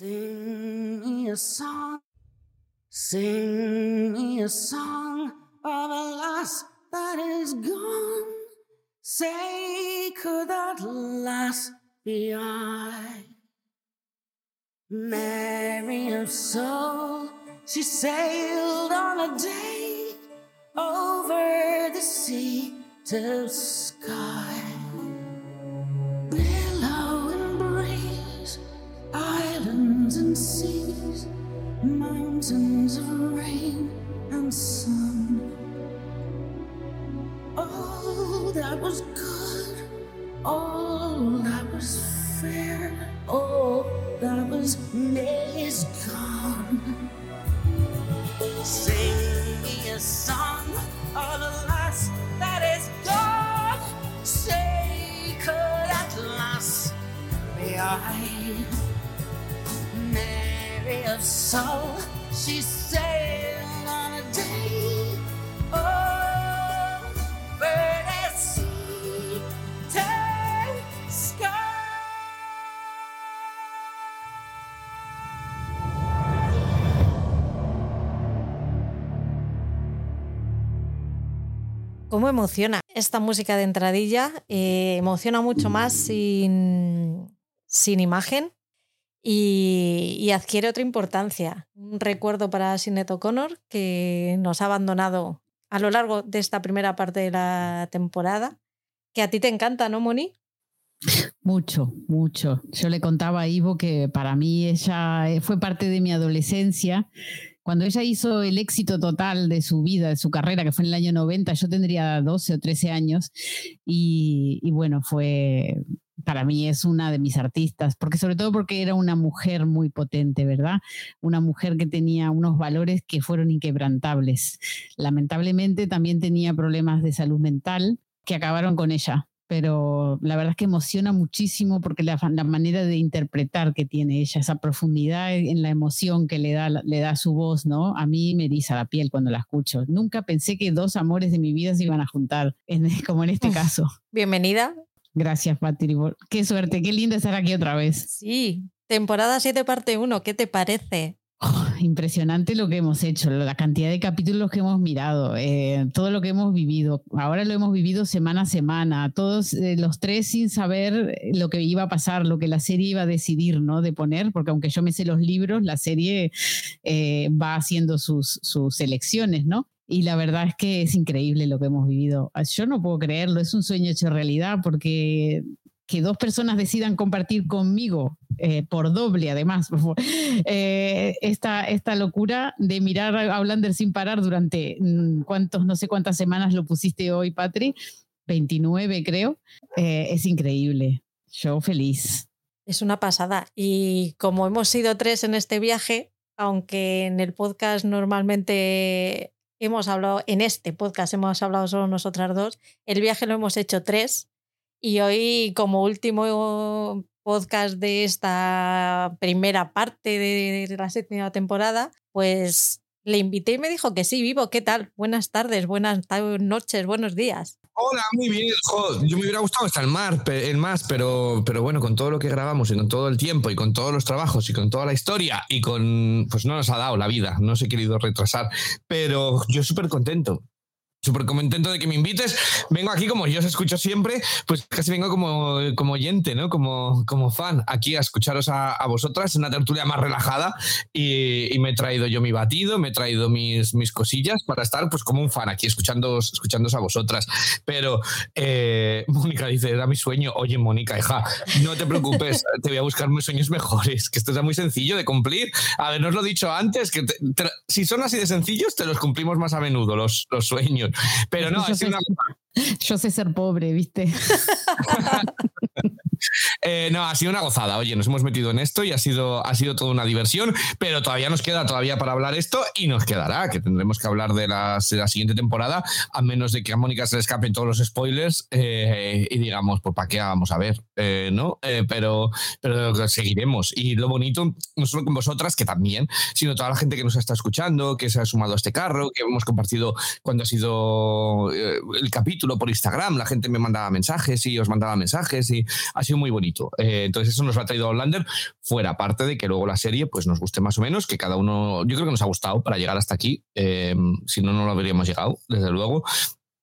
Sing me a song, sing me a song of a lass that is gone. Say, could that lass be I? Mary of soul, she sailed on a day over the sea to sky. Mountains of rain and sun. All that was good, all that was fair, all that was nay is gone. Sing me a song of the last that is gone. Say, could at last be I? ¿Cómo emociona esta música de entradilla? Eh, emociona mucho más sin, sin imagen y, y adquiere otra importancia. Un recuerdo para Sinead O'Connor que nos ha abandonado a lo largo de esta primera parte de la temporada. Que a ti te encanta, ¿no, Moni? Mucho, mucho. Yo le contaba a Ivo que para mí ella eh, fue parte de mi adolescencia. Cuando ella hizo el éxito total de su vida, de su carrera, que fue en el año 90, yo tendría 12 o 13 años. Y, y bueno, fue, para mí es una de mis artistas, porque sobre todo porque era una mujer muy potente, ¿verdad? Una mujer que tenía unos valores que fueron inquebrantables. Lamentablemente también tenía problemas de salud mental que acabaron con ella, pero la verdad es que emociona muchísimo porque la, la manera de interpretar que tiene ella, esa profundidad en la emoción que le da, le da su voz, ¿no? A mí me eriza la piel cuando la escucho. Nunca pensé que dos amores de mi vida se iban a juntar, en- como en este caso. Bienvenida. Gracias, Pati. Qué suerte, qué lindo estar aquí otra vez. Sí, temporada 7, parte 1. ¿Qué te parece? Oh, impresionante lo que hemos hecho, la cantidad de capítulos que hemos mirado, eh, todo lo que hemos vivido. Ahora lo hemos vivido semana a semana, todos eh, los tres sin saber lo que iba a pasar, lo que la serie iba a decidir, ¿no? De poner, porque aunque yo me sé los libros, la serie eh, va haciendo sus, sus elecciones, ¿no? Y la verdad es que es increíble lo que hemos vivido. Yo no puedo creerlo, es un sueño hecho realidad porque que dos personas decidan compartir conmigo, eh, por doble además, eh, esta, esta locura de mirar a Outlander sin parar durante mm, cuántos, no sé cuántas semanas lo pusiste hoy, Patri, 29 creo, eh, es increíble. Yo feliz. Es una pasada. Y como hemos sido tres en este viaje, aunque en el podcast normalmente hemos hablado, en este podcast hemos hablado solo nosotras dos, el viaje lo hemos hecho tres. Y hoy, como último podcast de esta primera parte de la séptima temporada, pues le invité y me dijo que sí, vivo, ¿qué tal? Buenas tardes, buenas noches, buenos días. Hola, muy bien. Yo me hubiera gustado estar el mar, el más, pero, pero bueno, con todo lo que grabamos y con todo el tiempo y con todos los trabajos y con toda la historia y con, pues no nos ha dado la vida, no os he querido retrasar, pero yo súper contento. Súper contento de que me invites. Vengo aquí, como yo os escucho siempre, pues casi vengo como, como oyente, ¿no? Como, como fan, aquí a escucharos a, a vosotras, una tertulia más relajada. Y, y me he traído yo mi batido, me he traído mis, mis cosillas para estar pues como un fan aquí escuchándoos, escuchándoos a vosotras. Pero eh, Mónica dice, era mi sueño. Oye, Mónica, hija, no te preocupes, te voy a buscar mis sueños mejores, que esto es muy sencillo de cumplir. A ver, no os lo he dicho antes, que te- te- si son así de sencillos, te los cumplimos más a menudo, los, los sueños. Pero no, sé, una, yo sé ser pobre, ¿viste? Eh, no, ha sido una gozada. Oye, nos hemos metido en esto y ha sido, ha sido toda una diversión, pero todavía nos queda todavía para hablar esto y nos quedará, que tendremos que hablar de, de la siguiente temporada, a menos de que a Mónica se le escapen todos los spoilers eh, y digamos, pues para qué vamos a ver, eh, ¿no? Pero, pero seguiremos. Y lo bonito, no solo con vosotras, que también, sino toda la gente que nos está escuchando, que se ha sumado a este carro, que hemos compartido cuando ha sido el capítulo por Instagram, la gente me mandaba mensajes y os mandaba mensajes y ha sido muy bonito. Eh, entonces eso nos ha traído Outlander, fuera parte de que luego la serie pues nos guste más o menos, que cada uno, yo creo que nos ha gustado para llegar hasta aquí, eh, si no, no lo habríamos llegado, desde luego.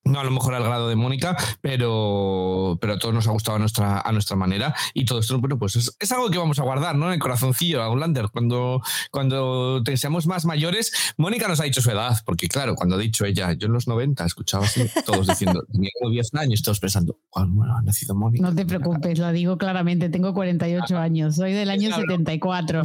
No a lo mejor al grado de Mónica, pero, pero a todos nos ha gustado a nuestra, a nuestra manera. Y todo esto, bueno, pues es, algo que vamos a guardar, ¿no? En el corazoncillo, a Outlander. Cuando, cuando seamos más mayores, Mónica nos ha dicho su edad, porque claro, cuando ha dicho ella, yo en los 90 escuchaba así, todos diciendo, tenía como 10 años, todos pensando, bueno, ha nacido Mónica. No te preocupes, lo digo claramente, tengo 48 años, soy del año 74.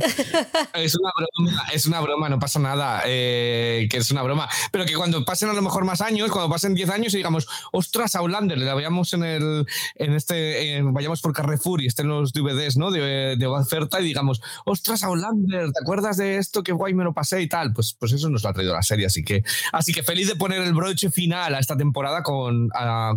Es una broma, es una broma, no pasa nada, eh, que es una broma. Pero que cuando pasen a lo mejor más años, cuando pasen 10 años, y digamos, ostras, Outlander, la veamos en el, en este, vayamos por Carrefour y estén los DVDs, ¿no? De, oferta y digamos, ostras, Outlander, ¿te acuerdas de esto? que guay me lo pasé y tal. Pues, pues eso nos lo ha traído la serie, así que, así que feliz de poner el broche final a esta temporada con,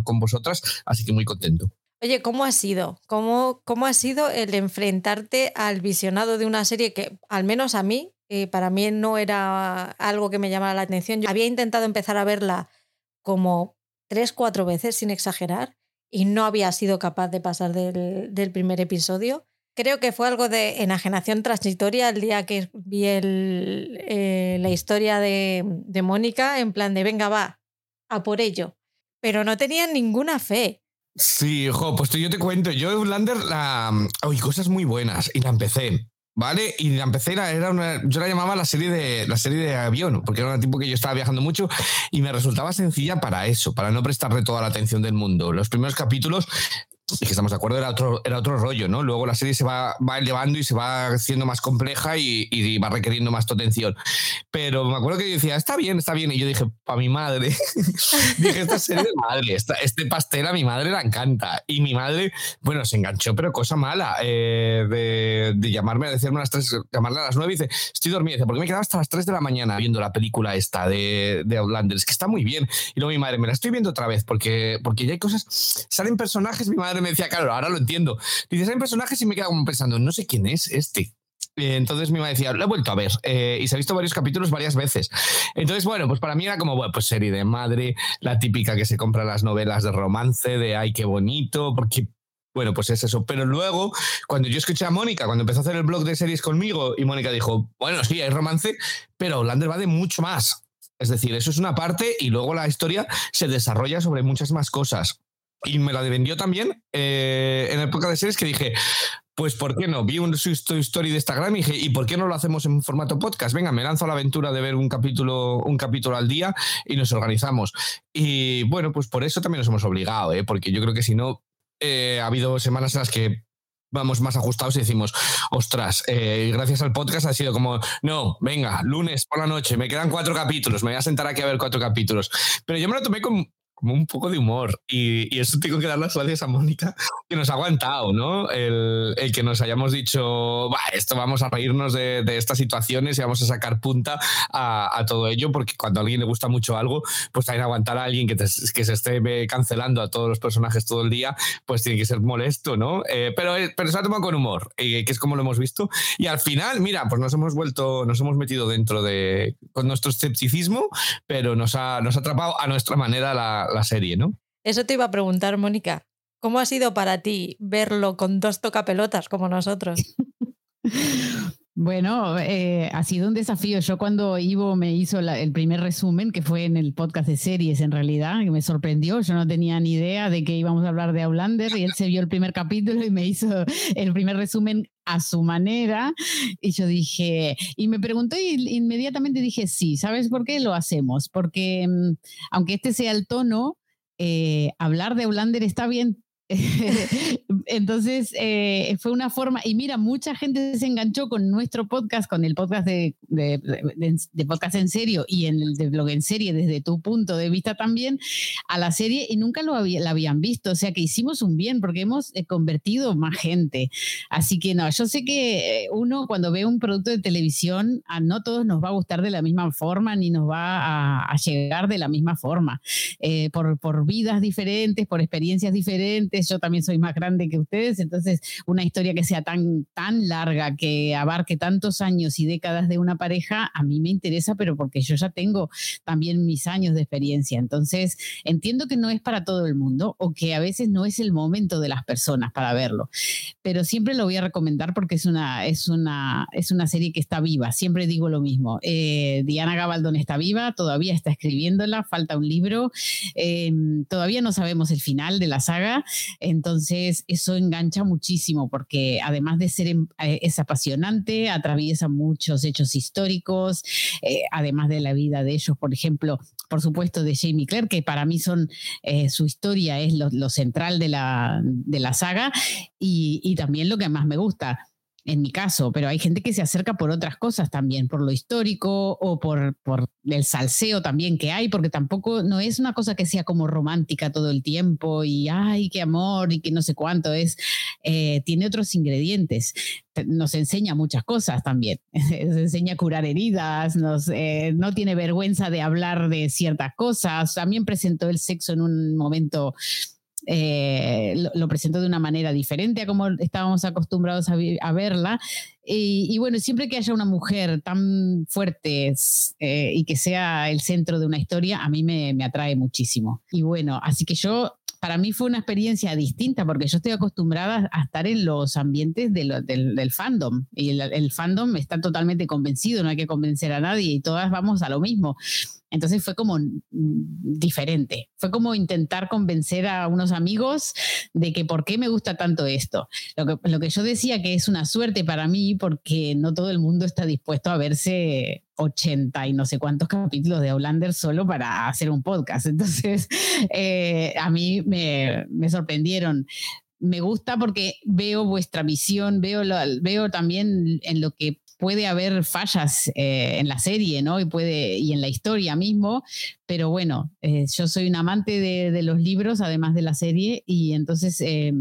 con vosotras, así que muy contento. Oye, ¿cómo ha sido? ¿Cómo, ¿Cómo ha sido el enfrentarte al visionado de una serie que, al menos a mí, eh, para mí no era algo que me llamara la atención? Yo había intentado empezar a verla como tres, cuatro veces, sin exagerar, y no había sido capaz de pasar del, primer episodio. Creo que fue algo de enajenación transitoria el día que vi el, eh, la historia de, de Mónica, en plan de venga, va, a por ello. Pero no tenía ninguna fe. Sí, ojo, pues yo te cuento, yo Lander la oí cosas muy buenas y la empecé. ¿Vale? Y la empecé, era una, yo la llamaba la serie, de, la serie de avión, porque era un tipo que yo estaba viajando mucho y me resultaba sencilla para eso, para no prestarle toda la atención del mundo. Los primeros capítulos y que estamos de acuerdo, era otro, era otro rollo, ¿no? Luego la serie se va, va elevando y se va haciendo más compleja y, y, va requiriendo más tu atención. Pero me acuerdo que yo decía, está bien, está bien. Y yo dije, para mi madre, dije, esta serie de madre, este pastel a mi madre la encanta. Y mi madre, bueno, se enganchó, pero cosa mala, eh, de, de, llamarme, a decirme a las tres, llamarle a las nueve y dice, estoy dormida. Dice, ¿por qué me quedaba hasta las tres de la mañana viendo la película esta de, de Outlander? Es que está muy bien. Y luego mi madre, me la estoy viendo otra vez porque, porque ya hay cosas, salen personajes, mi madre me decía, claro, ahora lo entiendo. Dices, hay personajes y me quedo como pensando, no sé quién es este. Eh, entonces mi mamá decía, lo he vuelto a ver eh, y se ha visto varios capítulos varias veces. Entonces, bueno, pues para mí era como, bueno, pues serie de madre, la típica que se compra las novelas de romance, de ay, qué bonito, porque bueno, pues es eso. Pero luego, cuando yo escuché a Mónica, cuando empezó a hacer el blog de series conmigo, y Mónica dijo, bueno, sí, hay romance, pero Lander va de mucho más. Es decir, eso es una parte y luego la historia se desarrolla sobre muchas más cosas y me la vendió también eh, en época de series que dije, pues ¿por qué no? Vi un, su story de Instagram y dije, ¿y por qué no lo hacemos en formato podcast? Venga, me lanzo a la aventura de ver un capítulo, un capítulo al día y nos organizamos. Y bueno, pues por eso también nos hemos obligado, ¿eh? porque yo creo que si no, eh, ha habido semanas en las que vamos más ajustados y decimos, ostras, eh, gracias al podcast ha sido como, no, venga, lunes por la noche, me quedan cuatro capítulos, me voy a sentar aquí a ver cuatro capítulos. Pero yo me lo tomé con, como un poco de humor. Y, eso tengo que dar las gracias a Mónica, que nos ha aguantado, ¿no? El, el que nos hayamos dicho, esto vamos a reírnos de, de, estas situaciones y vamos a sacar punta a, a, todo ello, porque cuando a alguien le gusta mucho algo, pues también aguantar a alguien que, te, que se esté cancelando a todos los personajes todo el día, pues tiene que ser molesto, ¿no? Eh, pero, eh, pero se ha tomado con humor, eh, que es como lo hemos visto. Y al final, mira, pues nos hemos vuelto, nos hemos metido dentro de, con nuestro escepticismo, pero nos ha, nos ha atrapado a nuestra manera la la, serie, ¿no? Eso te iba a preguntar, Mónica. ¿Cómo ha sido para ti verlo con dos tocapelotas como nosotros? Bueno, eh, ha sido un desafío. Yo cuando Ivo me hizo el primer resumen, que fue en el podcast de series en realidad, me sorprendió, yo no tenía ni idea de que íbamos a hablar de Outlander y él se vio el primer capítulo y me hizo el primer resumen a su manera y yo dije, y me preguntó y inmediatamente dije, sí, ¿sabes por qué lo hacemos? Porque mm, aunque este sea el tono, eh, hablar de Outlander está bien Entonces eh, fue una forma, y mira, mucha gente se enganchó con nuestro podcast, con el podcast de, podcast en serio y en el de blog en serie desde tu punto de vista también a la serie y nunca lo había, la habían visto, o sea que hicimos un bien porque hemos eh, convertido más gente. Así que no, yo sé que eh, uno cuando ve un producto de televisión, a no todos nos va a gustar de la misma forma ni nos va a, llegar de la misma forma, por, por vidas diferentes, por experiencias diferentes ustedes, yo también soy más grande que ustedes, entonces una historia que sea tan, tan larga, que abarque tantos años y décadas de una pareja, a mí me interesa, pero porque yo ya tengo también mis años de experiencia. Entonces, entiendo que no es para todo el mundo o que a veces no es el momento de las personas para verlo, pero siempre lo voy a recomendar porque es una, es una, es una serie que está viva, siempre digo lo mismo. Eh, Diana Gabaldón está viva, todavía está escribiéndola, falta un libro, em, todavía no sabemos el final de la saga, entonces eso engancha muchísimo porque además de ser em, eh, es apasionante, atraviesa muchos hechos históricos, eh, además de la vida de ellos, por ejemplo, por supuesto de Jamie Clare, que para mí son su historia es lo, central de la, de la saga y, y también lo que más me gusta en mi caso, pero hay gente que se acerca por otras cosas también, por lo histórico o por, el salseo también que hay, porque tampoco no es una cosa que sea como romántica todo el tiempo y ay, qué amor y que no sé cuánto es, eh, tiene otros ingredientes. Nos enseña muchas cosas también, nos enseña a curar heridas, nos, eh, no tiene vergüenza de hablar de ciertas cosas, también presentó el sexo en un momento eh, lo, presentó de una manera diferente a como estábamos acostumbrados a, verla. Y, bueno, siempre que haya una mujer tan fuerte eh, y que sea el centro de una historia, a mí me, atrae muchísimo. Y bueno, así que yo para mí fue una experiencia distinta porque yo estoy acostumbrada a estar en los ambientes del, fandom y el, el, fandom está totalmente convencido, no hay que convencer a nadie y todas vamos a lo mismo. Entonces fue como diferente. Fue como intentar convencer a unos amigos de que por qué me gusta tanto esto. Lo que, yo decía que es una suerte para mí porque no todo el mundo está dispuesto a verse 80 y no sé cuántos capítulos de Outlander solo para hacer un podcast. Entonces, eh, a mí me, sorprendieron me gusta porque veo vuestra visión, veo, veo también en lo que puede haber fallas eh, en la serie, ¿no? Y, puede, y en la historia mismo, pero bueno, eh, yo soy un amante de, los libros, además de la serie, y entonces eh,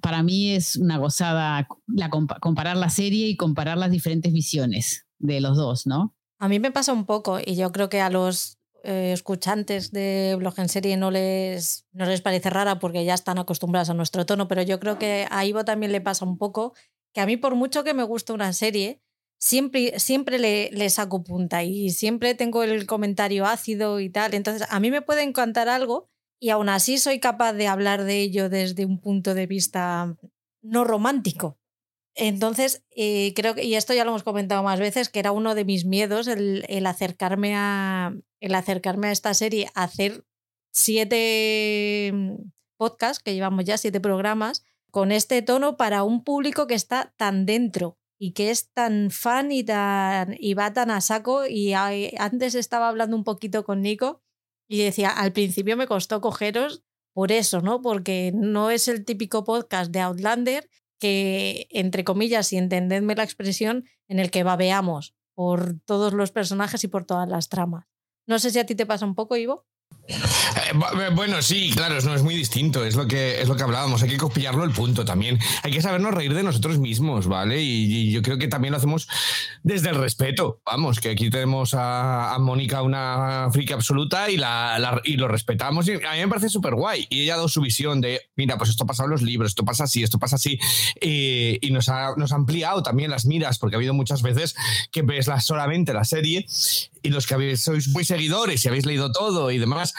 para mí es una gozada la, comparar la serie y comparar las diferentes visiones de los dos, ¿no? A mí me pasa un poco, y yo creo que a los escuchantes de blog en serie no les, no les parece rara porque ya están acostumbrados a nuestro tono, pero yo creo que a Ivo también le pasa un poco que a mí por mucho que me guste una serie, siempre, siempre le, saco punta y siempre tengo el comentario ácido y tal. Entonces, a mí me puede encantar algo y aún así soy capaz de hablar de ello desde un punto de vista no romántico. Entonces, eh, creo que, y esto ya lo hemos comentado más veces, que era uno de mis miedos el, acercarme, a, el acercarme a esta serie, hacer siete podcasts, que llevamos ya siete programas, con este tono para un público que está tan dentro y que es tan fan y, tan, y va tan a saco. Y antes estaba hablando un poquito con Nico y decía, al principio me costó cogeros por eso, ¿no? Porque no es el típico podcast de Outlander que, entre comillas, y entendedme la expresión, en el que babeamos por todos los personajes y por todas las tramas. No sé si a ti te pasa un poco, Ivo. Eh, bueno, sí, claro, no es muy distinto, es lo que es lo que hablábamos, hay que copiarlo el punto también. Hay que sabernos reír de nosotros mismos, ¿vale? Y, yo creo que también lo hacemos desde el respeto. Vamos, que aquí tenemos a, Mónica una friki absoluta y, la, y lo respetamos. Y a mí me parece súper guay. Y ella ha dado su visión de, mira, pues esto pasa en los libros, esto pasa así, esto pasa así. Y, nos, ha, nos ha ampliado también las miras, porque ha habido muchas veces que ves solamente la serie y los que sois muy seguidores y habéis leído todo y demás,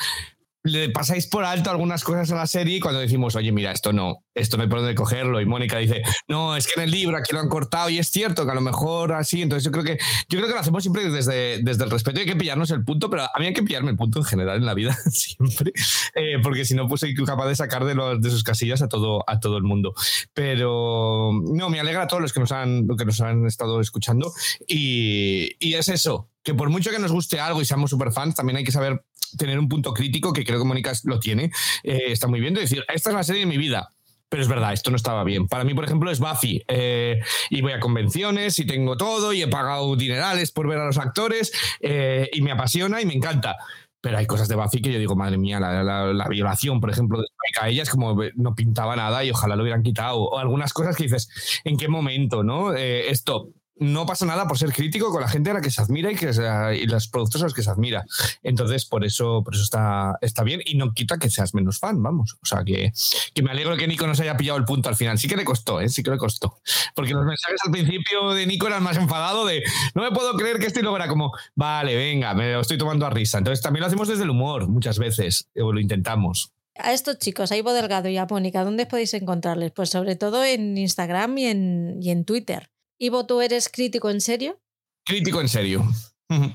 le pasáis por alto algunas cosas a la serie cuando decimos, oye, mira, esto no, esto no hay por dónde cogerlo. Y Mónica dice, no, es que en el libro aquí lo han cortado y es cierto que a lo mejor así. Entonces yo creo que, yo creo que lo hacemos siempre desde, desde el respeto. Hay que pillarnos el punto, pero a mí hay que pillarme el punto en general en la vida, siempre. Eh, porque si no, pues soy capaz de sacar de, los, de sus casillas a todo, a todo el mundo. Pero no, me alegra a todos los que nos han, que nos han estado escuchando. Y, y es eso, que por mucho que nos guste algo y seamos super fans, también hay que saber tener un punto crítico, que creo que Mónica lo tiene, eh, está muy bien, de decir, esta es la serie de mi vida. Pero es verdad, esto no estaba bien. Para mí, por ejemplo, es Buffy. Eh, y voy a convenciones y tengo todo y he pagado dinerales por ver a los actores eh, y me apasiona y me encanta. Pero hay cosas de Buffy que yo digo, madre mía, la, violación, por ejemplo, de Spike a ella es como no pintaba nada y ojalá lo hubieran quitado. O algunas cosas que dices, ¿en qué momento, no? esto no pasa nada por ser crítico con la gente a la que se admira y, que y los productos a los que se admira. Entonces, por eso, por eso está, está bien y no quita que seas menos fan, vamos. O sea, que, que me alegro que Nico nos haya pillado el punto al final. Sí que le costó, ¿eh? sí que le costó. Porque los mensajes al principio de Nico eran más enfadado de no me puedo creer que esto y luego era como, vale, venga, me lo estoy tomando a risa. Entonces, también lo hacemos desde el humor muchas veces, o lo intentamos. A estos chicos, a Ivo Delgado y a Mónica, ¿dónde podéis encontrarles? Pues sobre todo en Instagram y en, y en Twitter. Ivo, ¿tú eres crítico en serio? Crítico en serio.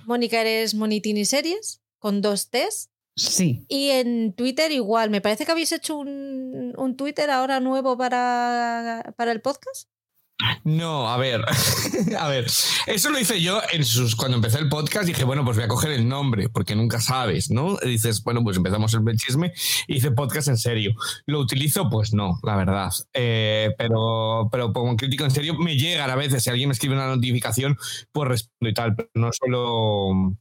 Mónica, ¿eres Monitini Series? Con dos T's. Sí. Y en Twitter igual. Me parece que habéis hecho un, un Twitter ahora nuevo para, para el podcast. No, a ver, a ver, eso lo hice yo en sus, cuando empecé el podcast, dije, bueno, pues voy a coger el nombre, porque nunca sabes, ¿no? Dices, bueno, pues empezamos el chisme, hice podcast en serio. ¿Lo utilizo? Pues no, la verdad. Eh, pero, pero como crítico en serio, me llegan a veces, si alguien me escribe una notificación, pues respondo y tal, pero no solo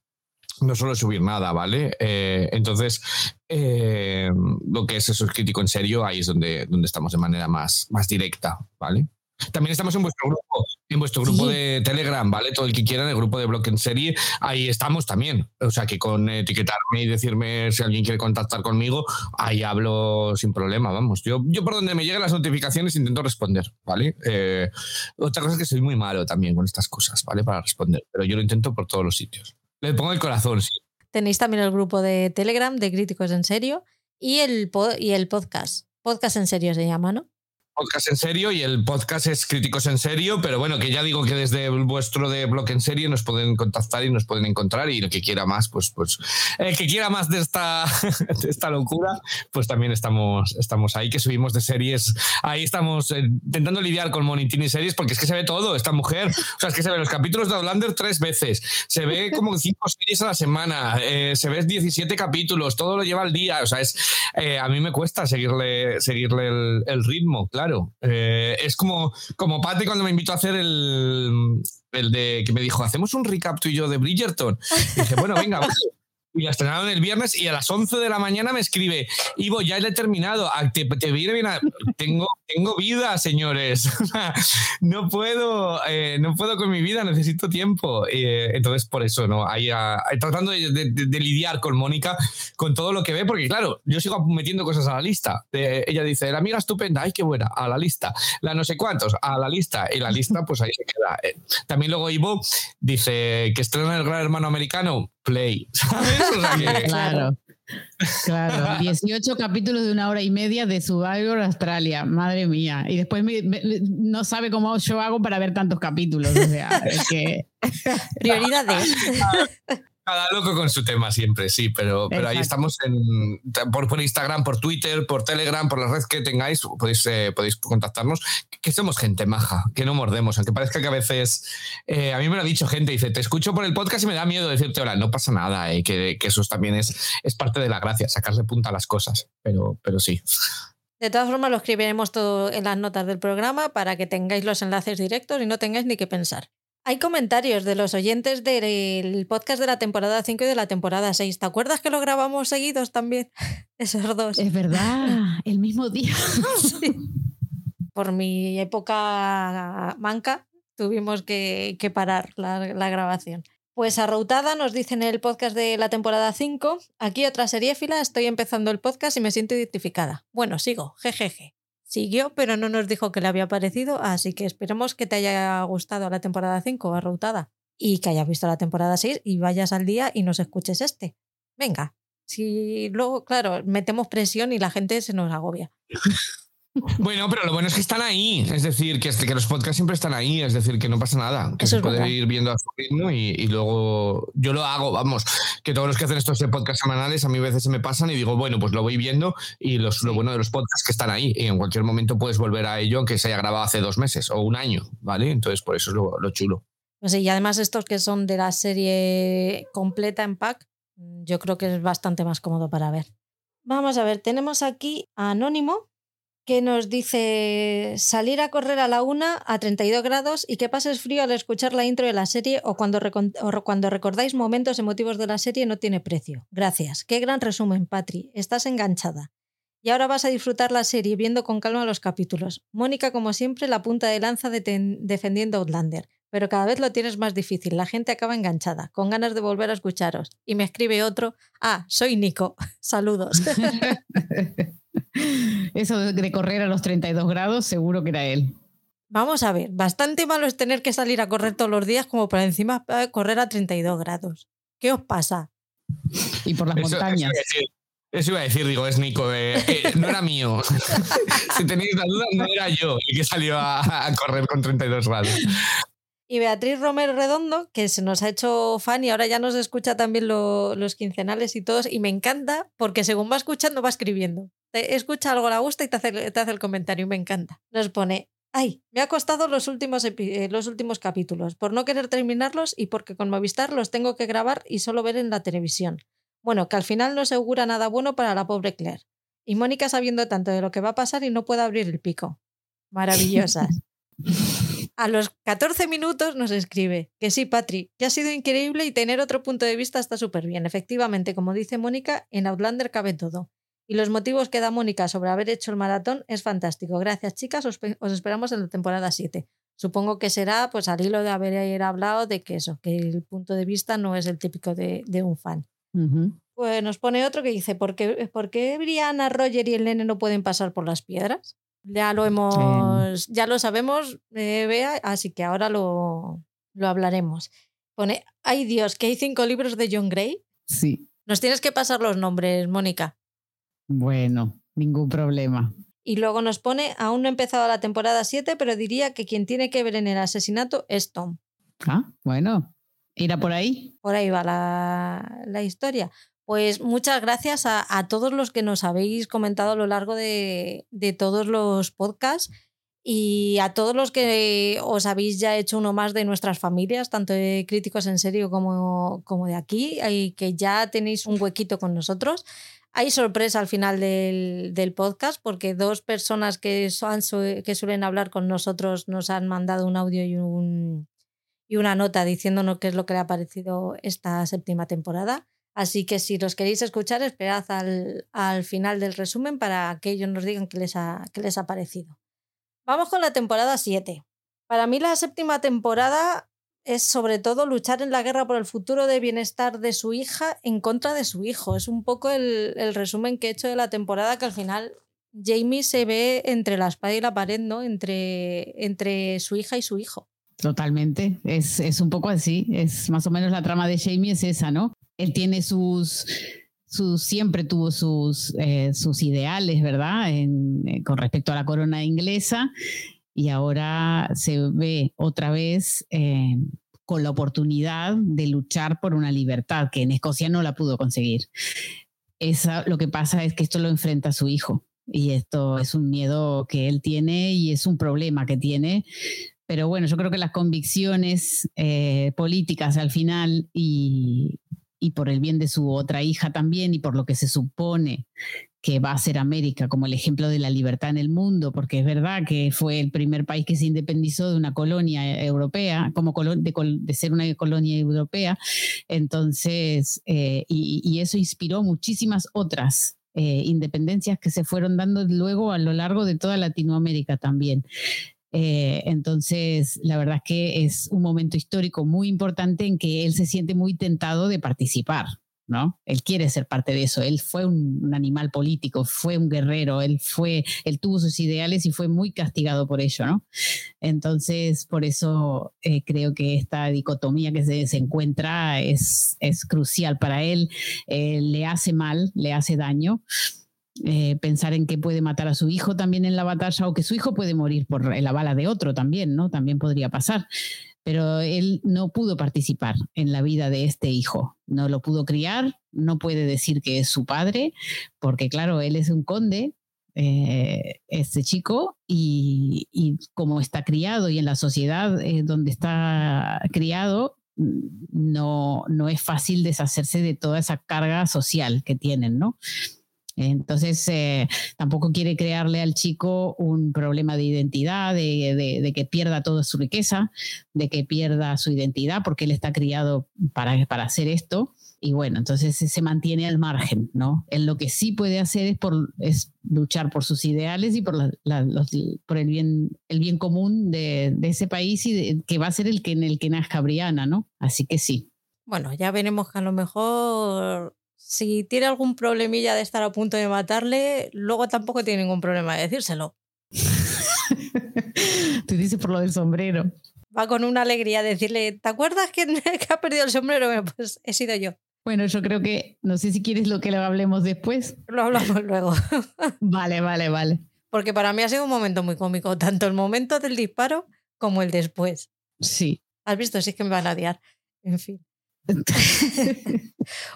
no suelo subir nada, ¿vale? Eh, entonces, eh, lo que es eso es crítico en serio, ahí es donde, donde estamos de manera más, más directa, ¿vale? También estamos en vuestro grupo, en vuestro grupo de Telegram, ¿vale? Todo el que quiera en el grupo de Block en Serie, ahí estamos también. O sea que con etiquetarme y decirme si alguien quiere contactar conmigo, ahí hablo sin problema, vamos. Yo, yo por donde me lleguen las notificaciones intento responder, ¿vale? Eh, otra cosa es que soy muy malo también con estas cosas, ¿vale? Para responder, pero yo lo intento por todos los sitios. Le pongo el corazón, sí. Tenéis también el grupo de Telegram de Críticos en Serio y el, y el podcast. Podcast en Serio se llama, ¿no? Podcast en serio y el podcast es Críticos en Serio, pero bueno, que ya digo que desde vuestro de blog en serio nos pueden contactar y nos pueden encontrar y el que quiera más, pues, pues el que quiera más de esta, de esta locura, pues también estamos, estamos ahí, que subimos de series, ahí estamos eh, intentando lidiar con Monitini series porque es que se ve todo, esta mujer, o sea, es que se ve los capítulos de Outlander tres veces, se ve como cinco series a la semana, eh, se ve 17 capítulos, todo lo lleva al día, o sea, es, eh, a mí me cuesta seguirle, seguirle el, el ritmo, claro claro. Eh, es como, como Pate cuando me invitó a hacer el, el de que me dijo, hacemos un recap tú y yo de Bridgerton. Dije, bueno, venga, y la estrenaron el viernes y a las 11 de la mañana me escribe, Ivo, ya he terminado, ah, te, viene bien, tengo, tengo vida, señores, no puedo, eh, no puedo con mi vida, necesito tiempo. Eh, entonces, por eso, ¿no? Ahí, ah, tratando de, lidiar con Mónica, con todo lo que ve, porque claro, yo sigo metiendo cosas a la lista. ella dice, la amiga estupenda, ay, qué buena, a la lista. La no sé cuántos, a la lista. Y la lista, pues ahí se queda. Eh, también luego Ivo dice que estrena el Gran Hermano Americano, Play, ¿sabes? claro. Claro, 18 capítulos de una hora y media de Survivor Australia, madre mía. Y después no sabe cómo yo hago para ver tantos capítulos. O sea, es que... Prioridades. Cada loco con su tema siempre, sí, pero, pero ahí estamos en, por, por, Instagram, por Twitter, por Telegram, por la red que tengáis, podéis, eh, podéis contactarnos, que somos gente maja, que no mordemos, aunque parezca que a veces, eh, a mí me lo ha dicho gente, dice, te escucho por el podcast y me da miedo decirte, hola, no pasa nada, eh, que, que, eso también es, es parte de la gracia, sacarle punta a las cosas, pero, pero sí. De todas formas, lo escribiremos todo en las notas del programa para que tengáis los enlaces directos y no tengáis ni que pensar. Hay comentarios de los oyentes del podcast de la temporada 5 y de la temporada 6. ¿Te acuerdas que lo grabamos seguidos también? Esos dos. Es verdad, el mismo día. Por mi época manca tuvimos que, parar la, grabación. Pues arroutada nos dice en el podcast de la temporada 5, aquí otra seriéfila, estoy empezando el podcast y me siento identificada. Bueno, sigo, jejeje. Siguió, pero no nos dijo que le había parecido, así que esperemos que te haya gustado la temporada 5, arroutada, y que hayas visto la temporada 6 y vayas al día y nos escuches este. Venga, si luego, claro, metemos presión y la gente se nos agobia. Bueno, pero lo bueno es que están ahí. Es decir, que, que los podcasts siempre están ahí. Es decir, que no pasa nada. Que se puede ir viendo a su ritmo y, luego yo lo hago. Vamos, que todos los que hacen estos podcasts semanales a mí a veces se me pasan y digo, bueno, pues lo voy viendo y los, lo bueno de los podcasts que están ahí. Y en cualquier momento puedes volver a ello, aunque se haya grabado hace dos meses o un año, ¿vale? Entonces, por eso es lo, chulo. Pues sí, y además estos que son de la serie completa en pack, yo creo que es bastante más cómodo para ver. Vamos a ver, tenemos aquí a Anónimo, que nos dice salir a correr a la una a 32 grados y que pases frío al escuchar la intro de la serie o cuando, cuando recordáis momentos emotivos de la serie no tiene precio. Gracias. Qué gran resumen, Patri. Estás enganchada. Y ahora vas a disfrutar la serie viendo con calma los capítulos. Mónica, como siempre, la punta de lanza defendiendo Outlander. pero cada vez lo tienes más difícil. La gente acaba enganchada, con ganas de volver a escucharos. Y me escribe otro, ah, soy Nico, saludos. Eso de correr a los 32 grados, seguro que era él. Vamos a ver, bastante malo es tener que salir a correr todos los días como para encima eh, correr a 32 grados. ¿Qué os pasa? Y por las montañas. Eso iba a decir, digo, es Nico, eh, no era mío. si tenéis la duda, no era yo el que salió a, correr con 32 grados. Y Beatriz Romero Redondo, que se nos ha hecho fan y ahora ya nos escucha también los quincenales y todos, y me encanta porque según va escuchando va escribiendo. Te escucha algo, la gusta y te hace, te hace el comentario y me encanta. Nos pone, ay, me ha costado los últimos, eh, los últimos capítulos por no querer terminarlos y porque con Movistar los tengo que grabar y solo ver en la televisión. Bueno, que al final no se augura nada bueno para la pobre Claire. Y Mónica sabiendo tanto de lo que va a pasar y no puede abrir el pico. Maravillosas. A los 14 minutos nos escribe que sí, Patri, que ha sido increíble y tener otro punto de vista está súper bien. Efectivamente, como dice Mónica, en Outlander cabe todo. Y los motivos que da Mónica sobre haber hecho el maratón es fantástico. Gracias, chicas. Os, esperamos en la temporada 7. Supongo que será pues al hilo de haber hablado de que eso, que el punto de vista no es el típico de, un fan. Pues nos pone otro que dice, ¿por qué, ¿por qué Brianna, Roger y el nene no pueden pasar por las piedras? Ya lo hemos, ya lo sabemos, eh, Bea, así que ahora lo, lo hablaremos. Pone, ay Dios, que hay cinco libros de John Gray. Sí. Nos tienes que pasar los nombres, Mónica. Bueno, ningún problema. Y luego nos pone, aún no ha empezado la temporada 7, pero diría que quien tiene que ver en el asesinato es Tom. Ah, bueno. ¿Irá por ahí? Por ahí va la, la historia. Pues muchas gracias a, todos los que nos habéis comentado a lo largo de, todos los podcasts y a todos los que os habéis ya hecho uno más de nuestras familias, tanto de críticos en serio como, como de aquí, y que ya tenéis un huequito con nosotros. Hay sorpresa al final del, podcast porque dos personas que, son, que suelen hablar con nosotros nos han mandado un audio y, un, y una nota diciéndonos qué es lo que le ha parecido esta séptima temporada. Así que si los queréis escuchar, esperad al, final del resumen para que ellos nos digan qué les, ha, parecido. Vamos con la temporada 7. Para mí la séptima temporada es sobre todo luchar en la guerra por el futuro de bienestar de su hija en contra de su hijo. Es un poco el, resumen que he hecho de la temporada que al final Jamie se ve entre la espada y la pared, ¿no? Entre, entre su hija y su hijo. Totalmente, es, es, un poco así, es más o menos la trama de Jamie es esa, ¿no? Él tiene sus, sus siempre tuvo sus, eh, sus ideales, ¿verdad? En, eh, con respecto a la corona inglesa y ahora se ve otra vez eh, con la oportunidad de luchar por una libertad que en Escocia no la pudo conseguir. Esa, lo que pasa es que esto lo enfrenta a su hijo y esto es un miedo que él tiene y es un problema que tiene pero bueno, yo creo que las convicciones políticas al final y, y por el bien de su otra hija también y por lo que se supone que va a ser América como el ejemplo de la libertad en el mundo, porque es verdad que fue el primer país que se independizó de una colonia europea, como de, ser una colonia europea. Entonces, eh, y, eso inspiró muchísimas otras eh, independencias que se fueron dando luego a lo largo de toda Latinoamérica también. Eh, entonces, la verdad es que es un momento histórico muy importante en que él se siente muy tentado de participar, ¿no? Él quiere ser parte de eso. Él fue un, animal político, fue un guerrero, él fue, él tuvo sus ideales y fue muy castigado por ello, ¿no? Entonces, por eso eh, creo que esta dicotomía que se, encuentra es, es, crucial para él. Eh, le hace mal, le hace daño. Eh, pensar en que puede matar a su hijo también en la batalla o que su hijo puede morir por la bala de otro también, ¿no? También podría pasar. Pero él no pudo participar en la vida de este hijo, no lo pudo criar, no puede decir que es su padre, porque claro, él es un conde, eh, este chico, y, como está criado y en la sociedad eh, donde está criado, no, no es fácil deshacerse de toda esa carga social que tienen, ¿no? Entonces, eh, tampoco quiere crearle al chico un problema de identidad, de, que pierda toda su riqueza, de que pierda su identidad, porque él está criado para, para hacer esto. Y bueno, entonces se mantiene al margen, ¿no? Él lo que sí puede hacer es, por, es luchar por sus ideales y por, por el, bien, el bien común de, ese país y que va a ser el que en el que nazca Briana, ¿no? Así que sí. Bueno, ya veremos que a lo mejor si tiene algún problemilla de estar a punto de matarle, luego tampoco tiene ningún problema de decírselo. Tú dices por lo del sombrero. Va con una alegría decirle, ¿te acuerdas que, que ha perdido el sombrero? Pues he sido yo. Bueno, yo creo que, no sé si quieres lo que lo hablemos después. Lo hablamos luego. vale, vale, vale. Porque para mí ha sido un momento muy cómico, tanto el momento del disparo como el después. Sí. ¿Has visto? Sí es que me van a odiar. En fin.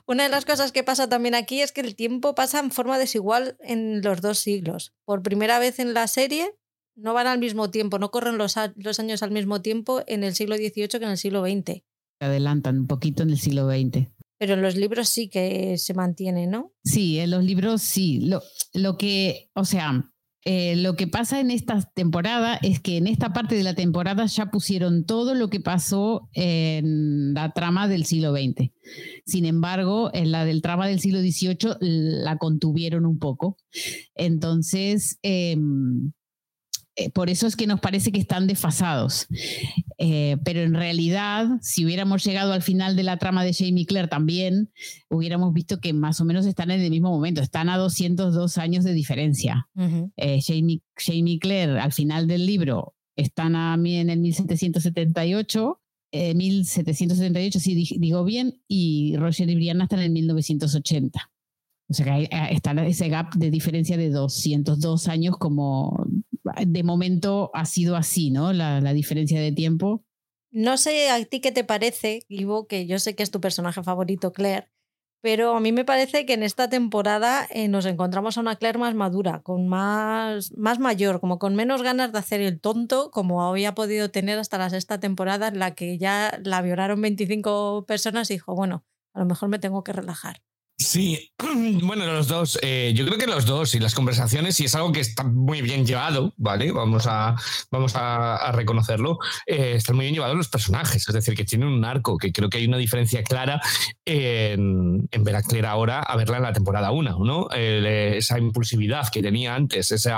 Una de las cosas que pasa también aquí es que el tiempo pasa en forma desigual en los dos siglos. Por primera vez en la serie no van al mismo tiempo, no corren los, los años al mismo tiempo en el siglo XVIII que en el siglo XX. Adelantan un poquito en el siglo XX. Pero en los libros sí que se mantiene, ¿no? Sí, en los libros sí. Lo, lo que, o sea, eh, lo que pasa en esta temporada es que en esta parte de la temporada ya pusieron todo lo que pasó en la trama del siglo XX. Sin embargo, en la del trama del siglo XVIII la contuvieron un poco. Entonces, em, eh, por eso es que nos parece que están desfasados. Eh, pero en realidad, si hubiéramos llegado al final de la trama de Jamie Claire también, hubiéramos visto que más o menos están en el mismo momento, están a 202 años de diferencia. Eh, Jamie, Claire al final del libro están a mí en el 1778. 1778, si digo bien, y Roger y Brianna están en el 1980. O sea que está ese gap de diferencia de 202 años como de momento ha sido así, ¿no? La, diferencia de tiempo. No sé a ti qué te parece, Ivo, que yo sé que es tu personaje favorito, Claire, pero a mí me parece que en esta temporada eh, nos encontramos a una Claire más madura, con más, más mayor, como con menos ganas de hacer el tonto, como había podido tener hasta la sexta temporada, en la que ya la violaron 25 personas y dijo, bueno, a lo mejor me tengo que relajar. Sí, bueno, los dos, eh, yo creo que los dos y las conversaciones, y es algo que está muy bien llevado, ¿vale? Vamos a, vamos a, reconocerlo, eh, están muy bien llevados los personajes, es decir, que tienen un arco, que creo que hay una diferencia clara en, en ver a Claire ahora a verla en la temporada 1, ¿no? esa impulsividad que tenía antes, ese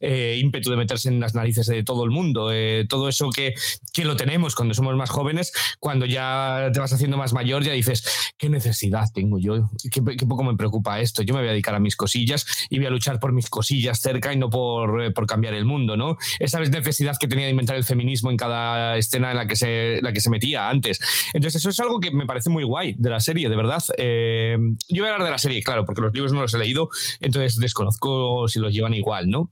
eh, ímpetu de meterse en las narices de todo el mundo, todo eso que, que lo tenemos cuando somos más jóvenes, cuando ya te vas haciendo más mayor, ya dices, ¿qué necesidad tengo yo? ¿Qué qué poco me preocupa esto. Yo me voy a dedicar a mis cosillas y voy a luchar por mis cosillas cerca y no por, eh, por cambiar el mundo, ¿no? Esa necesidad que tenía de inventar el feminismo en cada escena en la que se, la que se metía antes. Entonces, eso es algo que me parece muy guay de la serie, de verdad. Eh, yo voy a hablar de la serie, claro, porque los libros no los he leído, entonces desconozco si los llevan igual, ¿no?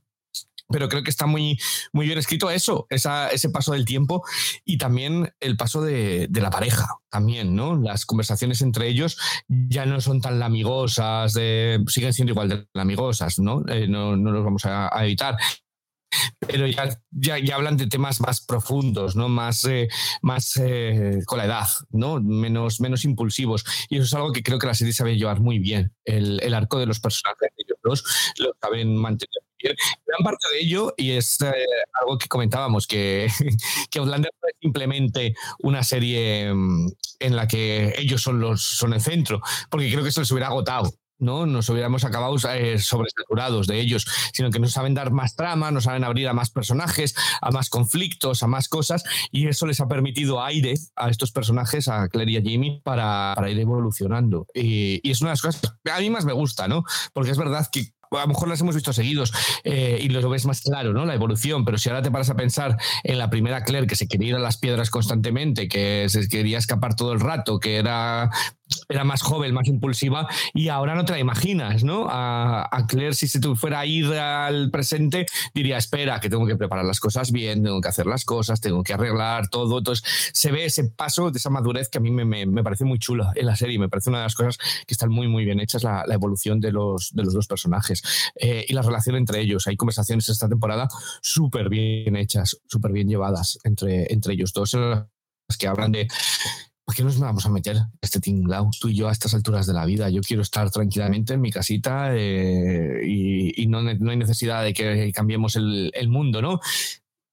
Pero creo que está muy, muy bien escrito eso, ese paso del tiempo y también el paso de, la pareja, también, ¿no? Las conversaciones entre ellos ya no son tan lamigosas, siguen siendo igual de lamigosas, ¿no? Eh, no, no los vamos a, evitar pero ya, ya, hablan de temas más profundos, ¿no? más, eh, más eh, con la edad, ¿no? menos, menos impulsivos. Y eso es algo que creo que la serie sabe llevar muy bien. El, el arco de los personajes, ellos dos, lo saben mantener Gran parte de ello, y es eh, algo que comentábamos, que, que Outlander no es simplemente una serie mm, en la que ellos son, los, son el centro, porque creo que eso les hubiera agotado. ¿no? Nos hubiéramos acabado eh, sobresaturados de ellos, sino que nos saben dar más trama, nos saben abrir a más personajes, a más conflictos, a más cosas, y eso les ha permitido aire a estos personajes, a Claire y a para, para ir evolucionando. Y, y, es una de las cosas que a mí más me gusta, ¿no? Porque es verdad que a lo mejor las hemos visto seguidos eh, y lo ves más claro, ¿no? La evolución, pero si ahora te paras a pensar en la primera Claire que se quería ir a las piedras constantemente, que se quería escapar todo el rato, que era era más joven, más impulsiva, y ahora no te la imaginas, ¿no? A, Claire, si se fuera a ir al presente, diría, espera, que tengo que preparar las cosas bien, tengo que hacer las cosas, tengo que arreglar todo. Entonces, se ve ese paso de esa madurez que a mí me, parece muy chula en la serie, me parece una de las cosas que están muy, muy bien hechas, la, evolución de los, de los dos personajes eh, y la relación entre ellos. Hay conversaciones esta temporada súper bien hechas, súper bien llevadas entre, entre ellos dos, que hablan de ¿Para qué nos vamos a meter este tinglao, tú y yo, a estas alturas de la vida? Yo quiero estar tranquilamente en mi casita eh, y, no, no, hay necesidad de que cambiemos el mundo, ¿no?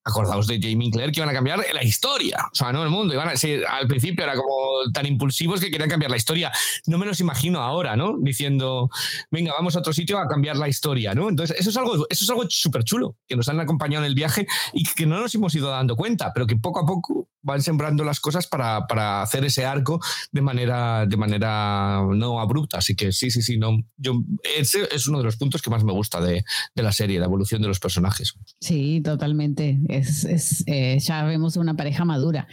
Acordaos de Jamie Claire que iban a cambiar la historia, o sea, no el mundo. Iban a, al principio era como tan impulsivos que querían cambiar la historia. No me los imagino ahora, ¿no? Diciendo, venga, vamos a otro sitio a cambiar la historia, ¿no? Entonces, eso es algo, eso es algo súper chulo, que nos han acompañado en el viaje y que no nos hemos ido dando cuenta, pero que poco a poco van sembrando las cosas para, para hacer ese arco de manera, de manera no abrupta. Así que sí, sí, sí, no. Yo, ese es uno de los puntos que más me gusta de, de la serie, la evolución de los personajes. Sí, totalmente es, eh, ya vemos una pareja madura.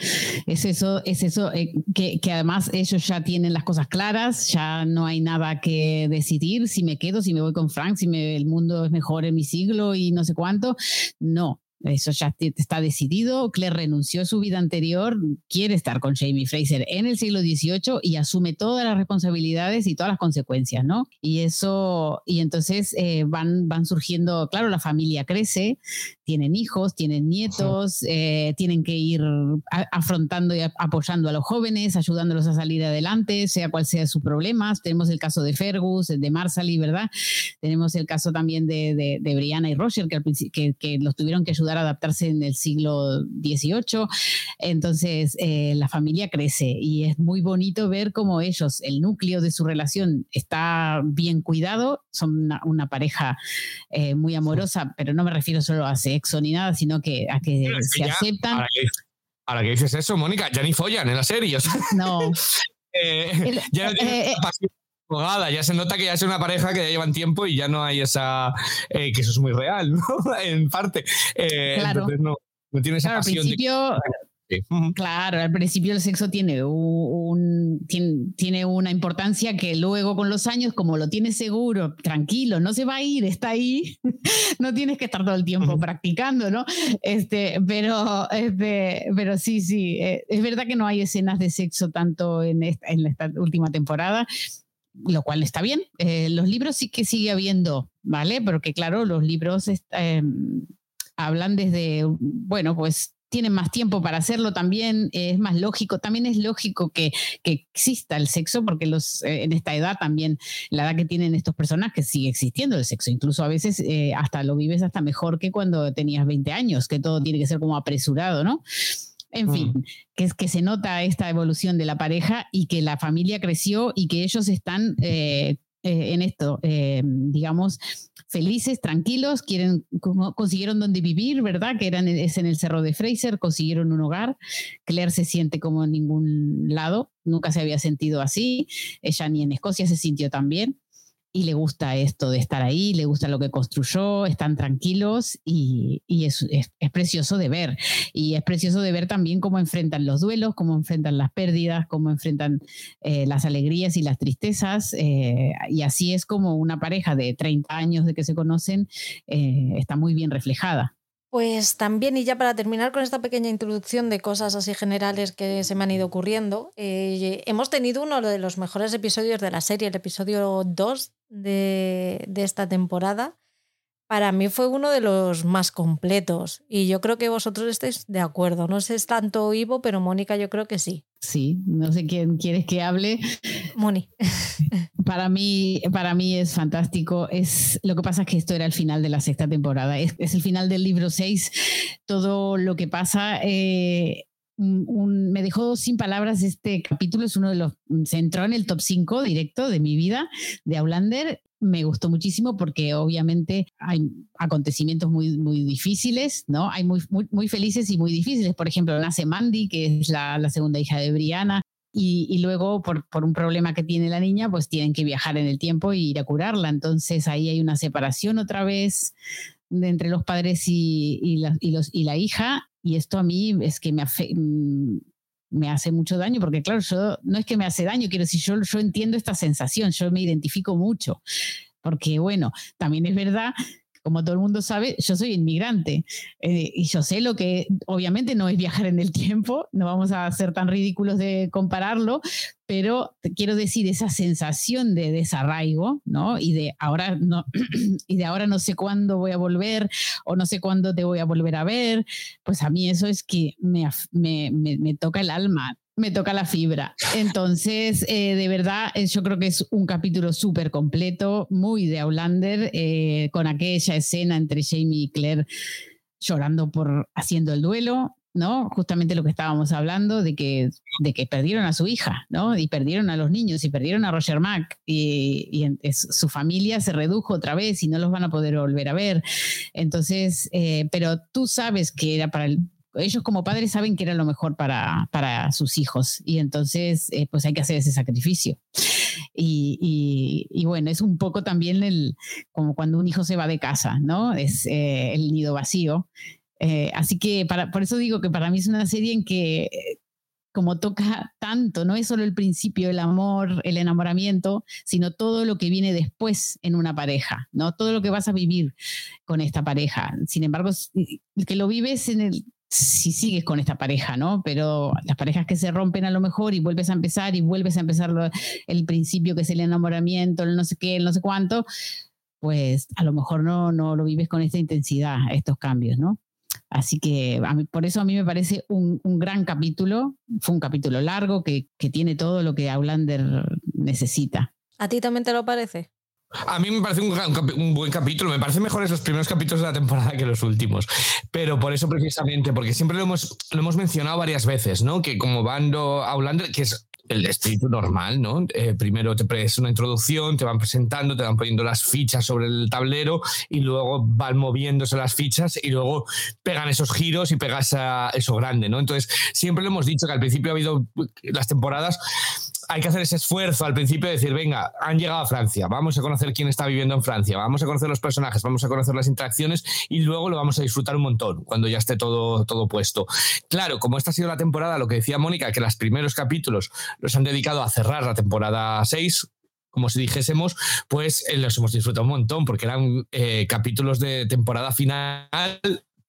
Es eso, es eso eh, que, que, además ellos ya tienen las cosas claras, ya no hay nada que decidir si me quedo, si me voy con Frank, si me, el mundo es mejor en mi siglo y no sé cuánto. No, eso ya está decidido. Claire renunció a su vida anterior, quiere estar con Jamie Fraser en el siglo XVIII y asume todas las responsabilidades y todas las consecuencias, ¿no? Y eso, y entonces eh, van, van surgiendo, claro, la familia crece, tienen hijos, tienen nietos, eh, tienen que ir afrontando y apoyando a los jóvenes, ayudándolos a salir adelante, sea cual sea sus problemas. Tenemos el caso de Fergus, de Marsali, ¿verdad? Tenemos el caso también de, de, Brianna y Roger, que, que, que los tuvieron que ayudar a adaptarse en el siglo XVIII. Entonces, eh, la familia crece y es muy bonito ver cómo ellos, el núcleo de su relación está bien cuidado, son una, pareja eh, muy amorosa, pero no me refiero solo a sexo ni nada, sino que a que se aceptan. Ahora que, dices eso, Mónica, ya ni follan en la serie. No. Eh, ya ya se nota que ya es una pareja que ya llevan tiempo y ya no hay esa. Eh, que eso es muy real, ¿no? en parte. Eh, claro. Entonces no, no tiene esa claro, Al principio, Claro, al principio el sexo tiene, un, tiene, una importancia que luego con los años, como lo tienes seguro, tranquilo, no se va a ir, está ahí, no tienes que estar todo el tiempo practicando, ¿no? Este, pero, este, pero sí, sí, eh, es verdad que no hay escenas de sexo tanto en esta, en esta última temporada lo cual está bien. Eh, los libros sí que sigue habiendo, ¿vale? Porque claro, los libros em, hablan desde, bueno, pues tienen más tiempo para hacerlo también, es más lógico, también es lógico que, exista el sexo, porque los, eh, en esta edad también, la edad que tienen estos personajes, sigue existiendo el sexo, incluso a veces eh, hasta lo vives hasta mejor que cuando tenías 20 años, que todo tiene que ser como apresurado, ¿no? En fin, mm. que es que se nota esta evolución de la pareja y que la familia creció y que ellos están eh, eh, en esto, eh, digamos, felices, tranquilos, quieren, consiguieron donde vivir, ¿verdad? Que eran, es en el Cerro de Fraser, consiguieron un hogar. Claire se siente como en ningún lado, nunca se había sentido así. Ella ni en Escocia se sintió tan bien y le gusta esto de estar ahí, le gusta lo que construyó, están tranquilos y, es, precioso de ver. Y es precioso de ver también cómo enfrentan los duelos, cómo enfrentan las pérdidas, cómo enfrentan eh, las alegrías y las tristezas. Eh, y así es como una pareja de 30 años de que se conocen eh, está muy bien reflejada. Pues también, y ya para terminar con esta pequeña introducción de cosas así generales que se me han ido ocurriendo, eh, hemos tenido uno de los mejores episodios de la serie, el episodio 2 de, de esta temporada, para mí fue uno de los más completos y yo creo que vosotros estáis de acuerdo. No sé es tanto Ivo, pero Mónica yo creo que sí. Sí, no sé quién quieres que hable. Moni. para mí, para mí es fantástico. Es lo que pasa es que esto era el final de la sexta temporada. Es, el final del libro 6. Todo lo que pasa. Eh, me dejó sin palabras este capítulo, es uno de los, se entró en el top 5 directo de mi vida de Aulander me gustó muchísimo porque obviamente hay acontecimientos muy, muy difíciles, ¿no? Hay muy, muy, felices y muy difíciles. Por ejemplo, nace Mandy, que es la, segunda hija de Brianna, y, luego por, por, un problema que tiene la niña, pues tienen que viajar en el tiempo y ir a curarla. Entonces ahí hay una separación otra vez entre los padres y, la, y, los, y la hija, y esto a mí es que me, mm, me hace mucho daño, porque claro, yo no es que me hace daño, quiero decir, yo, yo entiendo esta sensación, yo me identifico mucho, porque bueno, también es verdad como todo el mundo sabe, yo soy inmigrante eh, y yo sé lo que obviamente no es viajar en el tiempo, no vamos a ser tan ridículos de compararlo, pero quiero decir esa sensación de desarraigo, ¿no? Y de ahora no y de ahora no sé cuándo voy a volver o no sé cuándo te voy a volver a ver, pues a mí eso es que me, me, me toca el alma me toca la fibra. Entonces, eh, de verdad, eh, yo creo que es un capítulo súper completo, muy de Aulander, eh, con aquella escena entre Jamie y Claire llorando por haciendo el duelo, ¿no? Justamente lo que estábamos hablando de que, de que perdieron a su hija, ¿no? Y perdieron a los niños y perdieron a Roger Mack y, su familia se redujo otra vez y no los van a poder volver a ver. Entonces, eh, pero tú sabes que era para el... Ellos como padres saben que era lo mejor para, para sus hijos y entonces eh, pues hay que hacer ese sacrificio. Y, y- bueno, es un poco también el, como cuando un hijo se va de casa, ¿no? Es eh, el nido vacío. Eh, así que para, por eso digo que para mí es una serie en que como toca tanto, no es solo el principio, el amor, el enamoramiento, sino todo lo que viene después en una pareja, ¿no? Todo lo que vas a vivir con esta pareja. Sin embargo, que lo vives en el si sigues con esta pareja, ¿no? Pero las parejas que se rompen a lo mejor y vuelves a empezar y vuelves a empezar el principio que es el enamoramiento, el no sé qué, el no sé cuánto, pues a lo mejor no, no lo vives con esta intensidad, estos cambios, ¿no? Así que por eso a mí me parece un, un gran capítulo. Fue un capítulo largo que, que tiene todo lo que Aulander necesita. ¿A ti también te lo parece? A mí me parece un, buen capítulo, me parecen mejores los primeros capítulos de la temporada que los últimos, pero por eso precisamente, porque siempre lo hemos, lo hemos mencionado varias veces, ¿no? Que como Bando Aulander, que es el espíritu normal, ¿no? Eh, primero te es una introducción, te van presentando, te van poniendo las fichas sobre el tablero y luego van moviéndose las fichas y luego pegan esos giros y pegas a eso grande, ¿no? Entonces, siempre lo hemos dicho que al principio ha habido las temporadas hay que hacer ese esfuerzo al principio de decir, venga, han llegado a Francia, vamos a conocer quién está viviendo en Francia, vamos a conocer los personajes, vamos a conocer las interacciones y luego lo vamos a disfrutar un montón cuando ya esté todo, todo puesto. Claro, como esta ha sido la temporada, lo que decía Mónica, que los primeros capítulos los han dedicado a cerrar la temporada 6, como si dijésemos, pues eh, los hemos disfrutado un montón, porque eran eh, capítulos de temporada final.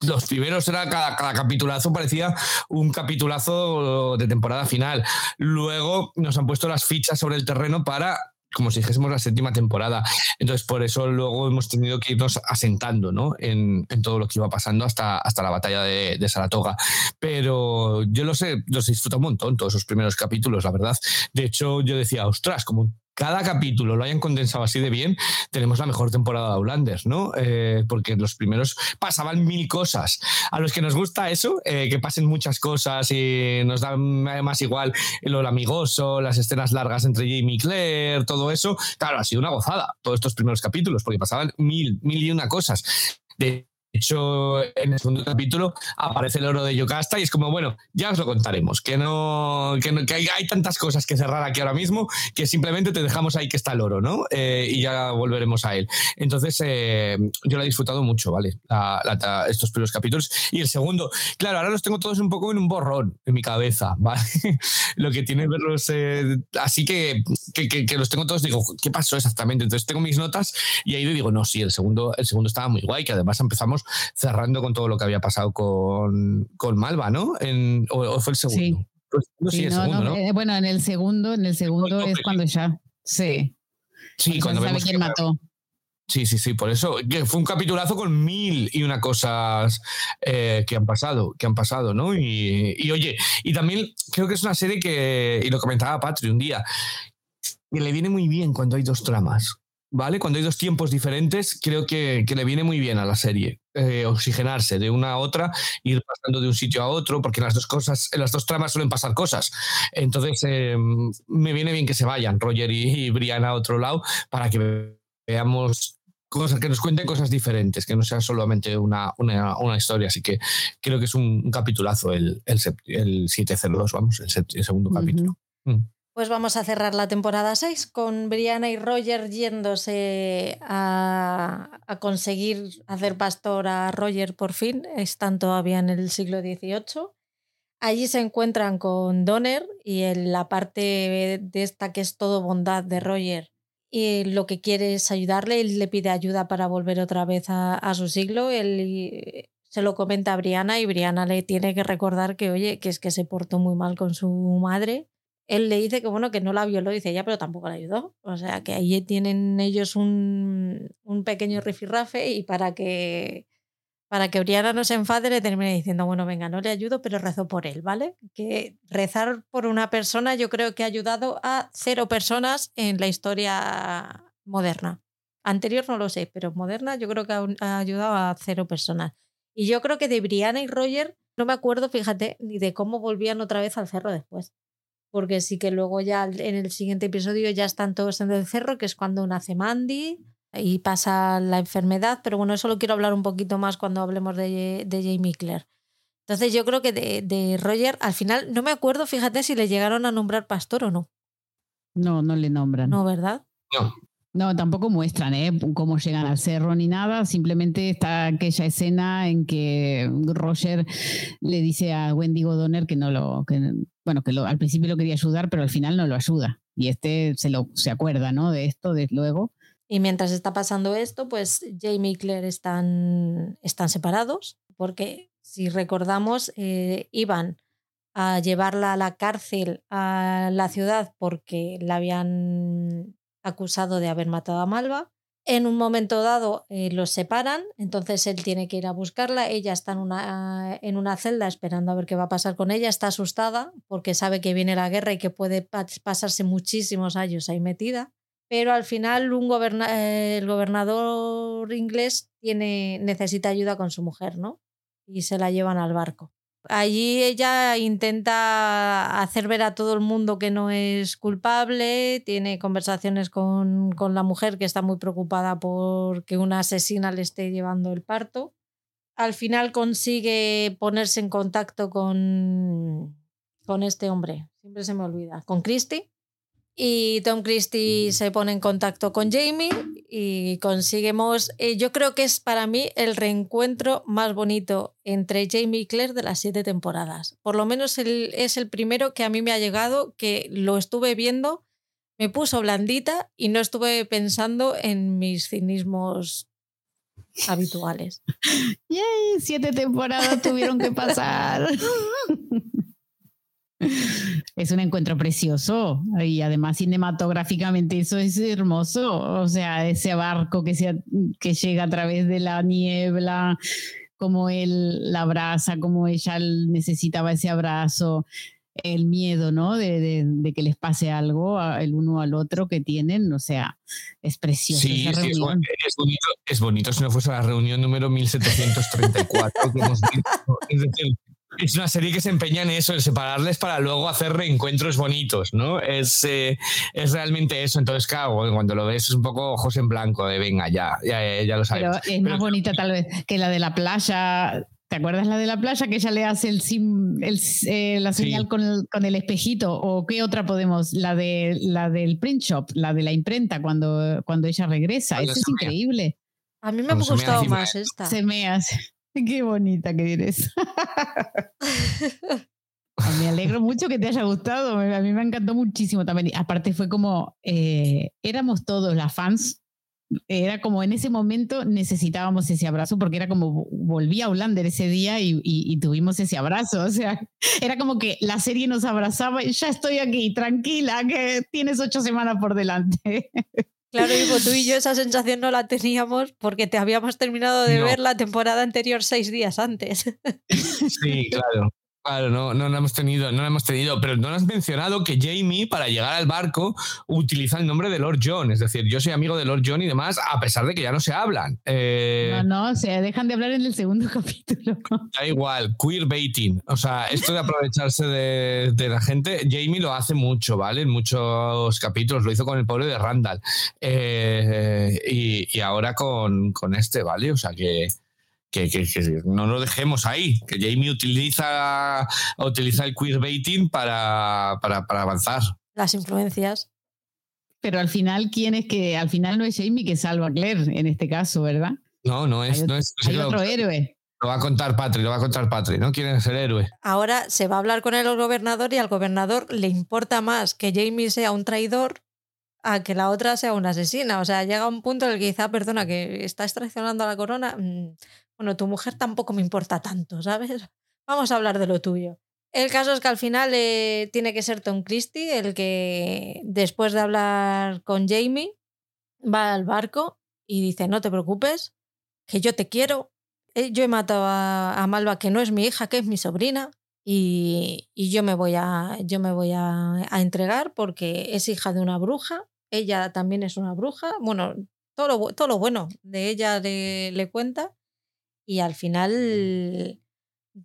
Los primeros era cada, cada capitulazo, parecía un capitulazo de temporada final. Luego nos han puesto las fichas sobre el terreno para como si dijésemos la séptima temporada. Entonces, por eso luego hemos tenido que irnos asentando ¿no? en, en todo lo que iba pasando hasta, hasta la batalla de, de Saratoga. Pero yo lo sé, los disfruto un montón, todos esos primeros capítulos, la verdad. De hecho, yo decía, ostras, como cada capítulo lo hayan condensado así de bien, tenemos la mejor temporada de Outlanders, ¿no? Eh, porque los primeros pasaban mil cosas. A los que nos gusta eso, eh, que pasen muchas cosas y nos da más igual lo amigoso, las escenas largas entre Jamie y Claire, todo eso, claro, ha sido una gozada todos estos primeros capítulos, porque pasaban mil, mil y una cosas. De hecho, en el segundo capítulo aparece el oro de Yocasta y es como, bueno, ya os lo contaremos, que no, que, no- que hay, hay tantas cosas que cerrar aquí ahora mismo que simplemente te dejamos ahí que está el oro, ¿no? Eh, y ya volveremos a él. Entonces, eh, yo lo he disfrutado mucho, ¿vale? La- la- estos primeros capítulos. Y el segundo, claro, ahora los tengo todos un poco en un borrón en mi cabeza, ¿vale? lo que tiene verlos eh, así que- que los tengo todos, digo, ¿qué pasó exactamente? Entonces tengo mis notas y ahí digo, no, sí, el segundo, el segundo estaba muy guay, que además empezamos cerrando con todo lo que había pasado con, con Malva, ¿no? En, o, o fue el segundo? Sí. Segundo, sí, Sí, el no, segundo, no, ¿no? eh, bueno, en el segundo, en el segundo es cuando ya. Sí. Sí, cuando cuando sabe quién mató. Sí, sí, sí, por eso que fue un capitulazo con mil y una cosas eh, que han pasado, que han pasado, ¿no? Y, y, oye, y también creo que es una serie que, y lo comentaba Patri un día, que le viene muy bien cuando hay dos tramas, ¿vale? Cuando hay dos tiempos diferentes, creo que, que le viene muy bien a la serie eh, oxigenarse de una a otra, ir pasando de un sitio a otro, porque en las dos cosas, en las dos tramas suelen pasar cosas. Entonces, eh, me viene bien que se vayan Roger y, y Brian a otro lado para que veamos cosas, que nos cuenten cosas diferentes, que no sea solamente una, una, una historia. Así que creo que es un, un capitulazo el, el, el 702, vamos, el, el segundo capítulo. Mm. Pues vamos a cerrar la temporada 6 con Brianna y Roger yéndose a, conseguir hacer pastor a Roger por fin. Están todavía en el siglo XVIII. Allí se encuentran con Donner y en la parte de esta que es todo bondad de Roger. Y lo que quiere es ayudarle, él le pide ayuda para volver otra vez a, a su siglo. Él eh, se lo comenta a Brianna y Brianna le tiene que recordar que, oye, que es que se portó muy mal con su madre él le dice que bueno, que no la violó, dice ella, pero tampoco la ayudó. O sea, que ahí tienen ellos un, un pequeño rifirrafe y para que para que Brianna no se enfade, le termine diciendo, bueno, venga, no le ayudo, pero rezo por él, ¿vale? Que rezar por una persona yo creo que ha ayudado a cero personas en la historia moderna. Anterior no lo sé, pero moderna yo creo que ha, ha ayudado a cero personas. Y yo creo que de Brianna y Roger no me acuerdo, fíjate, ni de cómo volvían otra vez al cerro después. Porque sí que luego ya en el siguiente episodio ya están todos en el cerro, que es cuando nace Mandy y pasa la enfermedad, pero bueno, eso lo quiero hablar un poquito más cuando hablemos de, de Jamie Clare. Entonces yo creo que de, de, Roger, al final, no me acuerdo, fíjate si le llegaron a nombrar pastor o no. No, no le nombran. No, ¿verdad? No. No, tampoco muestran ¿eh? cómo llegan al cerro ni nada, simplemente está aquella escena en que Roger le dice a Wendigo Donner que no lo, que, bueno, que lo, al principio lo quería ayudar, pero al final no lo ayuda. Y este se, lo, se acuerda, ¿no? De esto, desde luego. Y mientras está pasando esto, pues Jamie y Claire están, están separados, porque si recordamos, eh, iban a llevarla a la cárcel a la ciudad porque la habían acusado de haber matado a Malva. En un momento dado eh, los separan, entonces él tiene que ir a buscarla. Ella está en una, en una celda esperando a ver qué va a pasar con ella. Está asustada porque sabe que viene la guerra y que puede pasarse muchísimos años ahí metida. Pero al final goberna el gobernador inglés tiene, necesita ayuda con su mujer, ¿no? Y se la llevan al barco. Allí ella intenta hacer ver a todo el mundo que no es culpable, tiene conversaciones con, con, la mujer que está muy preocupada por que una asesina le esté llevando el parto. Al final consigue ponerse en contacto con, con este hombre, siempre se me olvida, con Christie. Y Tom Christie se pone en contacto con Jamie y conseguimos, eh, yo creo que es para mí el reencuentro más bonito entre Jamie y Claire de las siete temporadas. Por lo menos el, es el primero que a mí me ha llegado, que lo estuve viendo, me puso blandita y no estuve pensando en mis cinismos habituales. ¡Yay! Siete temporadas tuvieron que pasar. Es un encuentro precioso y además cinematográficamente eso es hermoso. O sea, ese barco que, se, que llega a través de la niebla, como él la abraza, como ella necesitaba ese abrazo, el miedo, ¿no? De, de, de, que les pase algo el uno al otro que tienen. O sea, es precioso. Sí, esa sí es, es, bonito, es bonito si no fuese la reunión número 1734 que hemos visto. Es decir, es una serie que se empeña en eso, en separarles para luego hacer reencuentros bonitos, ¿no? Es, eh, es realmente eso. Entonces, claro, cuando lo ves es un poco ojos en blanco de venga, ya, ya, ya lo sabes. Pero es más bonita tal vez que la de la playa. ¿Te acuerdas la de la playa que ella le hace el, sim, el eh, la señal Sí. con, el, con el espejito? ¿O qué otra podemos? La, de, la del print shop, la de la imprenta cuando, cuando ella regresa. Eso es increíble. A mí me ha gustado más esta. Se me hace. Qué bonita que eres. Me alegro mucho que te haya gustado. A mí me encantó muchísimo también. Aparte fue como, eh, éramos todos las fans. Era como en ese momento necesitábamos ese abrazo porque era como volví a Hollander ese día y, y- y tuvimos ese abrazo. O sea, era como que la serie nos abrazaba y ya estoy aquí, tranquila, que tienes ocho semanas por delante. Claro, Ivo, tú y yo esa sensación no la teníamos porque te habíamos terminado de No. ver la temporada anterior seis días antes. Sí, claro. Claro, no, no la hemos tenido, no la hemos tenido, pero no has mencionado que Jamie, para llegar al barco, utiliza el nombre de Lord John. Es decir, yo soy amigo de Lord John y demás, a pesar de que ya no se hablan. Eh, No, no, o sea, dejan de hablar en el segundo capítulo. Da igual, queerbaiting. O sea, esto de aprovecharse de, de la gente, Jamie lo hace mucho, ¿vale? En muchos capítulos, lo hizo con el pobre de Randall. Eh, y, y ahora con, con este, ¿vale? O sea, que, que, que- que no lo dejemos ahí, que Jamie utiliza, utiliza el queerbaiting para, para, para avanzar. Las influencias. Pero al final, ¿quién es que? Al final no es Jamie que salva a Claire en este caso, ¿verdad? No, no es. Hay no es Hay lo, otro héroe. lo va a contar Patri, lo va a contar Patri, ¿no? ¿Quién es el héroe? Ahora se va a hablar con el gobernador y al gobernador le importa más que Jamie sea un traidor a que la otra sea una asesina. O sea, llega un punto en el que dice, "Ah, perdona, que estás traicionando a la corona. Bueno, tu mujer tampoco me importa tanto, ¿sabes? Vamos a hablar de lo tuyo. El caso es que al final eh, tiene que ser Tom Christie el que, después de hablar con Jamie, va al barco y dice, no te preocupes, que yo te quiero eh, yo he matado a, Malva, que no es mi hija, que es mi sobrina, y, yo me voy, a, yo me voy a, entregar porque es hija de una bruja, ella también es una bruja, bueno, todo lo, todo lo bueno de ella le cuenta, y al final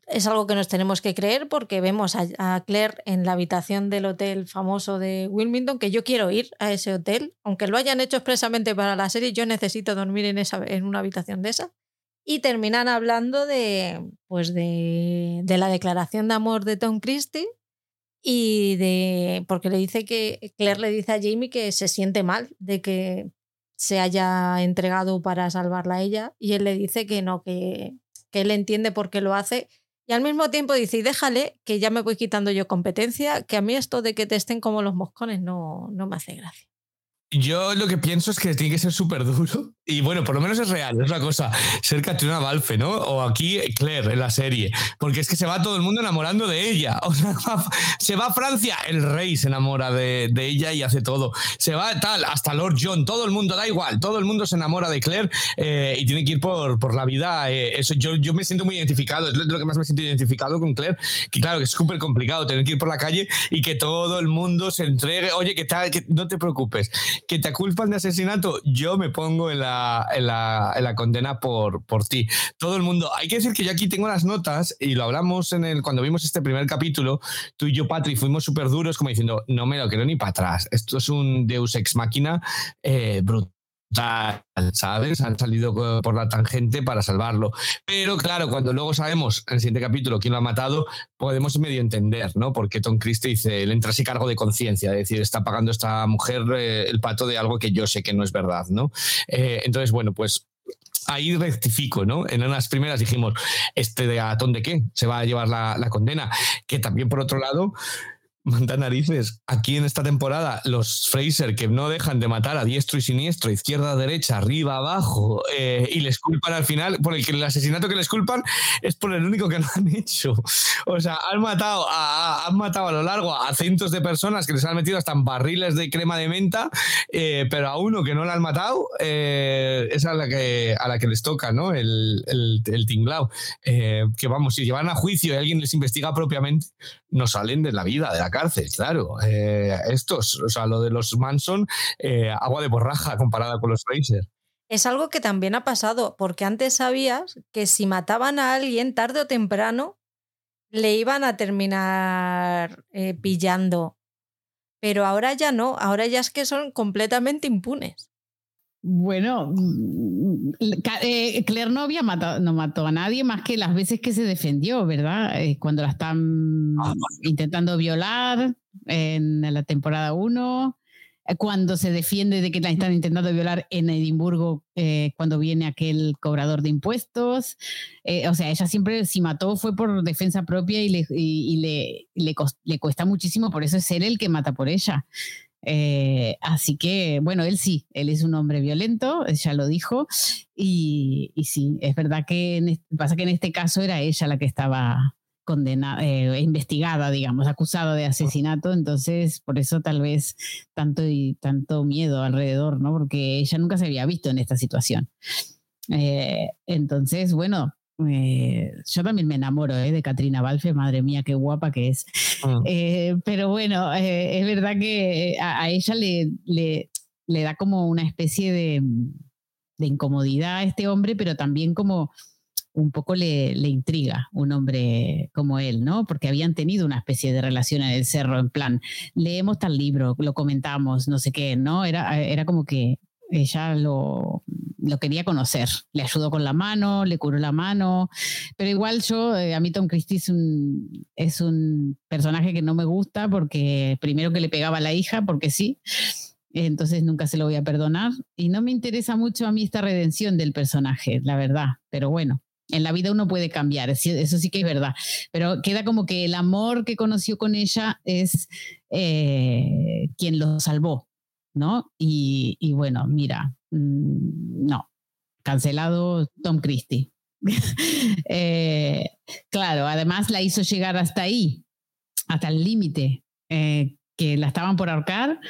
es algo que nos tenemos que creer porque vemos a, Claire en la habitación del hotel famoso de Wilmington, que yo quiero ir a ese hotel, aunque lo hayan hecho expresamente para la serie, yo necesito dormir en, esa, en una habitación de esa. Y terminan hablando de, pues de, de la declaración de amor de Tom Christie y de, porque le dice que, Claire le dice a Jamie que se siente mal de que se haya entregado para salvarla a ella y él le dice que no, que, que él entiende por qué lo hace y al mismo tiempo dice, y déjale, que ya me voy quitando yo competencia, que a mí esto de que te estén como los moscones no, no me hace gracia. Yo lo que pienso es que tiene que ser súper duro. Y bueno, por lo menos es real, es una cosa. Ser Katrina Balfe, ¿no? O aquí Claire en la serie. Porque es que se va todo el mundo enamorando de ella. O sea, se va a Francia, el rey se enamora de, ella y hace todo. Se va tal, hasta Lord John, todo el mundo, da igual, todo el mundo se enamora de Claire eh, y tiene que ir por, por la vida. Eh, eso, yo, yo me siento muy identificado, es lo que más me siento identificado con Claire. Que claro, que es súper complicado tener que ir por la calle y que todo el mundo se entregue. Oye, que, tal, no te preocupes que te culpan de asesinato, yo me pongo en la, en la, condena por, por ti. Todo el mundo. Hay que decir que yo aquí tengo las notas y lo hablamos en el, cuando vimos este primer capítulo. Tú y yo, Patrick, fuimos súper duros, como diciendo, no me lo quiero ni para atrás. Esto es un Deus ex máquina eh, brutal ¿sabes? Han salido por la tangente para salvarlo. Pero claro, cuando luego sabemos en el siguiente capítulo quién lo ha matado, podemos medio entender, ¿no? Porque Tom Christie dice, le entra así cargo de conciencia, es decir, está pagando esta mujer eh, el pato de algo que yo sé que no es verdad, ¿no? Eh, entonces, bueno, pues ahí rectifico, ¿no? En unas primeras dijimos, ¿este de atón de qué? Se va a llevar la, la condena. Que también, por otro lado, manda narices. Aquí en esta temporada, los Fraser que no dejan de matar a diestro y siniestro, izquierda, derecha, arriba, abajo, eh, y les culpan al final, por el, que el asesinato que les culpan es por el único que no han hecho. O sea, han matado a, han matado a lo largo a cientos de personas que les han metido hasta en barriles de crema de menta, eh, pero a uno que no le han matado eh, es a la, que, a la que les toca, ¿no? El, el, el tinglao. que vamos, si llevan a juicio y alguien les investiga propiamente, no salen de la vida, de la cárcel, claro. Eh, estos, o sea, lo de los Manson, eh, agua de borraja comparada con los Fraser. Es algo que también ha pasado, porque antes sabías que si mataban a alguien tarde o temprano, le iban a terminar eh, pillando. Pero ahora ya no, ahora ya es que son completamente impunes. Bueno, mm, eh, Claire no había matado, no mató a nadie más que las veces que se defendió, ¿verdad? Eh, cuando la están ah, intentando violar en la temporada 1, eh, cuando se defiende de que la están intentando violar en Edimburgo, cuando viene aquel cobrador de impuestos. o sea, ella siempre, si mató, fue por defensa propia y, le, le, le, cuesta muchísimo, por eso es él el que mata por ella. Eh, así que, bueno, él sí, él es un hombre violento, ya lo dijo, y, sí, es verdad que pasa que en este caso era ella la que estaba condenada, eh, investigada, digamos, acusada de asesinato, entonces por eso tal vez tanto y tanto miedo alrededor, ¿no? Porque ella nunca se había visto en esta situación. Eh, entonces, bueno, eh, yo también me enamoro eh, de Katrina Balfe, madre mía, qué guapa que es. Ah. Eh, pero bueno, es verdad que a, ella le, le, le, da como una especie de, de, incomodidad a este hombre, pero también como un poco le, le, intriga un hombre como él, ¿no? Porque habían tenido una especie de relación en el cerro, en plan, leemos tal libro, lo comentamos, no sé qué, ¿no? Era, era como que ella lo, lo, quería conocer. Le ayudó con la mano, le curó la mano, pero igual yo, eh, a mí Tom Christie es un, personaje que no me gusta porque primero que le pegaba a la hija, porque sí, entonces nunca se lo voy a perdonar. Y no me interesa mucho a mí esta redención del personaje, la verdad, pero bueno. En la vida uno puede cambiar, eso sí que es verdad, pero queda como que el amor que conoció con ella es eh, quien lo salvó, ¿no? Y, bueno, mira, no, cancelado Tom Christie. Eh, claro, además la hizo llegar hasta ahí, hasta el límite, eh, que la estaban por ahorcar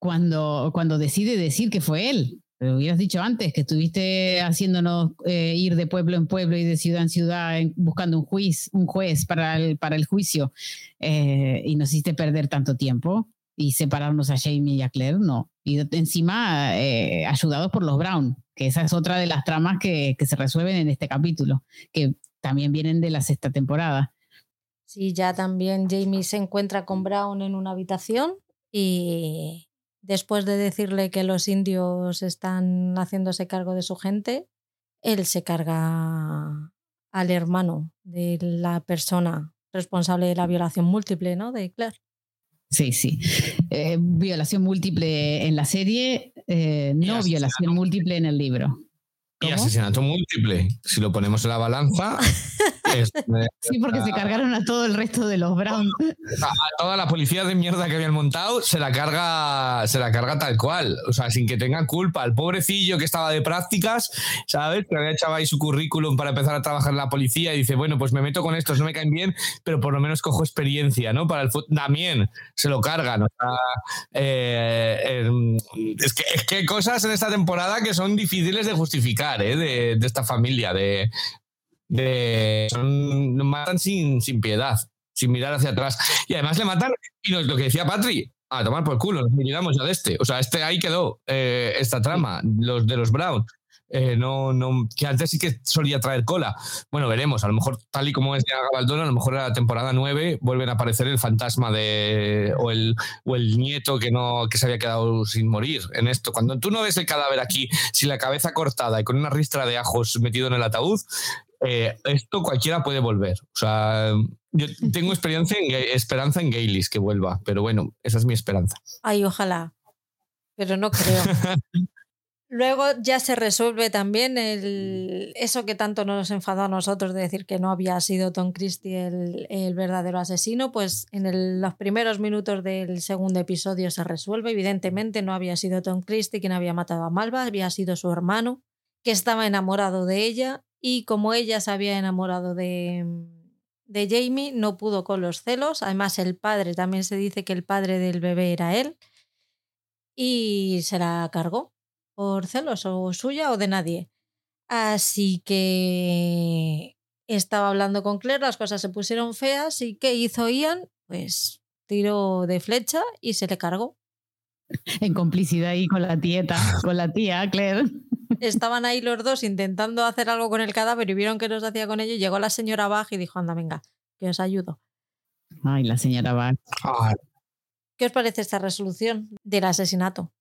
cuando, cuando decide decir que fue él. Lo hubieras dicho antes, que estuviste haciéndonos eh, ir de pueblo en pueblo y de ciudad en ciudad buscando un juez, un juez para el, para el juicio y nos hiciste perder tanto tiempo y separarnos a Jamie y a Claire, no. Y encima eh, ayudados por los Brown, que esa es otra de las tramas que, se resuelven en este capítulo, que también vienen de la sexta temporada. Sí, ya también Jamie se encuentra con Brown en una habitación y después de decirle que los indios están haciéndose cargo de su gente, él se carga al hermano de la persona responsable de la violación múltiple, ¿no? De Claire. Sí, sí. Eh, violación múltiple en la serie, eh, no violación múltiple en el libro. Y asesinato múltiple. Si lo ponemos en la balanza. sí, porque se cargaron a todo el resto de los Brown. A, toda la policía de mierda que habían montado se la carga, se la carga tal cual. O sea, sin que tengan culpa. El pobrecillo que estaba de prácticas, ¿sabes? Que había echado ahí su currículum para empezar a trabajar en la policía y dice, bueno, pues me meto con estos, no me caen bien, pero por lo menos cojo experiencia, ¿no? Para el También se lo cargan. O sea, eh, em, es, que, es que hay cosas en esta temporada que son difíciles de justificar. ¿Eh? de, esta familia, de, de matan sin, sin piedad, sin mirar hacia atrás. Y además le matan, y lo que decía Patri, a tomar por culo, nos miramos ya de este. O sea, este ahí quedó eh, esta trama, los de los Brown. Eh, no, no, que antes sí que solía traer cola. Bueno, veremos. A lo mejor, tal y como decía Gabaldón, a lo mejor en la temporada 9 vuelven a aparecer el fantasma de. o el, o el nieto que no que se había quedado sin morir en esto. Cuando tú no ves el cadáver aquí, sin la cabeza cortada y con una ristra de ajos metido en el ataúd, eh, esto cualquiera puede volver. O sea, yo tengo experiencia en, esperanza en Gaylis que vuelva, pero bueno, esa es mi esperanza. Ay, ojalá. Pero no creo. Luego ya se resuelve también el, eso que tanto nos enfadó a nosotros de decir que no había sido Tom Christie el, verdadero asesino, pues en los primeros minutos del segundo episodio se resuelve. Evidentemente no había sido Tom Christie quien había matado a Malva, había sido su hermano, que estaba enamorado de ella y como ella se había enamorado de, de Jamie, no pudo con los celos. Además el padre, también se dice que el padre del bebé era él y se la cargó por celos o suya o de nadie. Así que estaba hablando con Claire, las cosas se pusieron feas y ¿qué hizo Ian? Pues tiró de flecha y se le cargó. En complicidad ahí con la tieta, con la tía Claire. Estaban ahí los dos intentando hacer algo con el cadáver y vieron que los hacía con ello. Llegó la señora Bach y dijo, anda, venga, que os ayudo. Ay, la señora Bach. ¿Qué os parece esta resolución del asesinato?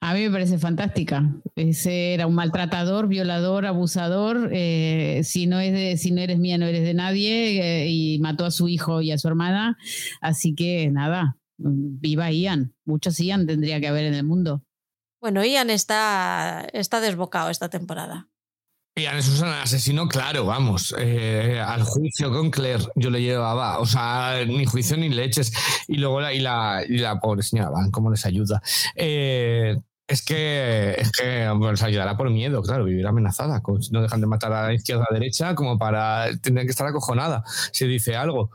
A mí me parece fantástica. Ese era un maltratador, violador, abusador. Eh, si, no es de, si no eres mía, no eres de nadie. Eh, y mató a su hijo y a su hermana. Así que nada, viva Ian. Muchos Ian tendría que haber en el mundo. Bueno, Ian está, está desbocado esta temporada. Ian es un asesino, claro, vamos. Eh, al juicio con Claire yo le llevaba, o sea, ni juicio ni leches. Y luego la, y la, y la pobre señora Van, ¿cómo les ayuda? Eh, es que, es que les ayudará por miedo, claro, vivir amenazada. No dejan de matar a la izquierda a la derecha como para tener que estar acojonada si dice algo.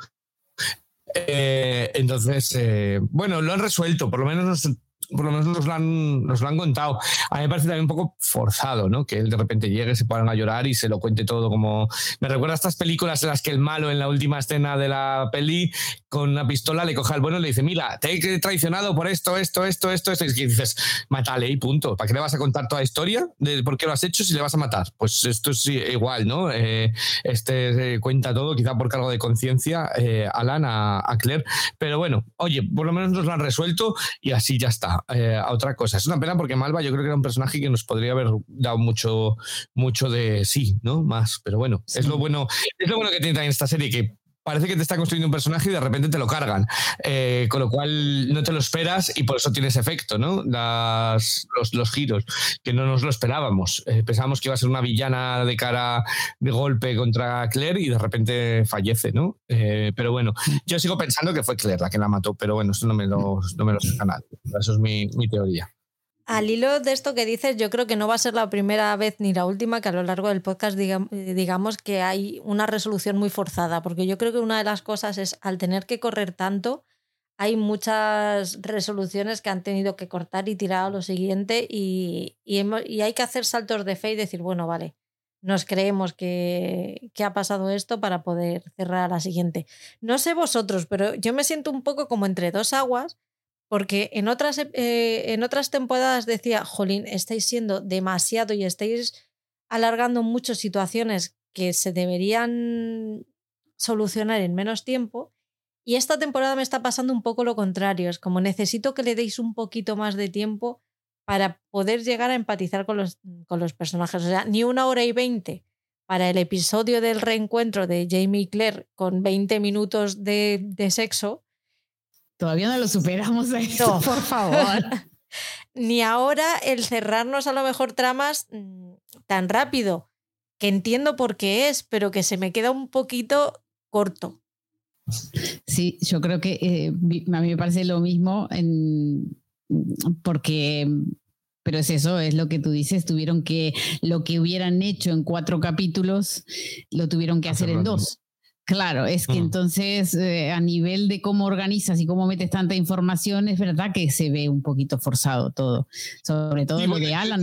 Eh, entonces, eh, bueno, lo han resuelto, por lo menos por lo menos nos lo, han, nos lo han contado. A mí me parece también un poco forzado, ¿no? Que él de repente llegue, se pongan a llorar y se lo cuente todo como... Me recuerda a estas películas en las que el malo en la última escena de la peli con una pistola le coge al bueno y le dice, mira, te he traicionado por esto, esto, esto, esto, esto. Y dices, mátale y punto. ¿Para qué le vas a contar toda la historia de por qué lo has hecho si le vas a matar? Pues esto es igual, ¿no? Eh, este cuenta todo, quizá por cargo de conciencia, eh, Alan a Claire. Pero bueno, oye, por lo menos nos lo han resuelto y así ya está. Eh, a otra cosa. Es una pena porque Malva yo creo que era un personaje que nos podría haber dado mucho, mucho de sí, ¿no? Más, pero bueno, es lo bueno, es lo bueno que tiene también esta serie, que parece que te está construyendo un personaje y de repente te lo cargan. Eh, con lo cual no te lo esperas y por eso tienes efecto, ¿no? Las, los, giros, que no nos lo esperábamos. Eh, pensábamos que iba a ser una villana de cara de golpe contra Claire y de repente fallece, ¿no? Eh, pero bueno, yo sigo pensando que fue Claire la que la mató, pero bueno, eso no me lo, no me lo sé Eso es mi, mi teoría. Al hilo de esto que dices, yo creo que no va a ser la primera vez ni la última que a lo largo del podcast digamos que hay una resolución muy forzada, porque yo creo que una de las cosas es al tener que correr tanto, hay muchas resoluciones que han tenido que cortar y tirar a lo siguiente y hay que hacer saltos de fe y decir, bueno, vale, nos creemos que, que, ha pasado esto para poder cerrar a la siguiente. No sé vosotros, pero yo me siento un poco como entre dos aguas, porque en otras, eh, en otras temporadas decía, jolín, estáis siendo demasiado y estáis alargando muchas situaciones que se deberían solucionar en menos tiempo. Y esta temporada me está pasando un poco lo contrario, es como necesito que le deis un poquito más de tiempo para poder llegar a empatizar con los, con los personajes. O sea, ni una hora y veinte para el episodio del reencuentro de Jamie y Claire con 20 minutos de sexo. Todavía no lo superamos a eso, por favor. ni ahora el cerrarnos a lo mejor tramas mm, tan rápido, que entiendo por qué es, pero que se me queda un poquito corto. Sí, yo creo que eh, a mí me parece lo mismo en, porque pero es eso, es lo que tú dices, tuvieron que, lo que hubieran hecho en cuatro capítulos, lo tuvieron que hacer en dos. Claro, es que mm. entonces eh, a nivel de cómo organizas y cómo metes tanta información, es verdad que se ve un poquito forzado todo. Sobre todo lo de Alan.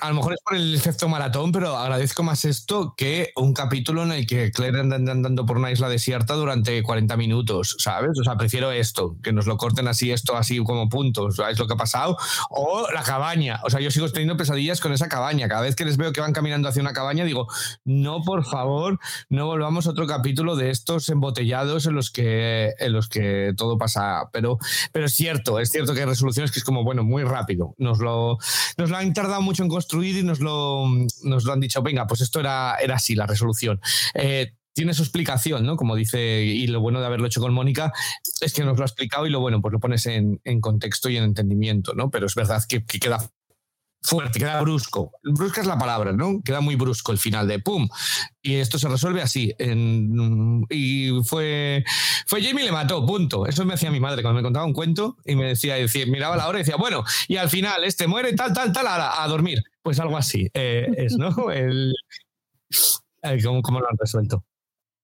A lo mejor es por el efecto maratón, pero agradezco más esto que un capítulo en el que Claire anda andando por una isla desierta durante 40 minutos, ¿sabes? O sea, prefiero esto, que nos lo corten así, esto así como puntos, es lo que ha pasado. O la cabaña, o sea, yo sigo teniendo pesadillas con esa cabaña. Cada vez que les veo que van caminando hacia una cabaña, digo, no, por favor, no volvamos a otro capítulo de estos embotellados en los que, en los que todo pasa. Pero, pero es cierto, es cierto que hay resoluciones que es como, bueno, muy rápido. Nos lo, nos lo han tardado mucho en construir y nos lo, nos lo han dicho, venga, pues esto era, era así, la resolución. Eh, tiene su explicación, ¿no? Como dice, y lo bueno de haberlo hecho con Mónica es que nos lo ha explicado y lo bueno, pues lo pones en, contexto y en entendimiento, ¿no? Pero es verdad que queda fuerte, queda brusco. Brusca es la palabra, ¿no? Queda muy brusco el final de pum. Y esto se resuelve así. y fue, fue Jamie le mató, punto. Eso me decía mi madre cuando me contaba un cuento y me decía, decía miraba la hora y decía, bueno, y al final este muere tal, tal, tal, a, a dormir. Pues algo así eh, es, ¿no? El, ¿cómo, lo han resuelto?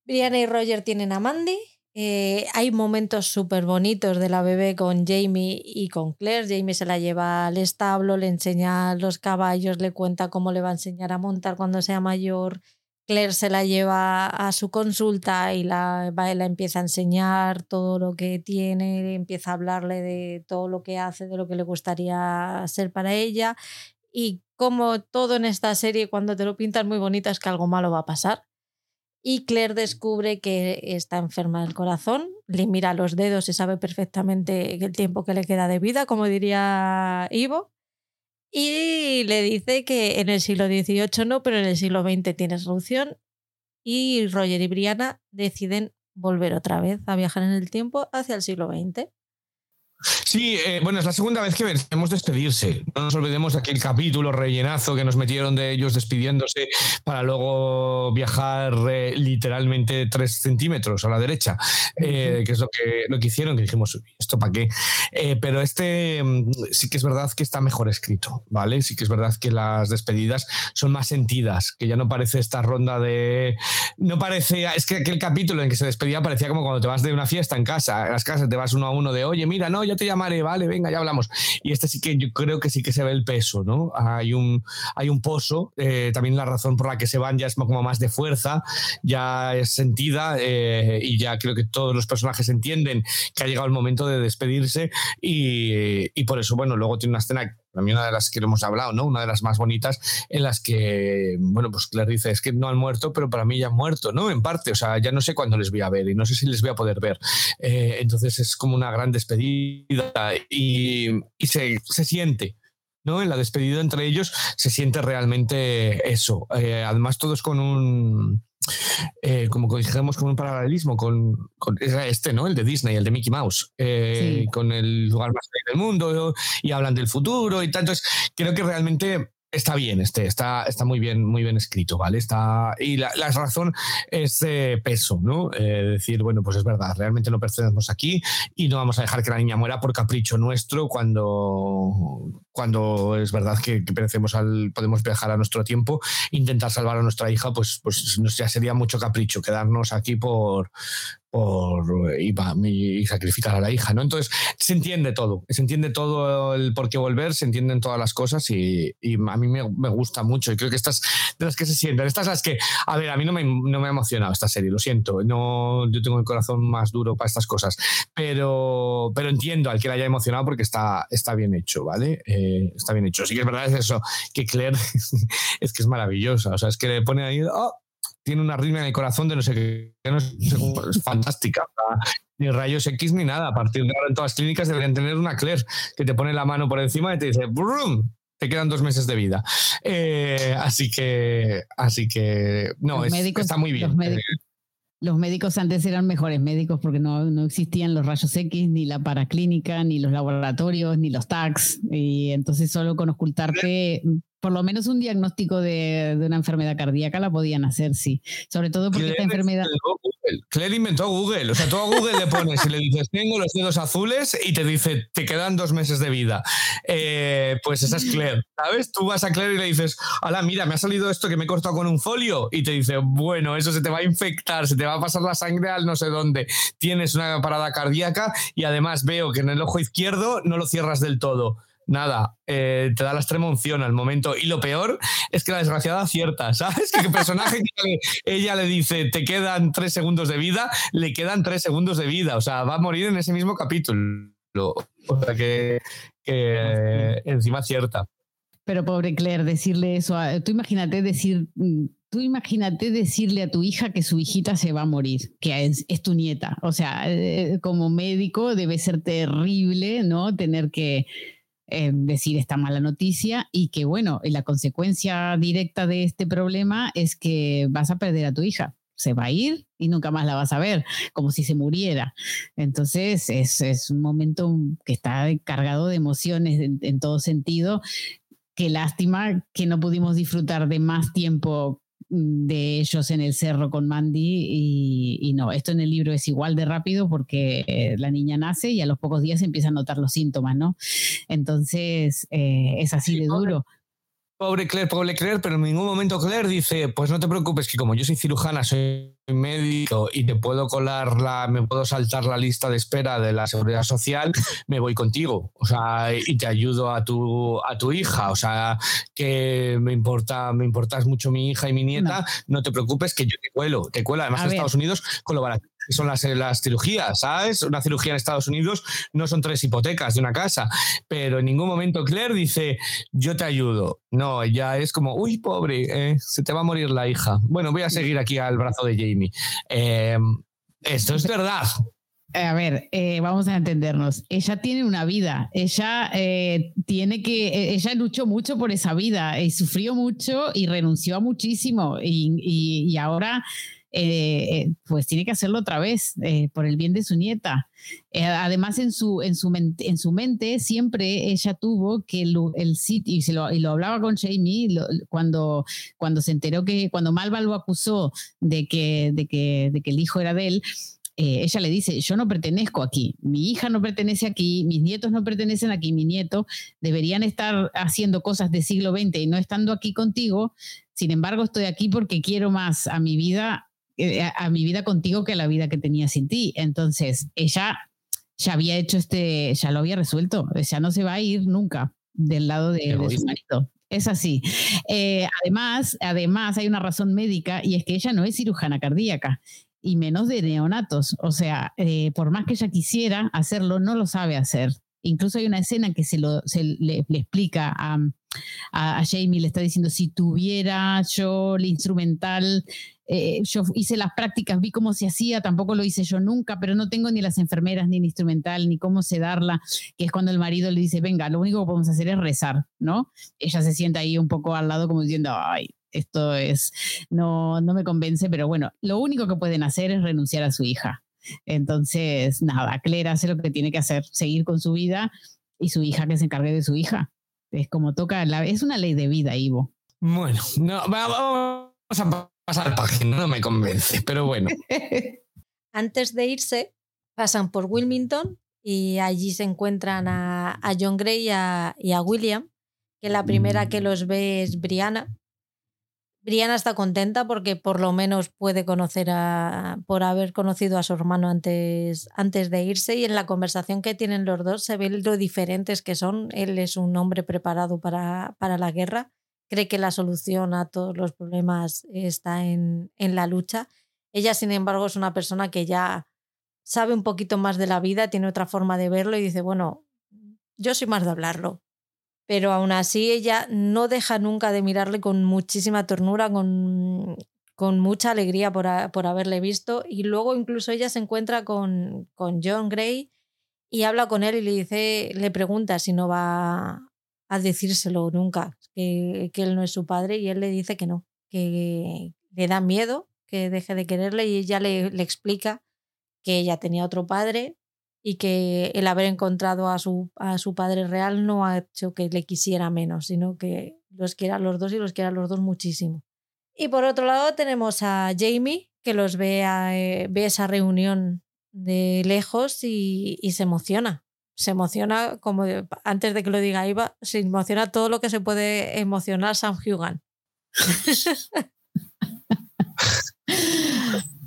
Brianna y Roger tienen a Mandy eh, hay momentos súper bonitos de la bebé con Jamie y con Claire. Jamie se la lleva al establo, le enseña los caballos, le cuenta cómo le va a enseñar a montar cuando sea mayor. Claire se la lleva a su consulta y la, la empieza a enseñar todo lo que tiene, empieza a hablarle de todo lo que hace, de lo que le gustaría ser para ella. Y como todo en esta serie, cuando te lo pintan muy bonito, es que algo malo va a pasar y Claire descubre que está enferma del corazón, le mira los dedos y sabe perfectamente el tiempo que le queda de vida, como diría Ivo, y le dice que en el siglo XVIII no, pero en el siglo XX tiene solución y Roger y Brianna deciden volver otra vez a viajar en el tiempo hacia el siglo XX. Sí, eh, bueno, es la segunda vez que veremos despedirse. No nos olvidemos de aquel capítulo rellenazo que nos metieron de ellos despidiéndose para luego viajar eh, literalmente tres centímetros a la derecha, eh, que es lo que, lo que hicieron, que dijimos, ¿esto para qué? pero este mm, sí que es verdad que está mejor escrito, ¿vale? Sí que es verdad que las despedidas son más sentidas, que ya no parece esta ronda de... No parece... Es que aquel capítulo en que se despedía parecía como cuando te vas de una fiesta en casa, en las casas te vas uno a uno de, oye, mira, no, ya te llamaré, vale, venga, ya hablamos. Y este sí que yo creo que sí que se ve el peso, ¿no? Hay un, hay un pozo, eh, también la razón por la que se van ya es como más de fuerza, ya es sentida eh, y ya creo que todos los personajes entienden que ha llegado el momento de despedirse y, y por eso, bueno, luego tiene una escena para mí una de las que hemos hablado, ¿no? Una de las más bonitas en las que, bueno, pues Claire dice, es que no han muerto, pero para mí ya han muerto, ¿no? En parte, o sea, ya no sé cuándo les voy a ver y no sé si les voy a poder ver. Eh, entonces es como una gran despedida y, se, siente, ¿no? En la despedida entre ellos se siente realmente eso. Eh, además, todos con un eh, como dijéramos, con un paralelismo con, este, ¿no? El de Disney, el de Mickey Mouse, eh, con el lugar más feliz del mundo y hablan del futuro y tal. Entonces, creo que realmente está bien, este, está, está muy bien, muy bien escrito, ¿vale? Está, y la, razón es peso, ¿no? Eh, decir, bueno, pues es verdad, realmente no pertenecemos aquí y no vamos a dejar que la niña muera por capricho nuestro cuando, cuando es verdad que, que perecemos al, podemos viajar a nuestro tiempo, intentar salvar a nuestra hija, pues, pues ya sería mucho capricho quedarnos aquí por, por y, y, sacrificar a la hija, ¿no? Entonces se entiende todo, se entiende todo el por qué volver, se entienden todas las cosas y, a mí me, me, gusta mucho y creo que estas de las que se sienten, estas las que, a ver, a mí no me, no me ha emocionado esta serie, lo siento, no, yo tengo el corazón más duro para estas cosas, pero, pero entiendo al que la haya emocionado porque está, está bien hecho, ¿vale? Eh, está bien hecho. Sí que es verdad es eso, que Claire es que es maravillosa, o sea, es que le pone ahí, oh, tiene una rima en el corazón de no sé qué, no sé, es fantástica. Ni rayos X ni nada. A partir de ahora en todas las clínicas deberían tener una Claire que te pone la mano por encima y te dice ¡Brum! te quedan dos meses de vida. Eh, así que, así que, no, es, médicos, está muy bien. Los médicos, los médicos, antes eran mejores médicos porque no, no, existían los rayos X, ni la paraclínica, ni los laboratorios, ni los tags. Y entonces solo con ocultarte por lo menos un diagnóstico de, de, una enfermedad cardíaca la podían hacer, sí. Sobre todo porque Claire esta enfermedad. Google. Claire inventó Google. O sea, tú a Google le pones y le dices, tengo los dedos azules y te dice, te quedan dos meses de vida. Eh, pues esa es Claire, ¿sabes? Tú vas a Claire y le dices, hola, mira, me ha salido esto que me he cortado con un folio. Y te dice, bueno, eso se te va a infectar, se te va a pasar la sangre al no sé dónde. Tienes una parada cardíaca y además veo que en el ojo izquierdo no lo cierras del todo nada, eh, te da la extrema unción al momento. Y lo peor es que la desgraciada acierta, ¿sabes? Que el personaje que ella le dice, te quedan tres segundos de vida, le quedan tres segundos de vida. O sea, va a morir en ese mismo capítulo. O sea, que, encima acierta. Pero pobre Claire, decirle eso, a, tú imagínate decir... Tú imagínate decirle a tu hija que su hijita se va a morir, que es, es tu nieta. O sea, eh, como médico debe ser terrible, ¿no? Tener que, eh, decir esta mala noticia y que, bueno, la consecuencia directa de este problema es que vas a perder a tu hija. Se va a ir y nunca más la vas a ver, como si se muriera. Entonces es, es un momento que está cargado de emociones en, en todo sentido. Qué lástima que no pudimos disfrutar de más tiempo de ellos en el cerro con Mandy y, y, no, esto en el libro es igual de rápido porque eh, la niña nace y a los pocos días empieza a notar los síntomas, ¿no? Entonces eh, es así de duro. Pobre Claire, pobre Claire, pero en ningún momento Claire dice, pues no te preocupes, que como yo soy cirujana, soy médico y te puedo colar la, me puedo saltar la lista de espera de la seguridad social, me voy contigo. O sea, y te ayudo a tu, a tu hija. O sea, que me importa, me importas mucho mi hija y mi nieta, no, no te preocupes, que yo te cuelo, te cuelo. Además, a en ver. Estados Unidos, con lo barato son las, las cirugías, ¿sabes? Una cirugía en Estados Unidos no son tres hipotecas de una casa, pero en ningún momento Claire dice, yo te ayudo. No, ella es como, uy, pobre, eh, se te va a morir la hija. Bueno, voy a seguir aquí al brazo de Jamie. Eh, esto es verdad. A ver, eh, vamos a entendernos. Ella tiene una vida. Ella eh, tiene que. Ella luchó mucho por esa vida y sufrió mucho y renunció a muchísimo. Y, y ahora eh, eh, pues tiene que hacerlo otra vez eh, por el bien de su nieta. Además, en su, en, su mente, en su mente siempre ella tuvo que el, el sitio, y, se lo, y lo hablaba con Jamie lo, cuando, cuando se enteró que, cuando Malva lo acusó de que, de que, de que el hijo era de él, ella le dice, yo no pertenezco aquí, mi hija no pertenece aquí, mis nietos no pertenecen aquí, mi nieto deberían estar haciendo cosas del siglo XX y no estando aquí contigo, sin embargo estoy aquí porque quiero más a mi vida a, a, mi vida contigo que a la vida que tenía sin ti. Entonces, ella ya había hecho este, ya lo había resuelto, ya no se va a ir nunca del lado de, de su marido. Es así. Eh, además, además, hay una razón médica y es que ella no es cirujana cardíaca y menos de neonatos. O sea, eh, por más que ella quisiera hacerlo, no lo sabe hacer. Incluso hay una escena que se, lo, se le, le explica a, a, Jamie, le está diciendo, si tuviera yo el instrumental, eh, yo hice las prácticas, vi cómo se hacía, tampoco lo hice yo nunca, pero no tengo ni las enfermeras, ni el instrumental, ni cómo se darla, que es cuando el marido le dice, venga, lo único que podemos hacer es rezar, ¿no? Ella se sienta ahí un poco al lado como diciendo, ay, esto es, no, no me convence, pero bueno, lo único que pueden hacer es renunciar a su hija. Entonces, nada, Claire hace lo que tiene que hacer, seguir con su vida y su hija que se encargue de su hija. Es como toca, la, es una ley de vida, Ivo. Bueno, no, vamos a pasar página, no me convence, pero bueno. Antes de irse, pasan por Wilmington y allí se encuentran a, a John Gray y a, y a William, que la primera que los ve es Brianna. Brianna está contenta porque por lo menos puede conocer a, por haber conocido a su hermano antes, antes de irse y en la conversación que tienen los dos se ve lo diferentes que son. Él es un hombre preparado para, para la guerra, cree que la solución a todos los problemas está en, en la lucha. Ella, sin embargo, es una persona que ya sabe un poquito más de la vida, tiene otra forma de verlo y dice, bueno, yo soy más de hablarlo. Pero aún así ella no deja nunca de mirarle con muchísima ternura, con, con mucha alegría por, por, haberle visto. Y luego incluso ella se encuentra con, con John Gray y habla con él y le dice, le pregunta si no va a decírselo nunca, que, que él no es su padre, y él le dice que no, que le da miedo que deje de quererle y ella le, le explica que ella tenía otro padre y que el haber encontrado a su, a su padre real no ha hecho que le quisiera menos, sino que los quiera los dos y los quiera los dos muchísimo. Y por otro lado tenemos a Jamie, que los ve, a, eh, ve esa reunión de lejos y, y, se emociona. Se emociona, como antes de que lo diga Iva, se emociona todo lo que se puede emocionar Sam Hugan.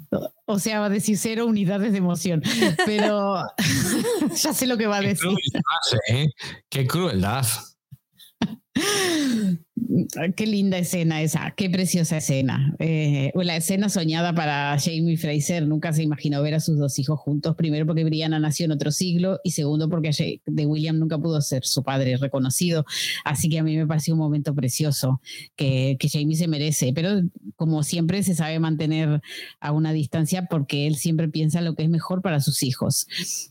O sea, va a decir cero unidades de emoción, pero ya sé lo que va a decir. ¿eh? Qué crueldad. Qué linda escena esa, qué preciosa escena. Eh, la escena soñada para Jamie Fraser, nunca se imaginó ver a sus dos hijos juntos, primero porque Brianna nació en otro siglo y segundo porque de William nunca pudo ser su padre reconocido. Así que a mí me pareció un momento precioso que, que Jamie se merece, pero como siempre se sabe mantener a una distancia porque él siempre piensa lo que es mejor para sus hijos.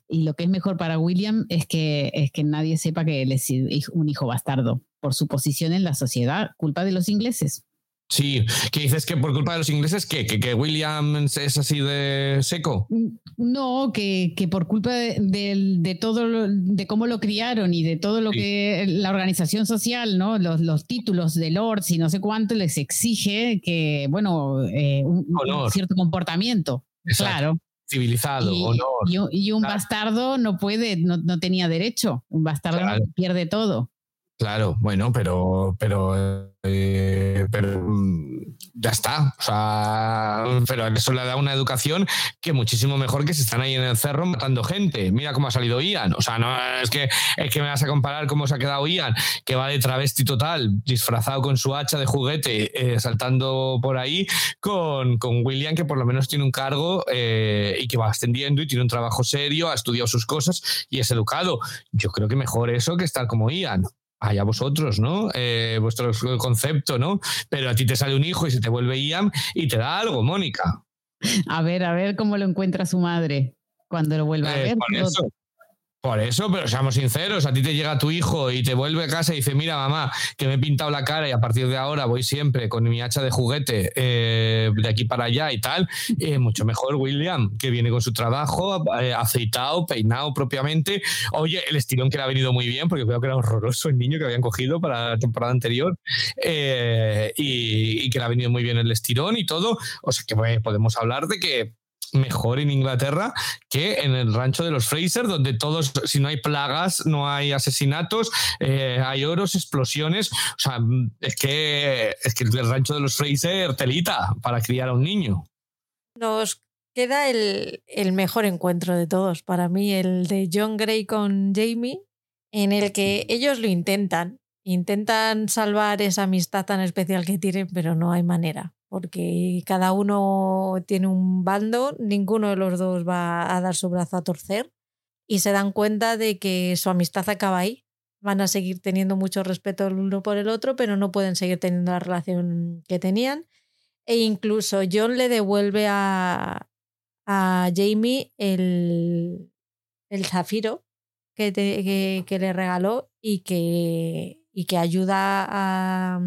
Y lo que es mejor para William es que, es que nadie sepa que él es un hijo bastardo por su posición en la sociedad, culpa de los ingleses. Sí, que dices que por culpa de los ingleses, ¿qué? ¿Que, que William es así de seco? Mm, no, que, que por culpa de, de, de, todo, lo, de cómo lo criaron y de todo lo sí. que la organización social, ¿no? Los, los, títulos de lords y no sé cuánto les exige que, bueno, eh, un, un, cierto comportamiento. Exacto. Claro. Civilizado, y, honor. Y, y un claro. bastardo no puede, no, no, tenía derecho. Un bastardo claro. pierde todo. Claro, bueno, pero, pero, eh, pero mm, ya está. O sea, pero eso le da una educación que muchísimo mejor que si están ahí en el cerro matando gente. Mira cómo ha salido Ian. O sea, no es que es que me vas a comparar cómo se ha quedado Ian, que va de travesti total, disfrazado con su hacha de juguete, eh, saltando por ahí, con, con, William, que por lo menos tiene un cargo eh, y que va ascendiendo y tiene un trabajo serio, ha estudiado sus cosas y es educado. Yo creo que mejor eso que estar como Ian allá vosotros, ¿no? Eh, vuestro concepto, ¿no? Pero a ti te sale un hijo y se te vuelve Ian y te da algo, Mónica. A ver, a ver cómo lo encuentra su madre cuando lo vuelva eh, a ver. Eso, por eso, pero seamos sinceros, a ti te llega tu hijo y te vuelve a casa y dice, mira mamá, que me he pintado la cara y a partir de ahora voy siempre con mi hacha de juguete eh, de aquí para allá y tal, eh, mucho mejor William, que viene con su trabajo, eh, aceitado, peinado propiamente. Oye, el estirón que le ha venido muy bien, porque creo que era horroroso el niño que habían cogido para la temporada anterior, eh, y, y, que le ha venido muy bien el estirón y todo. O sea que pues, podemos hablar de que mejor en Inglaterra que en el rancho de los Fraser, donde todos, si no hay plagas, no hay asesinatos, eh, hay oros, explosiones. O sea, es que, es que el rancho de los Fraser telita para criar a un niño. Nos queda el, el mejor encuentro de todos, para mí, el de John Gray con Jamie, en el que ellos lo intentan. Intentan salvar esa amistad tan especial que tienen, pero no hay manera porque cada uno tiene un bando, ninguno de los dos va a dar su brazo a torcer y se dan cuenta de que su amistad acaba ahí. Van a seguir teniendo mucho respeto el uno por el otro, pero no pueden seguir teniendo la relación que tenían. E incluso John le devuelve a, a Jamie el, el zafiro que, te, que, que, le regaló y que, y que ayuda a,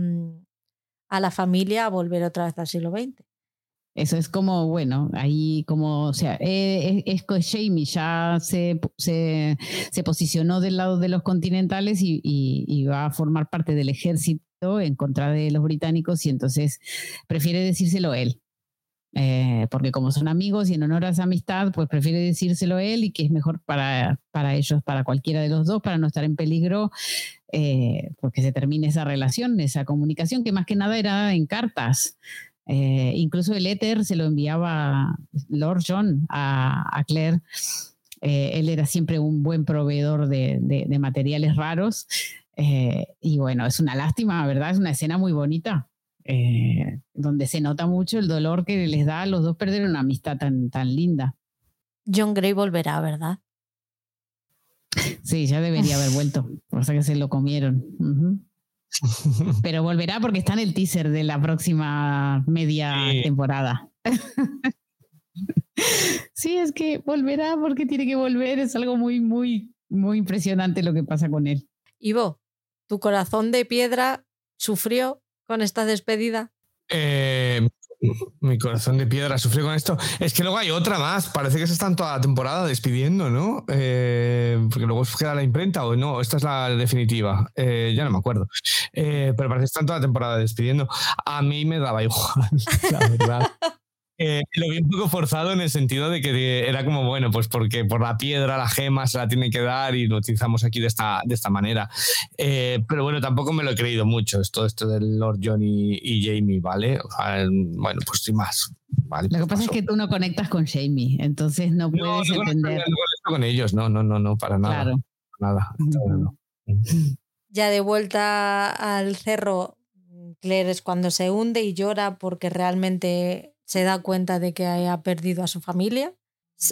a la familia a volver otra vez al siglo XX. Eso es como, bueno, ahí como, o sea, eh, es, es Jamie ya se, se, se, posicionó del lado de los continentales y, y, y, va a formar parte del ejército en contra de los británicos y entonces prefiere decírselo él. eh, porque como son amigos y en honor a esa amistad, pues prefiere decírselo él y que es mejor para, para ellos, para cualquiera de los dos, para no estar en peligro, eh, porque se termine esa relación, esa comunicación, que más que nada era en cartas. Eh, incluso el éter se lo enviaba Lord John a, Claire. él era siempre un buen proveedor de, de materiales raros. y bueno, es una lástima, ¿verdad? Es una escena muy bonita. Eh, donde se nota mucho el dolor que les da a los dos perder una amistad tan, tan linda. John Gray volverá, ¿verdad? Sí, ya debería haber vuelto, por eso que se lo comieron. Pero volverá porque está en el teaser de la próxima media temporada. sí, es que volverá porque tiene que volver, es algo muy, muy, muy impresionante lo que pasa con él. Ivo, tu corazón de piedra sufrió con esta despedida? Eh, mi corazón de piedra sufrió con esto. Es que luego hay otra más. Parece que se están toda la temporada despidiendo, ¿no? Eh, porque luego queda la imprenta o no. Esta es la definitiva. Eh, ya no me acuerdo. pero parece que están toda la temporada despidiendo. A mí me daba igual, la verdad. Eh, lo vi un poco forzado en el sentido de que era como, bueno, pues porque por la piedra, la gema se la tiene que dar y lo utilizamos aquí de esta, de esta manera. Eh, pero bueno, tampoco me lo he creído mucho, esto, esto del Lord John y, Jamie, ¿vale? bueno, pues sin más. Vale, lo que pasa es que tú no conectas con Jamie, entonces no puedes no, no entender. No con ellos, no, no, no, no, para nada. Claro. Nada. Ya de vuelta al cerro, Claire es cuando se hunde y llora porque realmente se da cuenta de que ha perdido a su familia.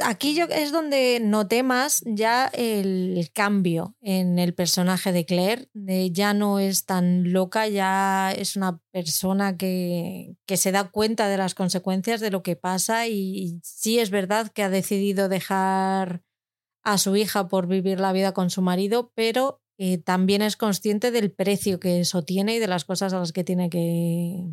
Aquí yo, es donde noté más ya el cambio en el personaje de Claire. Ya no es tan loca, ya es una persona que, que se da cuenta de las consecuencias de lo que pasa y sí es verdad que ha decidido dejar a su hija por vivir la vida con su marido, pero eh, también es consciente del precio que eso tiene y de las cosas a las que tiene que,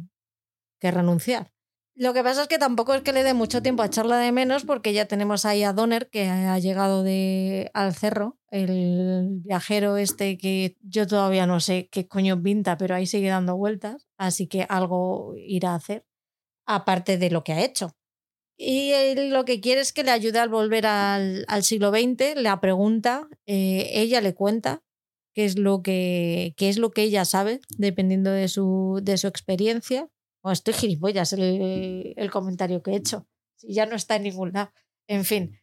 que renunciar. Lo que pasa es que tampoco es que le dé mucho tiempo a echarla de menos porque ya tenemos ahí a Donner que ha llegado de, al cerro, el viajero este que yo todavía no sé qué coño pinta, pero ahí sigue dando vueltas, así que algo irá a hacer, aparte de lo que ha hecho. Y él lo que quiere es que le ayude al volver al, siglo XX, la pregunta, eh, ella le cuenta qué es lo que, qué es lo que ella sabe, dependiendo de su, de su experiencia o estoy gilipollas el, comentario que he hecho. Ya no está en ningún lado. En fin.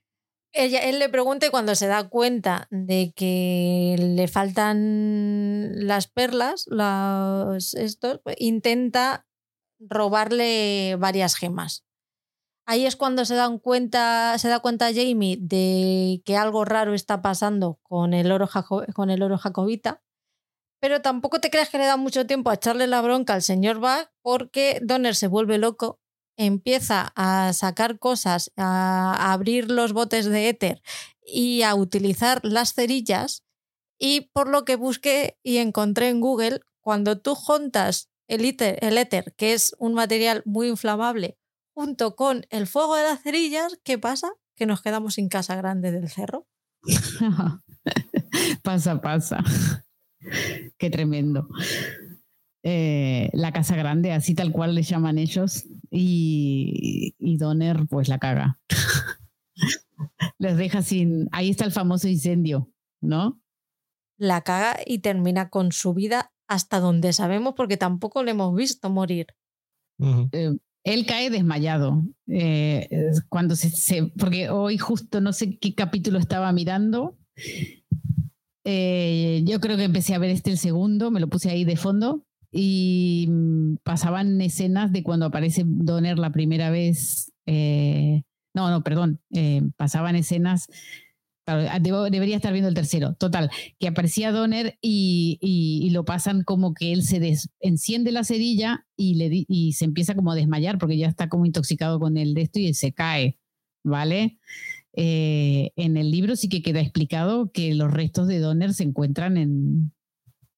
Ella, él le pregunta y cuando se da cuenta de que le faltan las perlas, los, estos, pues, intenta robarle varias gemas. Ahí es cuando se, dan cuenta, se da cuenta Jamie de que algo raro está pasando con el oro, con el oro jacobita pero tampoco te creas que le da mucho tiempo a echarle la bronca al señor Bach porque Donner se vuelve loco, empieza a sacar cosas, a abrir los botes de éter y a utilizar las cerillas. Y por lo que busqué y encontré en Google, cuando tú juntas el éter, el éter, que es un material muy inflamable, junto con el fuego de las cerillas, ¿qué pasa? Que nos quedamos sin casa grande del cerro. pasa, pasa. Qué tremendo. Eh, la casa grande, así tal cual le llaman ellos, y, y Donner pues la caga. Les deja sin... Ahí está el famoso incendio, ¿no? La caga y termina con su vida hasta donde sabemos porque tampoco le hemos visto morir. Eh, él cae desmayado. Eh, cuando se, porque hoy justo no sé qué capítulo estaba mirando eh, yo creo que empecé a ver este el segundo, me lo puse ahí de fondo y mm, pasaban escenas de cuando aparece Donner la primera vez. Eh, no, no, perdón, eh, pasaban escenas. debería estar viendo el tercero. Total, que aparecía Donner y, lo pasan como que él se enciende la cerilla y, le, y se empieza como a desmayar porque ya está como intoxicado con el de esto y se cae, ¿vale? Eh, en el libro sí que queda explicado que los restos de Donner se encuentran en,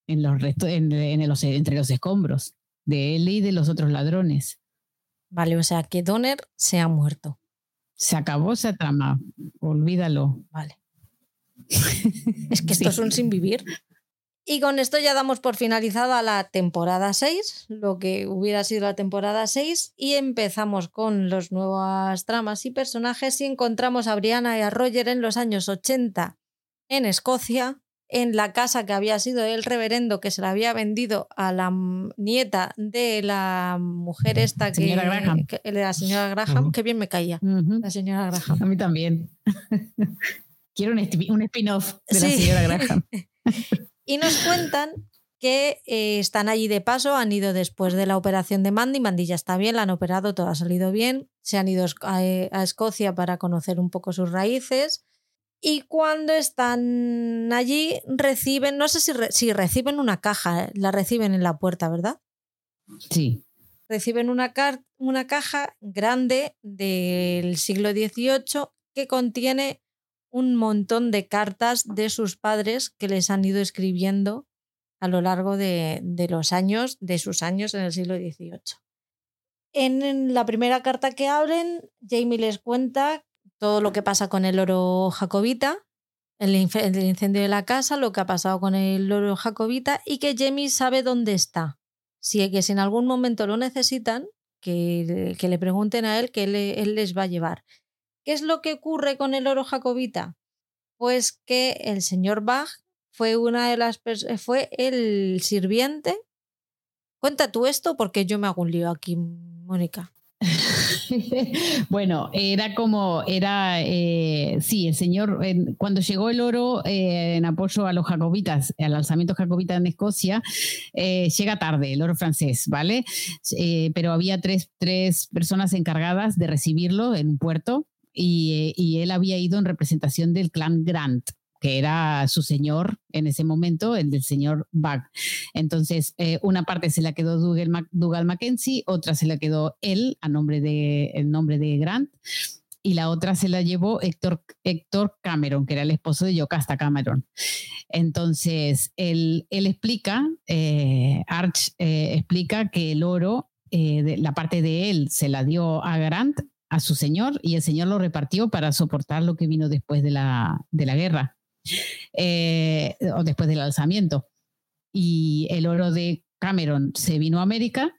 en los restos, en, entre los escombros de él y de los otros ladrones. Vale, o sea que Donner se ha muerto. Se acabó esa trama, olvídalo. Vale. es que esto es un sin vivir. Y con esto ya damos por finalizada la temporada 6, lo que hubiera sido la temporada 6, y empezamos con las nuevas tramas y personajes y encontramos a Brianna y a Roger en los años 80 en Escocia, en la casa que había sido el reverendo que se la había vendido a la nieta de la mujer esta que, Señora Graham. que- la señora Graham, que bien me caía, la señora Graham. A mí también. Quiero un, spin-off de la señora Graham. Y nos cuentan que eh, están allí de paso, han ido después de la operación de Mandy, Mandy ya está bien, la han operado, todo ha salido bien, se han ido a eh, a Escocia para conocer un poco sus raíces y cuando están allí reciben, no sé si, re- si reciben una caja, eh, la reciben en la puerta, ¿verdad? Sí. Reciben una, car- una caja grande del siglo XVIII que contiene un montón de cartas de sus padres que les han ido escribiendo a lo largo de, de los años, de sus años en el siglo XVIII. En, la primera carta que abren, Jamie les cuenta todo lo que pasa con el oro jacobita, el, incendio de la casa, lo que ha pasado con el oro jacobita y que Jamie sabe dónde está. Si, que si en algún momento lo necesitan, que, que le pregunten a él, que él, él les va a llevar. ¿Qué es lo que ocurre con el oro jacobita? Pues que el señor Bach fue una de las pers- fue el sirviente. Cuenta tú esto porque yo me hago un lío aquí, Mónica. bueno, era como, era, eh, sí, el señor, cuando llegó el oro eh, en apoyo a los jacobitas, al alzamiento jacobita en Escocia, eh, llega tarde el oro francés, ¿vale? Eh, pero había tres, tres personas encargadas de recibirlo en un puerto y, eh, y él había ido en representación del clan Grant que era su señor en ese momento, el del señor Bug. Entonces, eh, una parte se la quedó Dougal, Mac- Dougal Mackenzie, otra se la quedó él a nombre de, el nombre de Grant, y la otra se la llevó Héctor, Héctor Cameron, que era el esposo de Yocasta Cameron. Entonces, él, él explica, eh, Arch eh, explica que el oro, de, la parte de él se la dio a Grant, a su señor, y el señor lo repartió para soportar lo que vino después de la, de la guerra, eh, o después del alzamiento. Y el oro de Cameron se vino a América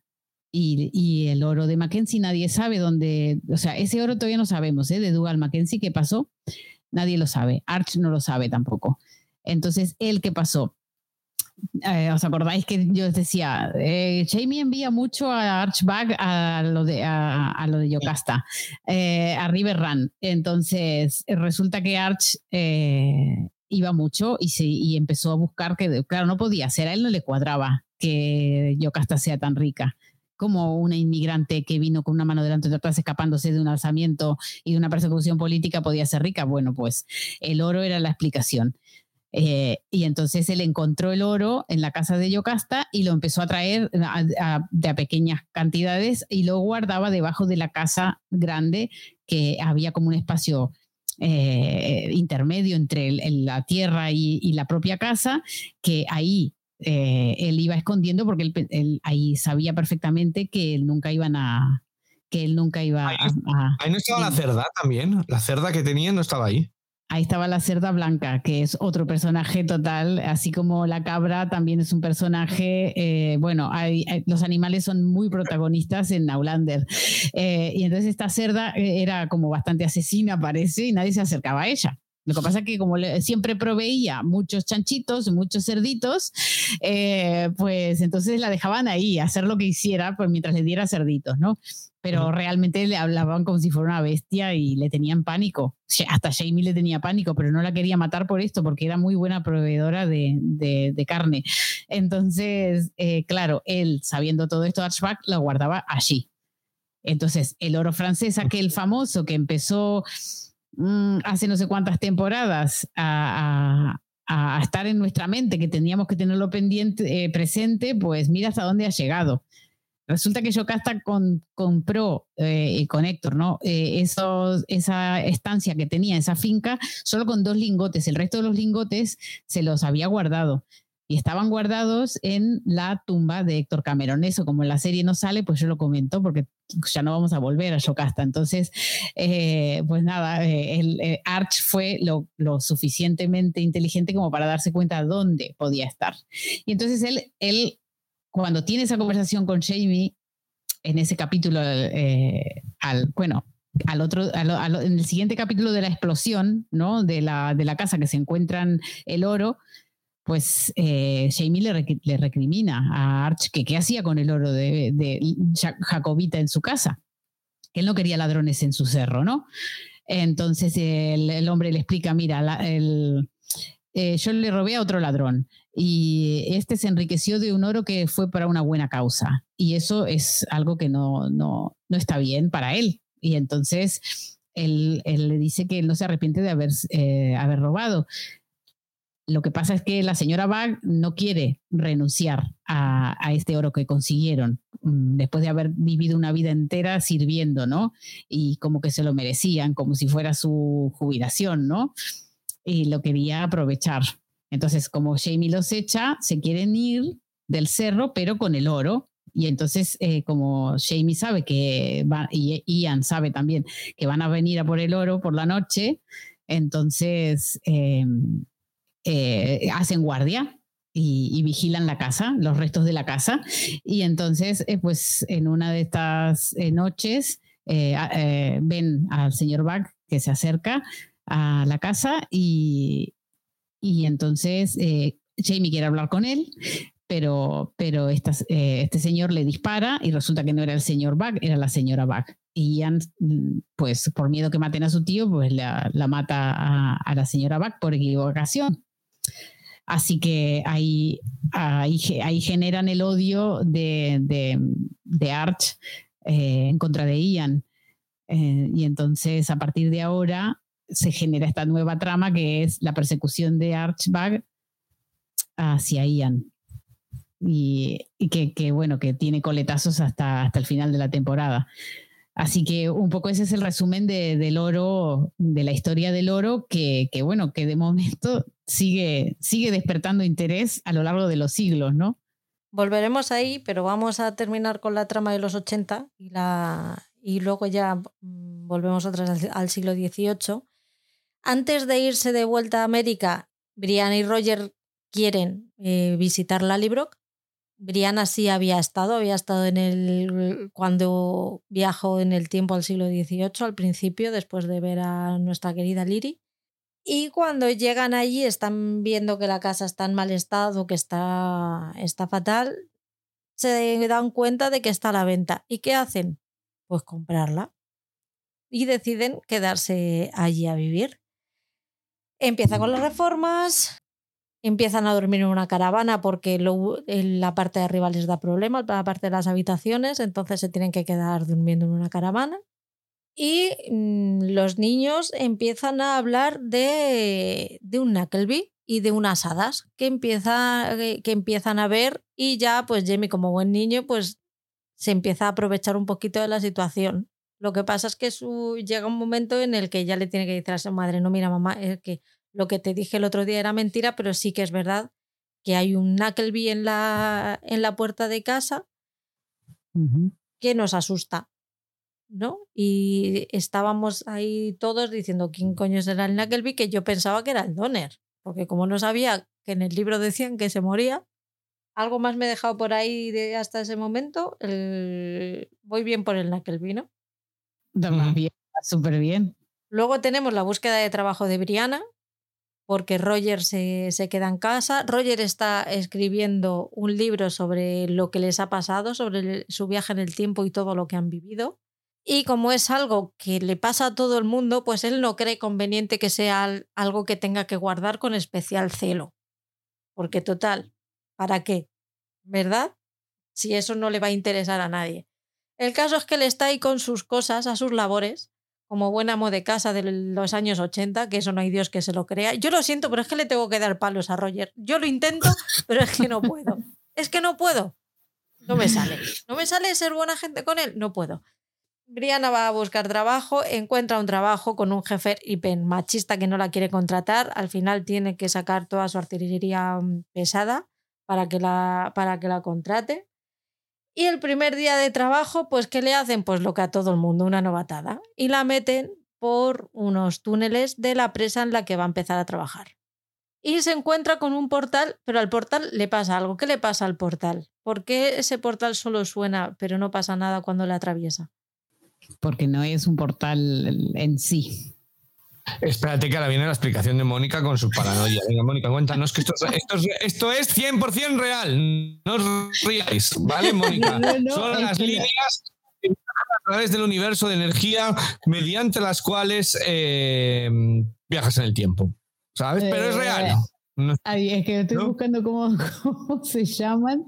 y, y, el oro de Mackenzie nadie sabe dónde, o sea, ese oro todavía no sabemos, ¿eh? de Dougal Mackenzie, ¿qué pasó? Nadie lo sabe, Arch no lo sabe tampoco. Entonces, ¿él qué pasó? Eh, ¿Os acordáis que yo os decía, eh, Jamie envía mucho a Archbag a lo de, a, a lo de Yocasta, eh, a River Run. Entonces, resulta que Arch iba mucho y, se, y empezó a buscar que, claro, no podía ser, a él no le cuadraba que Yocasta sea tan rica como una inmigrante que vino con una mano delante otra atrás escapándose de un alzamiento y de una persecución política podía ser rica. Bueno, pues el oro era la explicación. Eh, y entonces él encontró el oro en la casa de Yocasta y lo empezó a traer a, a, de a pequeñas cantidades y lo guardaba debajo de la casa grande que había como un espacio eh, intermedio entre el, el, la tierra y, y, la propia casa, que ahí eh, él iba escondiendo porque él, él, ahí sabía perfectamente que él nunca iban a que él nunca iba ahí, a, a, ahí no estaba la cerda también la cerda que tenía no estaba ahí Ahí estaba la cerda blanca, que es otro personaje total, así como la cabra también es un personaje, eh, bueno, hay, los animales son muy protagonistas en Aulander. Eh, y entonces esta cerda eh, era como bastante asesina, parece, y nadie se acercaba a ella. Lo que pasa es que como le, siempre proveía muchos chanchitos, muchos cerditos, eh, pues entonces la dejaban ahí, hacer lo que hiciera, pues mientras le diera cerditos, ¿no? Pero uh -huh. realmente le hablaban como si fuera una bestia y le tenían pánico. Hasta Jamie le tenía pánico, pero no la quería matar por esto, porque era muy buena proveedora de, de, de carne. Entonces, eh, claro, él, sabiendo todo esto, Archback la guardaba allí. Entonces, el oro francés, aquel famoso que empezó mmm, hace no sé cuántas temporadas a, estar en nuestra mente, que teníamos que tenerlo pendiente, eh, presente, pues mira hasta dónde ha llegado. Resulta que Yocasta compró eh, con Héctor, ¿no? Eh, esa estancia que tenía, esa finca, solo con dos lingotes. El resto de los lingotes se los había guardado y estaban guardados en la tumba de Héctor Cameron. Eso, como en la serie no sale, pues yo lo comento porque ya no vamos a volver a Yocasta. Entonces, eh, pues nada, eh, el, eh, Arch fue lo, lo, suficientemente inteligente como para darse cuenta dónde podía estar. Y entonces él, él cuando tiene esa conversación con Jamie, en ese capítulo, al, bueno, al otro, en el siguiente capítulo de la explosión, ¿no? De la, de la casa que se encuentran el oro, pues eh, Jamie le, recrimina a Arch que qué hacía con el oro de, Jacobita en su casa. Él no quería ladrones en su cerro, ¿no? Entonces el, hombre le explica, mira, eh, yo le robé a otro ladrón y este se enriqueció de un oro que fue para una buena causa. Y eso es algo que no, no, no está bien para él. Y entonces él, él, le dice que él no se arrepiente de haber, eh, haber robado. Lo que pasa es que la señora Bag no quiere renunciar a, a, este oro que consiguieron mm, después de haber vivido una vida entera sirviendo, ¿no? Y como que se lo merecían, como si fuera su jubilación, ¿no? Y lo quería aprovechar. Entonces, como Jamie los echa, se quieren ir del cerro, pero con el oro, y entonces, eh, como Jamie sabe que va, y Ian sabe también que van a venir a por el oro por la noche, entonces eh, eh, hacen guardia y, vigilan la casa, los restos de la casa. Y entonces, pues en una de estas noches ven al señor Bach que se acerca a la casa y, y entonces Jamie quiere hablar con él, pero, pero eh, este señor le dispara y resulta que no era el señor Bug, era la señora Bug. Y Ian, mm, pues por miedo que maten a su tío, pues la, mata a, la señora Bug por equivocación. Así que ahí, ahí, ahí generan el odio de, de, de Arch eh, en contra de Ian. Eh, y entonces a partir de ahora se genera esta nueva trama que es la persecución de Archbag hacia Ian y, que, bueno, que tiene coletazos hasta, hasta el final de la temporada. Así que un poco ese es el resumen de, del oro, de la historia del oro, que, que, bueno, que de momento sigue, sigue despertando interés a lo largo de los siglos, ¿no? Volveremos ahí, pero vamos a terminar con la trama de los 80 y, la, y luego ya mm, volvemos vez al, siglo XVIII. Antes de irse de vuelta a América, Brian y Roger quieren eh, visitar Lallybrook Brianna sí había estado, había estado en el cuando viajó en el tiempo al siglo XVIII, al principio, después de ver a nuestra querida Liri. Y cuando llegan allí están viendo que la casa está en mal estado, que está, está fatal, se dan cuenta de que está a la venta. ¿Y qué hacen? Pues comprarla. Y deciden quedarse allí a vivir. Empieza con las reformas, empiezan a dormir en una caravana porque la parte de arriba les da problemas, la parte de las habitaciones, entonces se tienen que quedar durmiendo en una caravana. Y mm, los niños empiezan a hablar de, de un Knuckleby y de unas hadas que, empieza, que empiezan a ver y ya pues Jamie como buen niño pues se empieza a aprovechar un poquito de la situación. Lo que pasa es que su, llega un momento en el que ya le tiene que decir a su madre, no, mira mamá, es que lo que te dije el otro día era mentira, pero sí que es verdad que hay un Knuckleby en la, en la puerta de casa que nos asusta. ¿No? Y estábamos ahí todos diciendo quién coño será el Knuckleby, que yo pensaba que era el Donner, porque como no sabía que en el libro decían que se moría, algo más me he dejado por ahí de hasta ese momento, voy bien por el Knuckleby, ¿no? bien, súper bien. Luego tenemos la búsqueda de trabajo de Brianna, porque Roger se, se, queda en casa. Roger está escribiendo un libro sobre lo que les ha pasado, sobre su viaje en el tiempo y todo lo que han vivido. Y como es algo que le pasa a todo el mundo, pues él no cree conveniente que sea algo que tenga que guardar con especial celo. Porque total, ¿para qué? ¿Verdad? Si eso no le va a interesar a nadie. El caso es que él está ahí con sus cosas, a sus labores, como buen amo de casa de los años 80, que eso no hay Dios que se lo crea. Yo lo siento, pero es que le tengo que dar palos a Roger. Yo lo intento, pero es que no puedo. Es que no puedo. No me sale. No me sale ser buena gente con él. No puedo. Brianna va a buscar trabajo, encuentra un trabajo con un jefe hiper machista que no la quiere contratar. Al final tiene que sacar toda su artillería mm, pesada para que la, para que la contrate. Y el primer día de trabajo, pues ¿qué le hacen? Pues lo que a todo el mundo, una novatada. Y la meten por unos túneles de la presa en la que va a empezar a trabajar. Y se encuentra con un portal, pero al portal le pasa algo. ¿Qué le pasa al portal? ¿Por qué ese portal solo suena, pero no pasa nada cuando le atraviesa? Porque no es un portal en sí. Espérate que ahora viene la explicación de Mónica con su paranoia. Venga, Mónica, cuéntanos que esto, esto, es, esto es 100% real. No os ríais, ¿vale, Mónica? No, no, Son las que- líneas a través del universo de energía mediante las cuales eh, viajas en el tiempo. ¿Sabes? Pero es real. Ay, es que estoy ¿No? buscando cómo, cómo se llaman.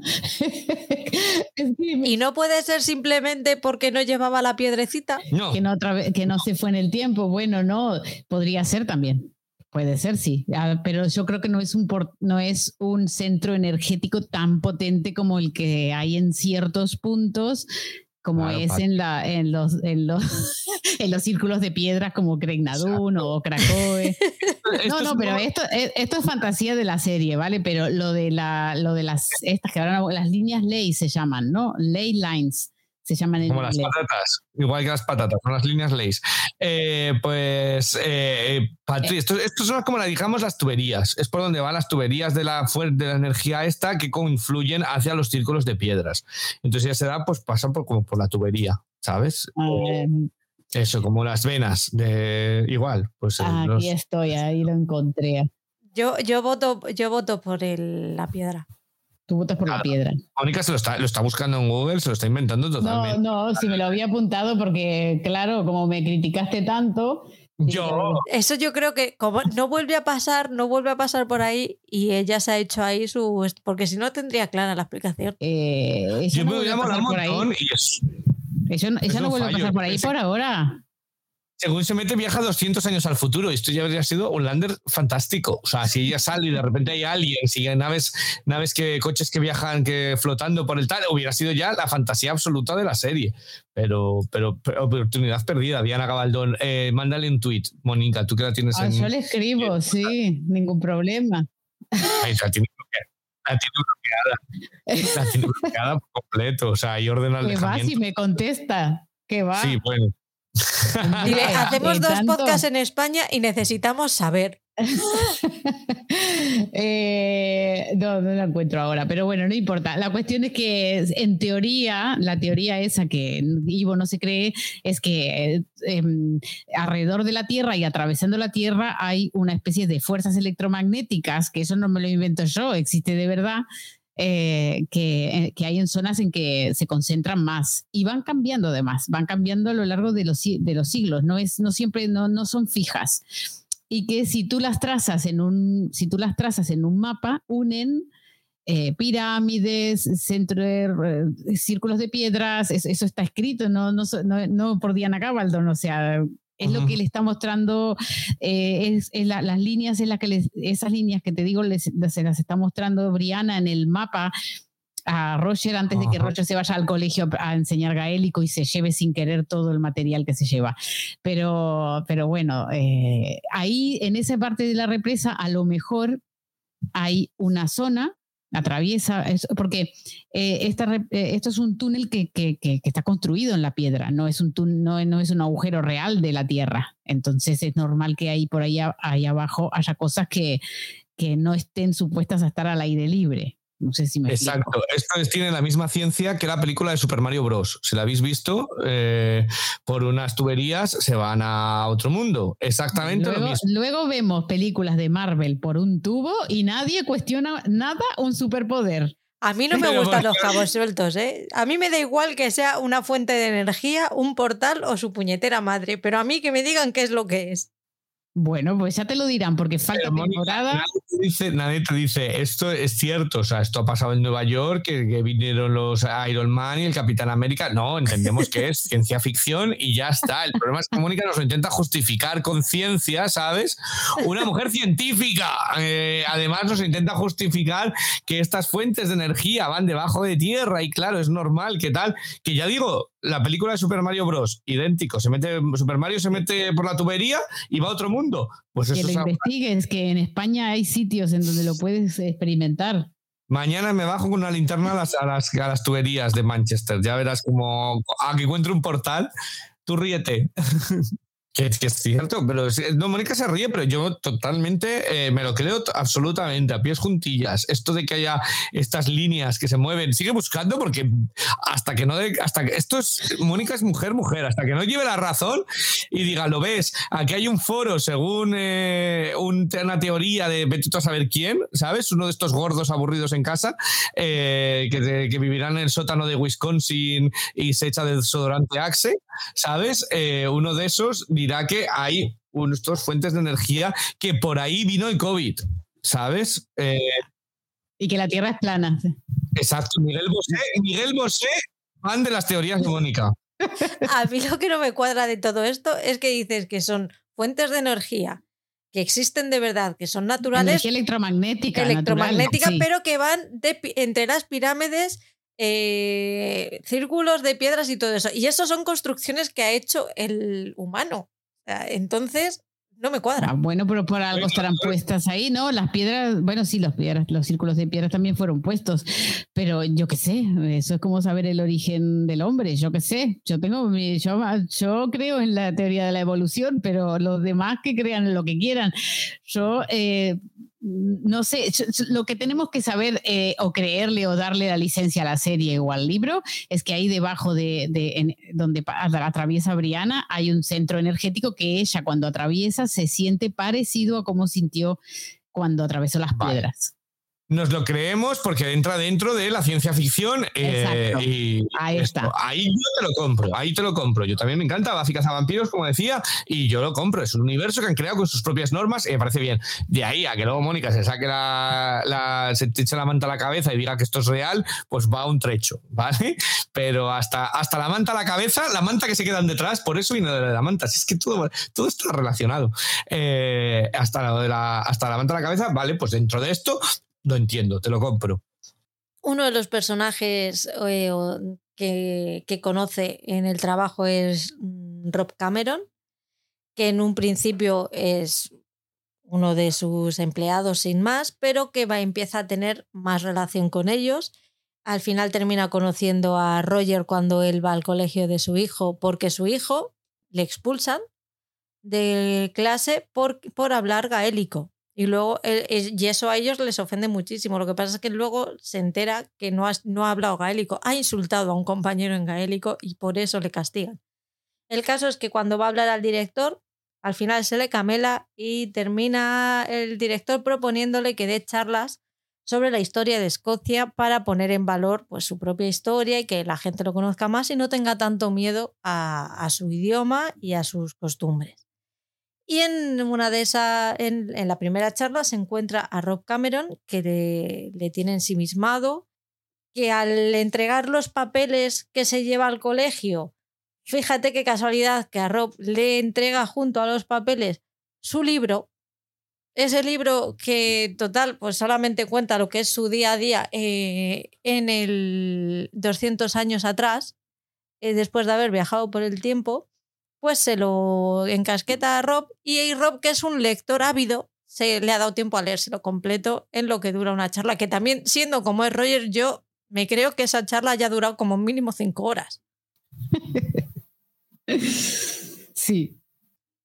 es que, me- Y no puede ser simplemente porque no llevaba la piedrecita. No, que no otra vez, que no se fue en el tiempo. Bueno, no, podría ser también. Puede ser, sí. Ah, pero yo creo que no es un por- no es un centro energético tan potente como el que hay en ciertos puntos, como Claro, es en la, en los, en los, en los círculos de piedras como Cregnadun o. Esto No, no, pero esto, eh, esto es fantasía de la serie, ¿vale? Pero lo de la, lo de las estas que ahora las líneas ley se llaman, ¿no? Ley lines se llaman en Como las inglés. patatas, igual que las patatas, son las líneas leyes. Eh, pues, eh, Patri, esto, esto son como la, digamos las tuberías. Es por donde van las tuberías de la, de la energía esta que confluyen hacia los círculos de piedras. Entonces ya se da, pues pasa por, como por la tubería, ¿sabes? Eh, Eso, como las venas de igual. Pues eh, aquí los- estoy, ahí lo encontré. Yo, yo, voto, yo voto por el- la piedra. Tú votas por la piedra. Mónica se lo está, lo está buscando en Google, se lo está inventando No, totalmente. no, si me lo había apuntado porque, claro, como me criticaste tanto. Yo, Eso yo creo que como no vuelve a pasar, no vuelve a pasar por ahí y ella se ha hecho ahí su... Porque si no tendría clara la explicación. Eh, ella yo no me voy a molar pasar un por ahí. y es, Ella no, no vuelve a pasar por ahí ese- por ahora. Según se mete, viaja 200 años al futuro. Y esto ya habría sido un lander fantástico. O sea, si ella sale y de repente hay aliens y hay naves, naves que, coches que viajan que flotando por el tal, hubiera sido ya la fantasía absoluta de la serie. Pero, pero, pero oportunidad perdida. Diana Gabaldón, eh, mándale un tweet, Mónica, tú que la tienes Ah, en. yo le escribo, sí, ningún problema. Ahí, la tiene bloqueada. La tiene bloqueada. La tiene bloqueada por completo. O sea, hay orden al Que va si me contesta. Que va. Sí, bueno. Dile, hacemos dos tanto. podcasts en España y necesitamos saber. Eh, no, no la encuentro ahora, pero bueno, no importa. La cuestión es que en teoría, la teoría esa que Ivo no se cree, es que eh, em, alrededor de la Tierra y atravesando la Tierra hay una especie de fuerzas electromagnéticas, que eso no me lo invento yo, existe de verdad. Eh, que, eh, que hay en zonas en que se concentran más y van cambiando además, van cambiando a lo largo de los, de los siglos, no, es, no siempre no, no son fijas. Y que si tú las trazas en un, si tú las trazas en un mapa, unen eh, pirámides, centro círculos de piedras, eso, está escrito, no, no, no por Diana Gabaldon, o sea, es lo que le está mostrando, eh, es, es la- las líneas, en las que les- esas líneas que te digo, les, se las está mostrando Briana en el mapa a Roger antes de que. Roger se vaya al colegio a enseñar gaélico y se lleve sin querer todo el material que se lleva. Pero, pero bueno, eh, ahí en esa parte de la represa a lo mejor hay una zona, atraviesa, es- porque eh, esta eh, esto es un túnel que, que- que- está construido en la piedra, no es, un tún- no, no es un agujero real de la tierra. Entonces es normal que ahí por ahí, ahí abajo haya cosas que, que no estén supuestas a estar al aire libre. No sé si me explico. Exacto. Esto es- tiene la misma ciencia que la película de Super Mario Bros. Si la habéis visto, eh, por unas tuberías se van a otro mundo. Exactamente lo Luego, mismo. luego vemos películas de Marvel por un tubo y nadie cuestiona nada un superpoder. A mí no me Pero gustan los cabos sueltos, ¿eh? A mí me da igual que sea una fuente de energía, un portal o su puñetera madre, pero a mí que me digan qué es lo que es. Bueno, pues ya te lo dirán porque falta Pero, temporada. nadie, te dice, nadie te dice, esto es cierto, o sea, esto ha pasado en Nueva York, que, que vinieron los Iron Man y el Capitán América. No, entendemos que es ciencia ficción y ya está. El problema es que Mónica nos intenta justificar con ciencia, ¿sabes? Una mujer científica. Eh, además, nos intenta justificar que estas fuentes de energía van debajo de tierra y claro, es normal que tal, que ya digo, la película de Super Mario Bros. idéntico, se mete Super Mario se mete por la tubería y va a otro mundo. Pues que eso lo es investigues, que en España hay sitios en donde lo puedes experimentar. Mañana me bajo con una linterna a las, a las, a las tuberías de Manchester. Ya verás como. A que encuentro un portal. Tú ríete. Que, que, es cierto, pero no, Mónica se ríe, pero yo totalmente eh, me lo creo absolutamente a pies juntillas. Esto de que haya estas líneas que se mueven, sigue buscando porque hasta que no, de, hasta que esto es, Mónica es mujer, mujer, hasta que no lleve la razón y diga, lo ves, aquí hay un foro según eh, un, una teoría de vete a saber quién, ¿sabes? Uno de estos gordos aburridos en casa eh, que, que, vivirán en el sótano de Wisconsin y se echa de desodorante Axe, ¿sabes? Eh, uno de esos dirá que hay unas fuentes de energía que por ahí vino el COVID, ¿sabes? Eh, y que la Tierra es plana. Exacto, Miguel Bosé, Miguel Bosé, fan de las teorías de Mónica. A mí lo que no me cuadra de todo esto es que dices que son fuentes de energía que existen de verdad, que son naturales. Energía electromagnética. Electromagnética, natural, pero que van de, entre las pirámides eh, círculos de piedras y todo eso. Y eso son construcciones que ha hecho el humano. Entonces, no me cuadra. Ah, bueno, pero por algo estarán puestas ahí, ¿no? Las piedras, bueno, sí, las piedras, los círculos de piedras también fueron puestos, pero yo qué sé, eso es como saber el origen del hombre, yo qué sé. Yo tengo mi, yo, yo creo en la teoría de la evolución, pero los demás que crean lo que quieran. Yo eh, no sé, lo que tenemos que saber eh, o creerle o darle la licencia a la serie o al libro es que ahí debajo de, donde atraviesa Briana hay un centro energético que ella cuando atraviesa se siente parecido a cómo sintió cuando atravesó las piedras nos lo creemos porque entra dentro de la ciencia ficción. Eh, y ahí está. Ahí yo te lo compro, ahí te lo compro. Yo también me encanta Buffy vampiros como decía, y yo lo compro. Es un universo que han creado con sus propias normas y me parece bien. De ahí a que luego Mónica se saque la, se eche la manta a la cabeza y diga que esto es real, pues va un trecho, ¿vale? Pero hasta, hasta la manta a la cabeza, la manta que se quedan detrás, por eso viene de la manta. es que todo, todo está relacionado. Eh, hasta, la, hasta la manta a la cabeza, vale, pues dentro de esto lo entiendo, te lo compro. Uno de los personajes eh, que, que, conoce en el trabajo es mm, Rob Cameron, que en un principio es uno de sus empleados sin más, pero que va, empieza a tener más relación con ellos. Al final termina conociendo a Roger cuando él va al colegio de su hijo, porque su hijo le expulsan de clase por, por hablar gaélico. Y luego, y eso a ellos les ofende muchísimo. Lo que pasa es que luego se entera que no ha, no ha hablado gaélico, ha insultado a un compañero en gaélico y por eso le castigan. El caso es que cuando va a hablar al director, al final se le camela y termina el director proponiéndole que dé charlas sobre la historia de Escocia para poner en valor pues, su propia historia y que la gente lo conozca más y no tenga tanto miedo a su idioma y a sus costumbres. Y en una de esas, en, la primera charla se encuentra a Rob Cameron, que le, tiene ensimismado, que al entregar los papeles que se lleva al colegio, fíjate qué casualidad que a Rob le entrega junto a los papeles su libro, ese libro que total, pues solamente cuenta lo que es su día a día eh, en el 200 años atrás, eh, después de haber viajado por el tiempo, pues se lo encasqueta a Rob y Rob, que es un lector ávido, se le ha dado tiempo a leérselo completo en lo que dura una charla, que también, siendo como es Roger, yo me creo que esa charla haya durado como mínimo cinco horas. Sí.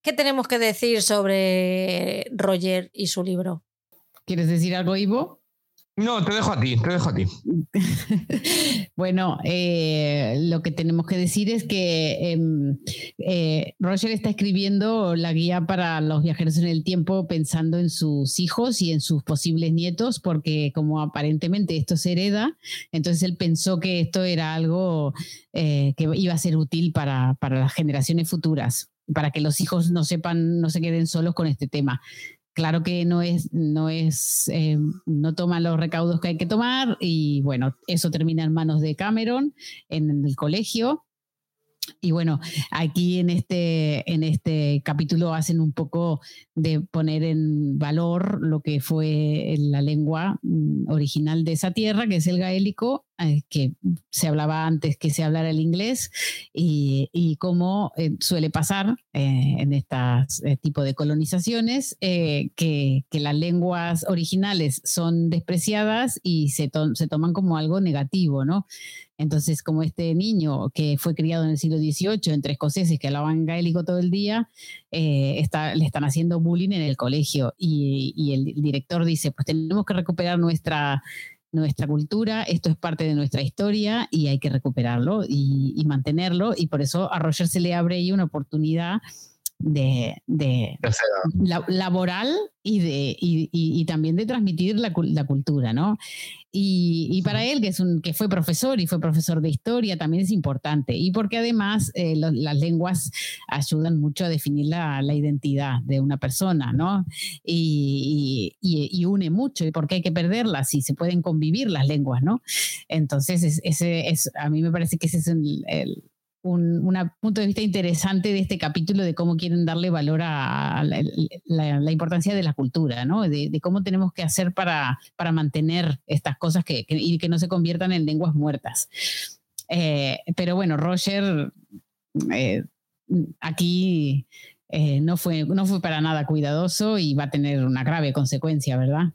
¿Qué tenemos que decir sobre Roger y su libro? ¿Quieres decir algo, Ivo? No, te dejo a ti, te dejo a ti. bueno, eh, lo que tenemos que decir es que em, eh, Roger está escribiendo la guía para los viajeros en el tiempo pensando en sus hijos y en sus posibles nietos, porque como aparentemente esto se hereda, entonces él pensó que esto era algo eh, que iba a ser útil para, para las generaciones futuras para que los hijos no sepan, no se queden solos con este tema claro que no es, no es, eh, no toma los recaudos que hay que tomar y bueno, eso termina en manos de Cameron en el colegio. Y bueno, aquí en este, en este capítulo hacen un poco de poner en valor lo que fue la lengua mm, original de esa tierra, que es el gaélico, eh, que se hablaba antes que se hablara el inglés y, y como eh, suele pasar eh, en este tipo de colonizaciones, que, que, las lenguas originales son despreciadas y se, se toman como algo negativo, ¿no? Entonces, como este niño que fue criado en el siglo XVIII entre escoceses que hablaban gaélico todo el día, está, le están haciendo bullying en el colegio y, y el director dice, pues tenemos que recuperar nuestra nuestra cultura, esto es parte de nuestra historia y hay que recuperarlo y, mantenerlo. Y por eso a Roger se le abre ahí una oportunidad de, laboral y, de, y, también de transmitir la, la cultura, ¿no? Y, para él, que, es un, que fue profesor y fue profesor de historia, también es importante. Y porque además eh, las lenguas ayudan mucho a definir la, la identidad de una persona, ¿no? Y, y, une mucho, y porque hay que perderlas si se pueden convivir las lenguas, ¿no? Entonces, ese es, a mí me parece que ese es el un punto de vista interesante de este capítulo de cómo quieren darle valor a, la, importancia de la cultura, ¿no? De, cómo tenemos que hacer para, para mantener estas cosas que, y que no se conviertan en lenguas muertas. Eh, pero bueno, Roger eh, aquí eh, no, fue, no fue para nada cuidadoso y va a tener una grave consecuencia, ¿verdad?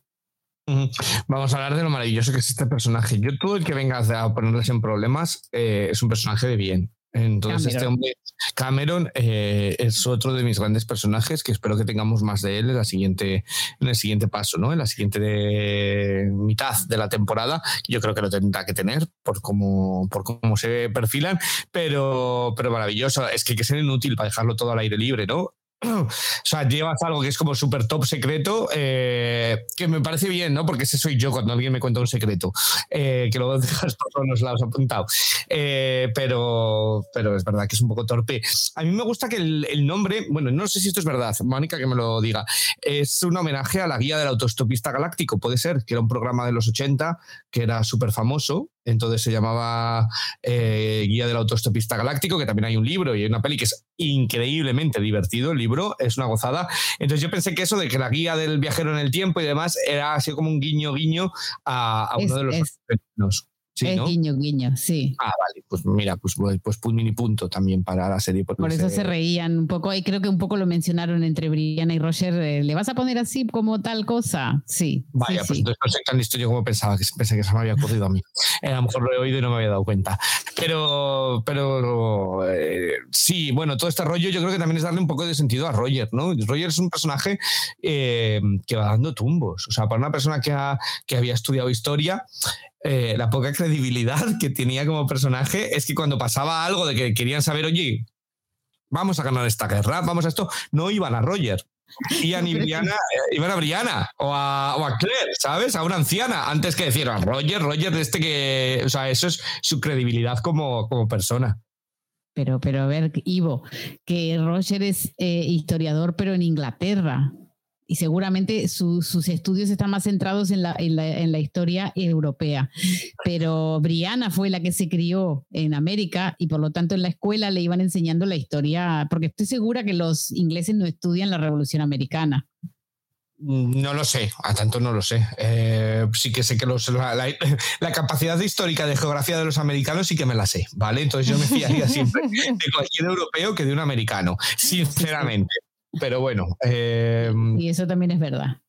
Vamos a hablar de lo maravilloso que es este personaje. Yo, todo el que venga a ponerles en problemas es un personaje de bien. Entonces, este hombre, Cameron, eh, es otro de mis grandes personajes que espero que tengamos más de él en, la siguiente, en el siguiente paso, ¿no? En la siguiente mitad de la temporada. Yo creo que lo tendrá que tener por cómo, por cómo se perfilan, pero, pero maravilloso. Es que hay que ser inútil para dejarlo todo al aire libre, ¿no? o sea, llevas algo que es como súper top secreto, eh, que me parece bien, ¿no? Porque ese soy yo cuando alguien me cuenta un secreto, eh, que lo dejas todos lados apuntado. Eh, pero, pero es verdad que es un poco torpe. A mí me gusta que el, el, nombre, bueno, no sé si esto es verdad, Mónica que me lo diga, es un homenaje a la guía del autostopista galáctico, puede ser, que era un programa de los 80 que era súper famoso, entonces se llamaba eh, Guía del Autostopista Galáctico, que también hay un libro y hay una peli que es increíblemente divertido. El libro es una gozada. Entonces yo pensé que eso de que la guía del viajero en el tiempo y demás era así como un guiño guiño a, uno de los es guiño, guiño, sí. Ah, vale, pues mira, pues, pues, pues mini punto también para la serie. Por eso se reían un poco, y creo que un poco lo mencionaron entre Brianna y Roger, eh, ¿le vas a poner así como tal cosa? Sí. Vaya, pues entonces no sé tan listo yo como pensaba, que pensé que se me había ocurrido a mí. Eh, a lo mejor lo he oído y no me había dado cuenta. Pero, pero eh, sí, bueno, todo este rollo yo creo que también es darle un poco de sentido a Roger, ¿no? Roger es un personaje que va dando tumbos, o sea, para una persona que, ha, que había estudiado historia, eh, la poca credibilidad que tenía como personaje es que cuando pasaba algo de que querían saber, oye, vamos a ganar esta guerra, vamos a esto, no iban a Roger. Iban, y Brianna, eh, iban a Brianna o a, o a, Claire, ¿sabes? A una anciana, antes que decir a Roger, Roger, este que. O sea, eso es su credibilidad como, como persona. Pero, pero a ver, Ivo, que Roger es eh, historiador, pero en Inglaterra y seguramente sus estudios están más centrados en la, en, la, en la, historia europea. Pero Brianna fue la que se crió en América y por lo tanto en la escuela le iban enseñando la historia, porque estoy segura que los ingleses no estudian la Revolución Americana. No lo sé, a tanto no lo sé. Eh, sí que sé que los, la, la, capacidad histórica de geografía de los americanos sí que me la sé, ¿vale? Entonces yo me fiaría siempre de cualquier europeo que de un americano, sinceramente. Pero bueno. Em, y eso también es verdad.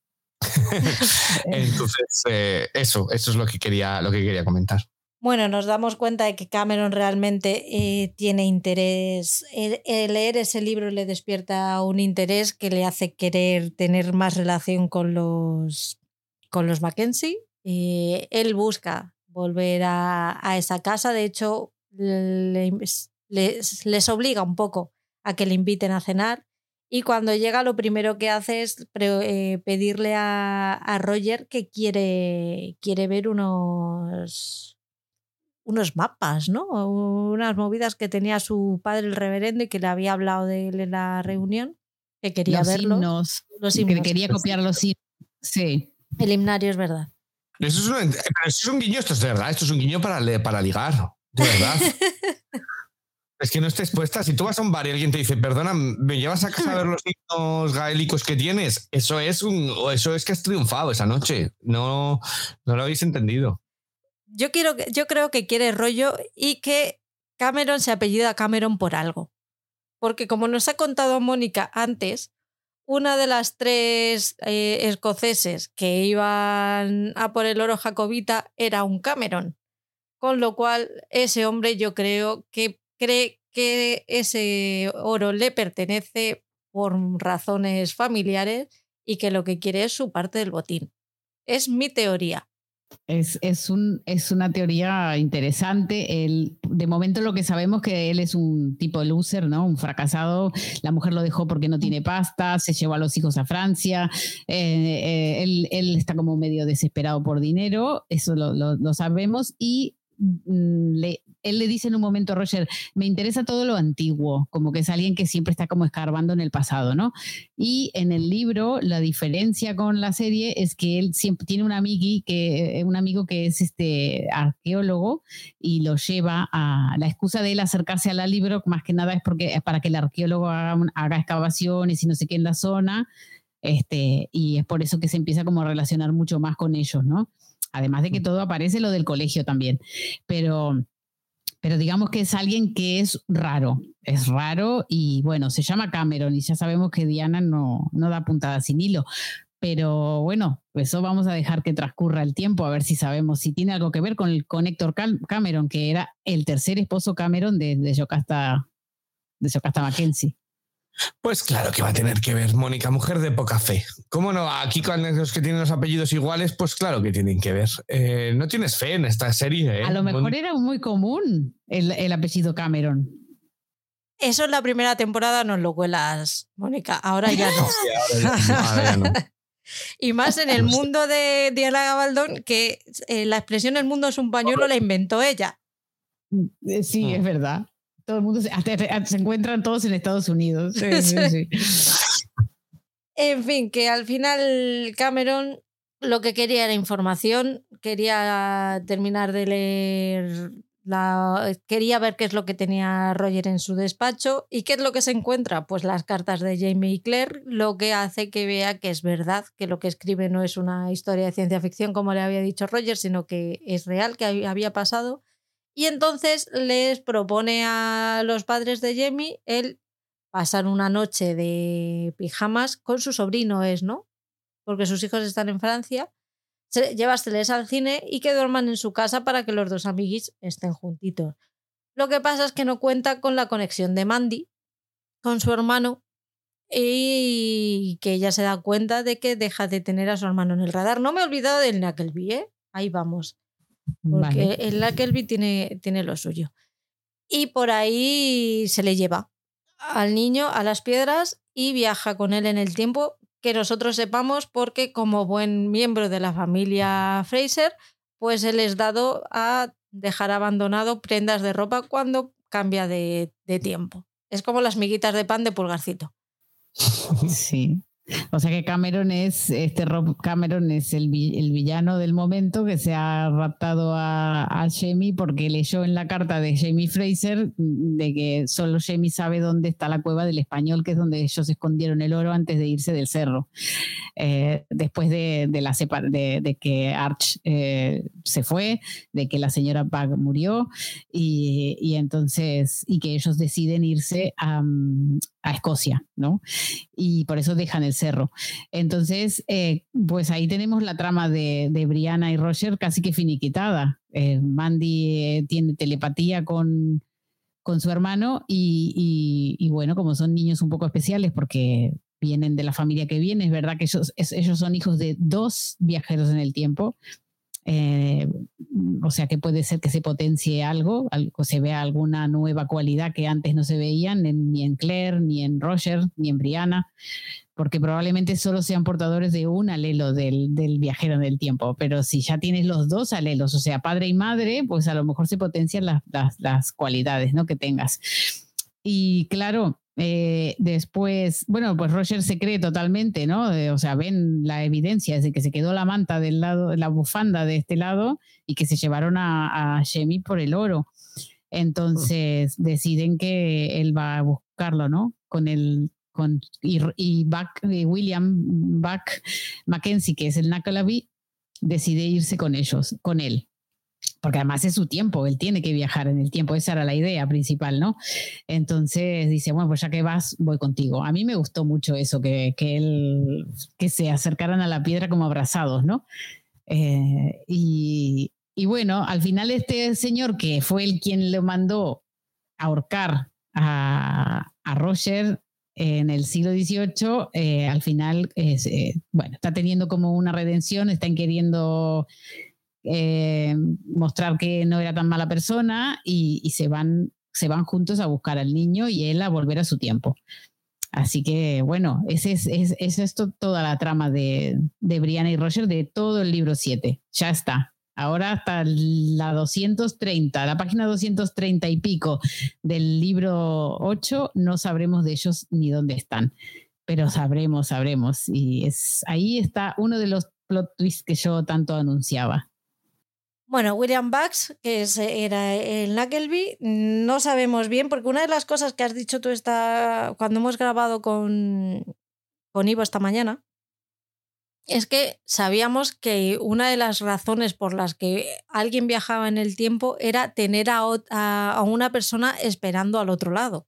Entonces, eh, eso, eso es lo que, quería, lo que quería comentar. Bueno, nos damos cuenta de que Cameron realmente eh, tiene interés. leer ese libro le despierta un interés que le hace querer tener más relación con los, con los Mackenzie. él busca volver a, esa casa. De hecho, les, les obliga un poco a que le inviten a cenar y cuando llega, lo primero que hace es eh, pedirle a, Roger que quiere, quiere ver unos, unos mapas, ¿no? Unas movidas que tenía su padre, el reverendo, y que le había hablado de él en la reunión, que quería los verlos. Himnos, los himnos. Que quería copiar los himnos. Sí. El himnario es verdad. Eso es, un, eso es un guiño, esto es de verdad, esto es un guiño para, para ligar, de verdad. Es que no estés puesta. Si tú vas a un bar y alguien te dice, perdona, ¿me llevas a casa a ver los himnos gaélicos que tienes? Eso es un, eso es que has triunfado esa noche. No, no lo habéis entendido. yo, quiero, yo creo que quiere rollo y que Cameron se apellida Cameron por algo. Porque como nos ha contado Mónica antes, una de las tres eh, escoceses que iban a por el oro jacobita era un Cameron. Con lo cual, ese hombre yo creo que cree que ese oro le pertenece por razones familiares y que lo que quiere es su parte del botín. Es mi teoría. Es, es, un, es una teoría interesante. El, de momento lo que sabemos que él es un tipo de loser, ¿no? Un fracasado. La mujer lo dejó porque no tiene pasta, se llevó a los hijos a Francia. Eh, eh, él, él, está como medio desesperado por dinero, eso lo, lo, lo sabemos. Y Mm, le, él le dice en un momento a Roger, me interesa todo lo antiguo, como que es alguien que siempre está como escarbando en el pasado, ¿no? Y en el libro, la diferencia con la serie es que él siempre tiene un, amigui que, eh, un amigo que es este arqueólogo y lo lleva a, la excusa de él acercarse al libro, más que nada es porque es para que el arqueólogo haga, haga excavaciones y no sé qué en la zona, este, y es por eso que se empieza como a relacionar mucho más con ellos, ¿no? Además de que todo aparece lo del colegio también. Pero, pero digamos que es alguien que es raro, es raro y bueno, se llama Cameron y ya sabemos que Diana no, no da puntada sin hilo. Pero bueno, eso vamos a dejar que transcurra el tiempo a ver si sabemos si tiene algo que ver con el con Cameron, que era el tercer esposo Cameron de, de Yocasta, de Mackenzie. Pues claro que va a tener que ver, Mónica, mujer de poca fe. ¿Cómo no? Aquí con los que tienen los apellidos iguales, pues claro que tienen que ver. Eh, no tienes fe en esta serie. ¿eh? A lo mejor era muy común el, el, apellido Cameron. Eso en la primera temporada nos lo cuelas, Mónica. Ahora ya no. Ahora ya, ahora ya no. Y más en el mundo de Diana Gabaldón, que eh, la expresión el mundo es un pañuelo la inventó ella. Sí, mm. es verdad. Todo el mundo se, hasta, se encuentran todos en Estados Unidos. Sí, sí, sí. En fin, que al final Cameron lo que quería era información, quería terminar de leer la, quería ver qué es lo que tenía Roger en su despacho y qué es lo que se encuentra, pues las cartas de Jamie y Claire, lo que hace que vea que es verdad, que lo que escribe no es una historia de ciencia ficción como le había dicho Roger, sino que es real, que había pasado y entonces les propone a los padres de Jamie el pasar una noche de pijamas con su sobrino, es, ¿no? Porque sus hijos están en Francia. Llevárseles al cine y que duerman en su casa para que los dos amiguis estén juntitos. Lo que pasa es que no cuenta con la conexión de Mandy con su hermano y que ella se da cuenta de que deja de tener a su hermano en el radar. No me he olvidado del Knuckleby, ¿eh? Ahí vamos porque vale. el la Kelby tiene, tiene lo suyo. Y por ahí se le lleva al niño a las piedras y viaja con él en el tiempo que nosotros sepamos porque como buen miembro de la familia Fraser, pues él es dado a dejar abandonado prendas de ropa cuando cambia de, de tiempo. Es como las miguitas de pan de pulgarcito. Sí. O sea que Cameron es, este Cameron es el, el villano del momento que se ha raptado a, a, Jamie porque leyó en la carta de Jamie Fraser de que solo Jamie sabe dónde está la cueva del español, que es donde ellos escondieron el oro antes de irse del cerro. Eh, después de, de, la de que Arch eh, se fue, de que la señora Pag murió y, y, entonces, y que ellos deciden irse a, a Escocia, ¿no? Y por eso dejan el cerro. Entonces, eh, pues ahí tenemos la trama de, de, Brianna y Roger casi que finiquitada. Eh, Mandy eh, tiene telepatía con, con su hermano y, y, bueno, como son niños un poco especiales porque vienen de la familia que viene, es verdad que ellos, ellos son hijos de dos viajeros en el tiempo, eh, o sea que puede ser que se potencie algo, algo, se vea alguna nueva cualidad que antes no se veían ni en Claire, ni en Roger, ni en Brianna, porque probablemente solo sean portadores de un alelo del, del viajero del tiempo, pero si ya tienes los dos alelos, o sea, padre y madre, pues a lo mejor se potencian las, las, las cualidades ¿no? que tengas. Y claro, eh, después, bueno, pues Roger se cree totalmente, ¿no? Eh, o sea, ven la evidencia de que se quedó la manta del lado, la bufanda de este lado y que se llevaron a, a Shemi por el oro. Entonces oh. deciden que él va a buscarlo, ¿no? Con el con y, y, Buck, y William Buck Mackenzie, que es el Nakalabi, decide irse con ellos, con él. Porque además es su tiempo, él tiene que viajar en el tiempo, esa era la idea principal, ¿no? Entonces dice, bueno, pues ya que vas, voy contigo. A mí me gustó mucho eso, que, que, él, que se acercaran a la piedra como abrazados, ¿no? Eh, y, y, bueno, al final este señor que fue el quien le mandó ahorcar a, a Roger en el siglo XVIII, eh, al final, eh, bueno, está teniendo como una redención, están queriendo eh, mostrar que no era tan mala persona y, se, van, se van juntos a buscar al niño y él a volver a su tiempo. Así que bueno, ese es, es, esto toda la trama de, de Brianna y Roger de todo el libro 7. Ya está. Ahora hasta la 230, la página 230 y pico del libro 8, no sabremos de ellos ni dónde están. Pero sabremos, sabremos. Y es ahí está uno de los plot twists que yo tanto anunciaba. Bueno, William Bucks, que era el Nuckleby, no sabemos bien, porque una de las cosas que has dicho tú esta, cuando hemos grabado con, con Ivo esta mañana, es que sabíamos que una de las razones por las que alguien viajaba en el tiempo era tener a, a, una persona esperando al otro lado.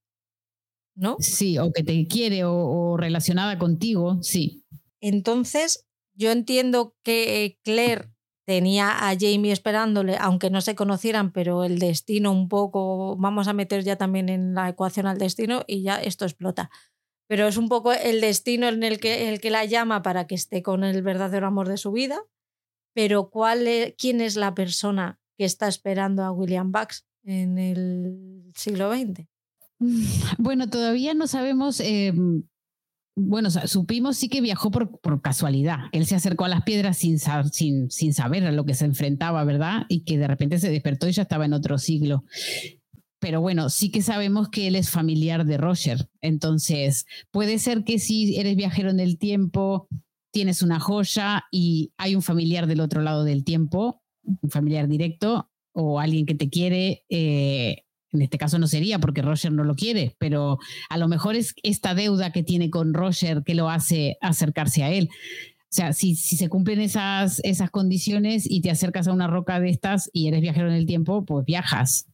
¿No? Sí, o que te quiere o, o relacionada contigo, sí. Entonces, yo entiendo que Claire tenía a Jamie esperándole, aunque no se conocieran, pero el destino un poco, vamos a meter ya también en la ecuación al destino y ya esto explota. Pero es un poco el destino en el que, el que la llama para que esté con el verdadero amor de su vida. Pero ¿cuál ¿quién es la persona que está esperando a William Bucks en el siglo XX? Bueno, todavía no sabemos em, bueno, supimos sí que viajó por, por, casualidad. Él se acercó a las piedras sin, sin, sin saber a lo que se enfrentaba, ¿verdad? Y que de repente se despertó y ya estaba en otro siglo. Pero bueno, sí que sabemos que él es familiar de Roger. Entonces, puede ser que si eres viajero en el tiempo, tienes una joya y hay un familiar del otro lado del tiempo, un familiar directo o alguien que te quiere, eh, en este caso no sería porque Roger no lo quiere, pero a lo mejor es esta deuda que tiene con Roger que lo hace acercarse a él. O sea, si, si se cumplen esas, esas condiciones y te acercas a una roca de estas y eres viajero en el tiempo, pues viajas.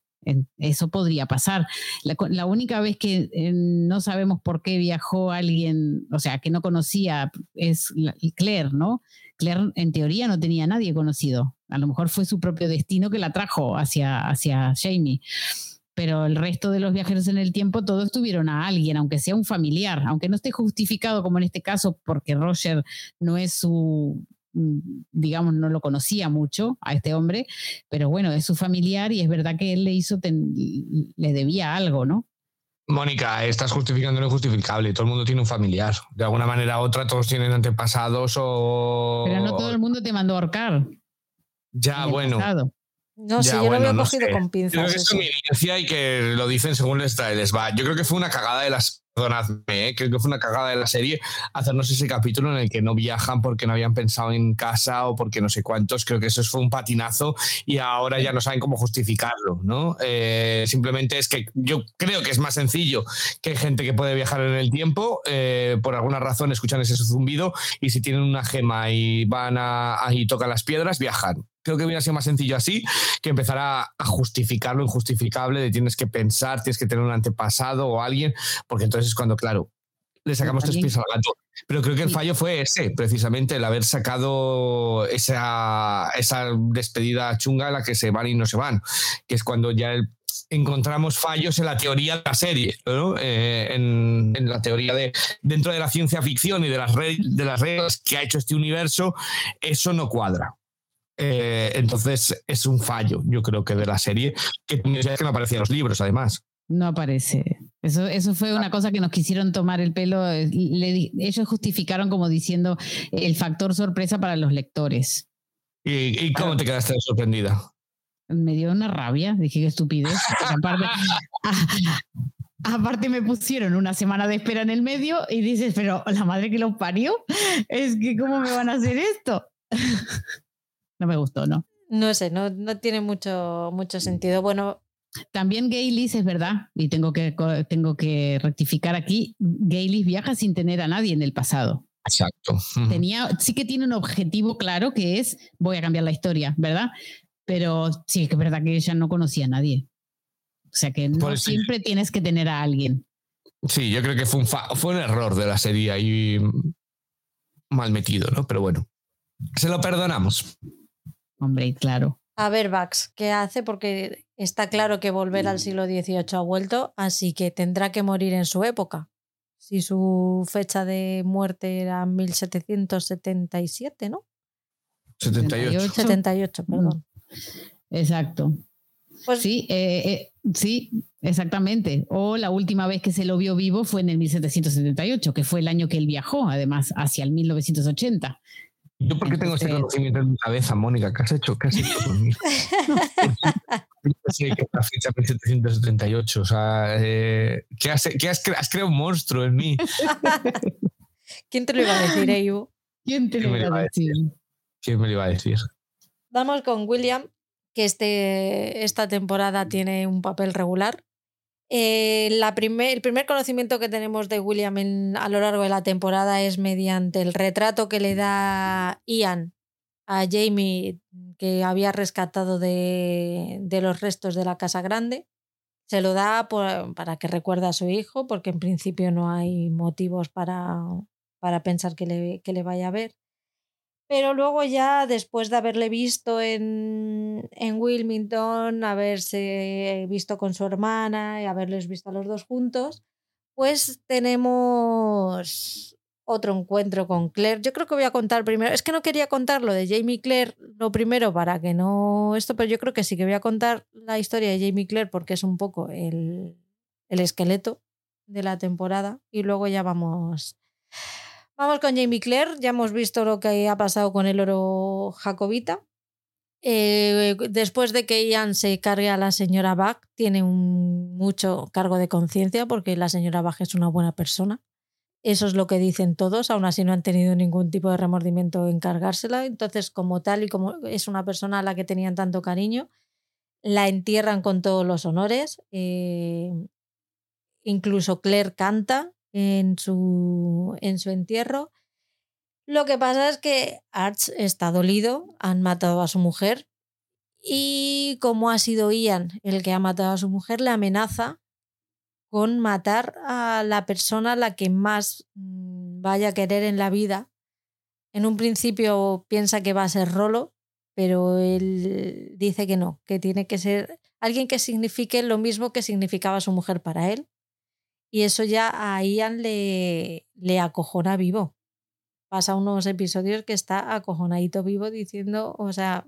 Eso podría pasar. La, única vez que eh, no sabemos por qué viajó alguien, o sea, que no conocía, es Claire, ¿no? Claire en teoría no tenía nadie conocido. A lo mejor fue su propio destino que la trajo hacia, hacia Jamie pero el resto de los viajeros en el tiempo todos tuvieron a alguien, aunque sea un familiar, aunque no esté justificado como en este caso porque Roger no es su, mm, digamos, no lo conocía mucho a este hombre, pero bueno, es su familiar y es verdad que él le hizo, le debía algo, ¿no? Mónica, estás justificando lo injustificable. Todo el mundo tiene un familiar. De alguna manera u otra, todos tienen antepasados o. Pero no todo el mundo te mandó a ahorcar. Ya, bueno. No sé, yo lo había cogido con pinzas. Creo que es evidencia y que lo dicen según les, les va. Yo creo que fue una cagada de las. Perdonadme, ¿eh? creo que fue una cagada de la serie hacernos ese capítulo en el que no viajan porque no habían pensado en casa o porque no sé cuántos. Creo que eso fue un patinazo y ahora ya no saben cómo justificarlo, ¿no? Eh, simplemente es que yo creo que es más sencillo que hay gente que puede viajar en el tiempo, eh, por alguna razón escuchan ese zumbido y si tienen una gema y van a, y tocan las piedras, viajan creo que hubiera sido más sencillo así que empezar a, justificar lo injustificable de tienes que pensar, tienes que tener un antepasado o alguien, porque entonces es cuando, claro, le sacamos tres pies al gato. Pero creo que el fallo fue ese, precisamente, el haber sacado esa, esa despedida chunga en la que se van y no se van, que es cuando ya encontramos fallos en la teoría de la serie, eh, en, en, la teoría de dentro de la ciencia ficción y de las, de las reglas que ha hecho este universo, eso no cuadra. Eh, entonces es un fallo, yo creo que de la serie, que, que no aparecía en los libros, además. No aparece. Eso, eso fue una cosa que nos quisieron tomar el pelo. ellos justificaron como diciendo el factor sorpresa para los lectores. ¿Y, cómo te quedaste sorprendida? Me dio una rabia, dije que estupidez. aparte, aparte me pusieron una semana de espera en el medio y dices, pero la madre que lo parió, es que ¿cómo me van a hacer esto? No me gustó, ¿no? No sé, no, no tiene mucho, mucho sentido. Bueno. También Gaylis es verdad, y tengo que, tengo que rectificar aquí, Gaylis viaja sin tener a nadie en el pasado. Exacto. Tenía, sí que tiene un objetivo claro que es voy a cambiar la historia, ¿verdad? Pero sí, que es verdad que ella no conocía a nadie. O sea que no siempre tienes que tener a alguien. Sí, yo creo que fue un, fue un error de la serie ahí mal metido, ¿no? Pero bueno, se lo perdonamos. Hombre, claro. A ver, Bax, ¿qué hace? Porque está claro que volver al siglo XVIII ha vuelto, así que tendrá que morir en su época. Si su fecha de muerte era 1777, ¿no? 78. 78, perdón. Exacto. Pues, sí, eh, eh, sí, exactamente. O la última vez que se lo vio vivo fue en el 1778, que fue el año que él viajó, además, hacia el 1980. ¿Yo por qué tengo ese conocimiento en mi cabeza, Mónica? ¿Qué has hecho? ¿Qué has hecho conmigo? sé que la fecha 1778. O sea, eh, ¿qué, has, qué has, creado un monstruo en mí? ¿Quién te lo iba a decir, Ivo? ¿Quién te lo iba a decir? ¿Quién me lo iba a decir? Vamos con William, que este, esta temporada tiene un papel regular. Eh, el primer conocimiento que tenemos de William a lo largo de la temporada es mediante el retrato que le da Ian a Jamie, que había rescatado de, los restos de la Casa Grande. Se lo da para que recuerde a su hijo, porque en principio no hay motivos para, para pensar que le, que le vaya a ver. Pero luego ya, después de haberle visto en, en Wilmington, haberse visto con su hermana y haberles visto a los dos juntos, pues tenemos otro encuentro con Claire. Yo creo que voy a contar primero, es que no quería contar lo de Jamie Claire lo primero para que no esto, pero yo creo que sí que voy a contar la historia de Jamie Claire porque es un poco el, el esqueleto de la temporada y luego ya vamos Vamos con Jamie Claire. Ya hemos visto lo que ha pasado con el oro jacobita. Eh, después de que Ian se cargue a la señora Bach, tiene mucho cargo de conciencia porque la señora Bach es una buena persona. Eso es lo que dicen todos, aún así no han tenido ningún tipo de remordimiento en cargársela. Entonces, como tal y como es una persona a la que tenían tanto cariño, la entierran con todos los honores. Eh, incluso Claire canta en su, en su entierro. Lo que pasa es que Arch está dolido, han matado a su mujer y como ha sido Ian el que ha matado a su mujer, le amenaza con matar a la persona la que más mm, vaya a querer en la vida. En un principio piensa que va a ser Rolo, pero él dice que no, que tiene que ser alguien que signifique lo mismo que significaba su mujer para él. Y eso ya a Ian le, le acojona vivo. Pasa unos episodios que está acojonadito vivo diciendo, o sea,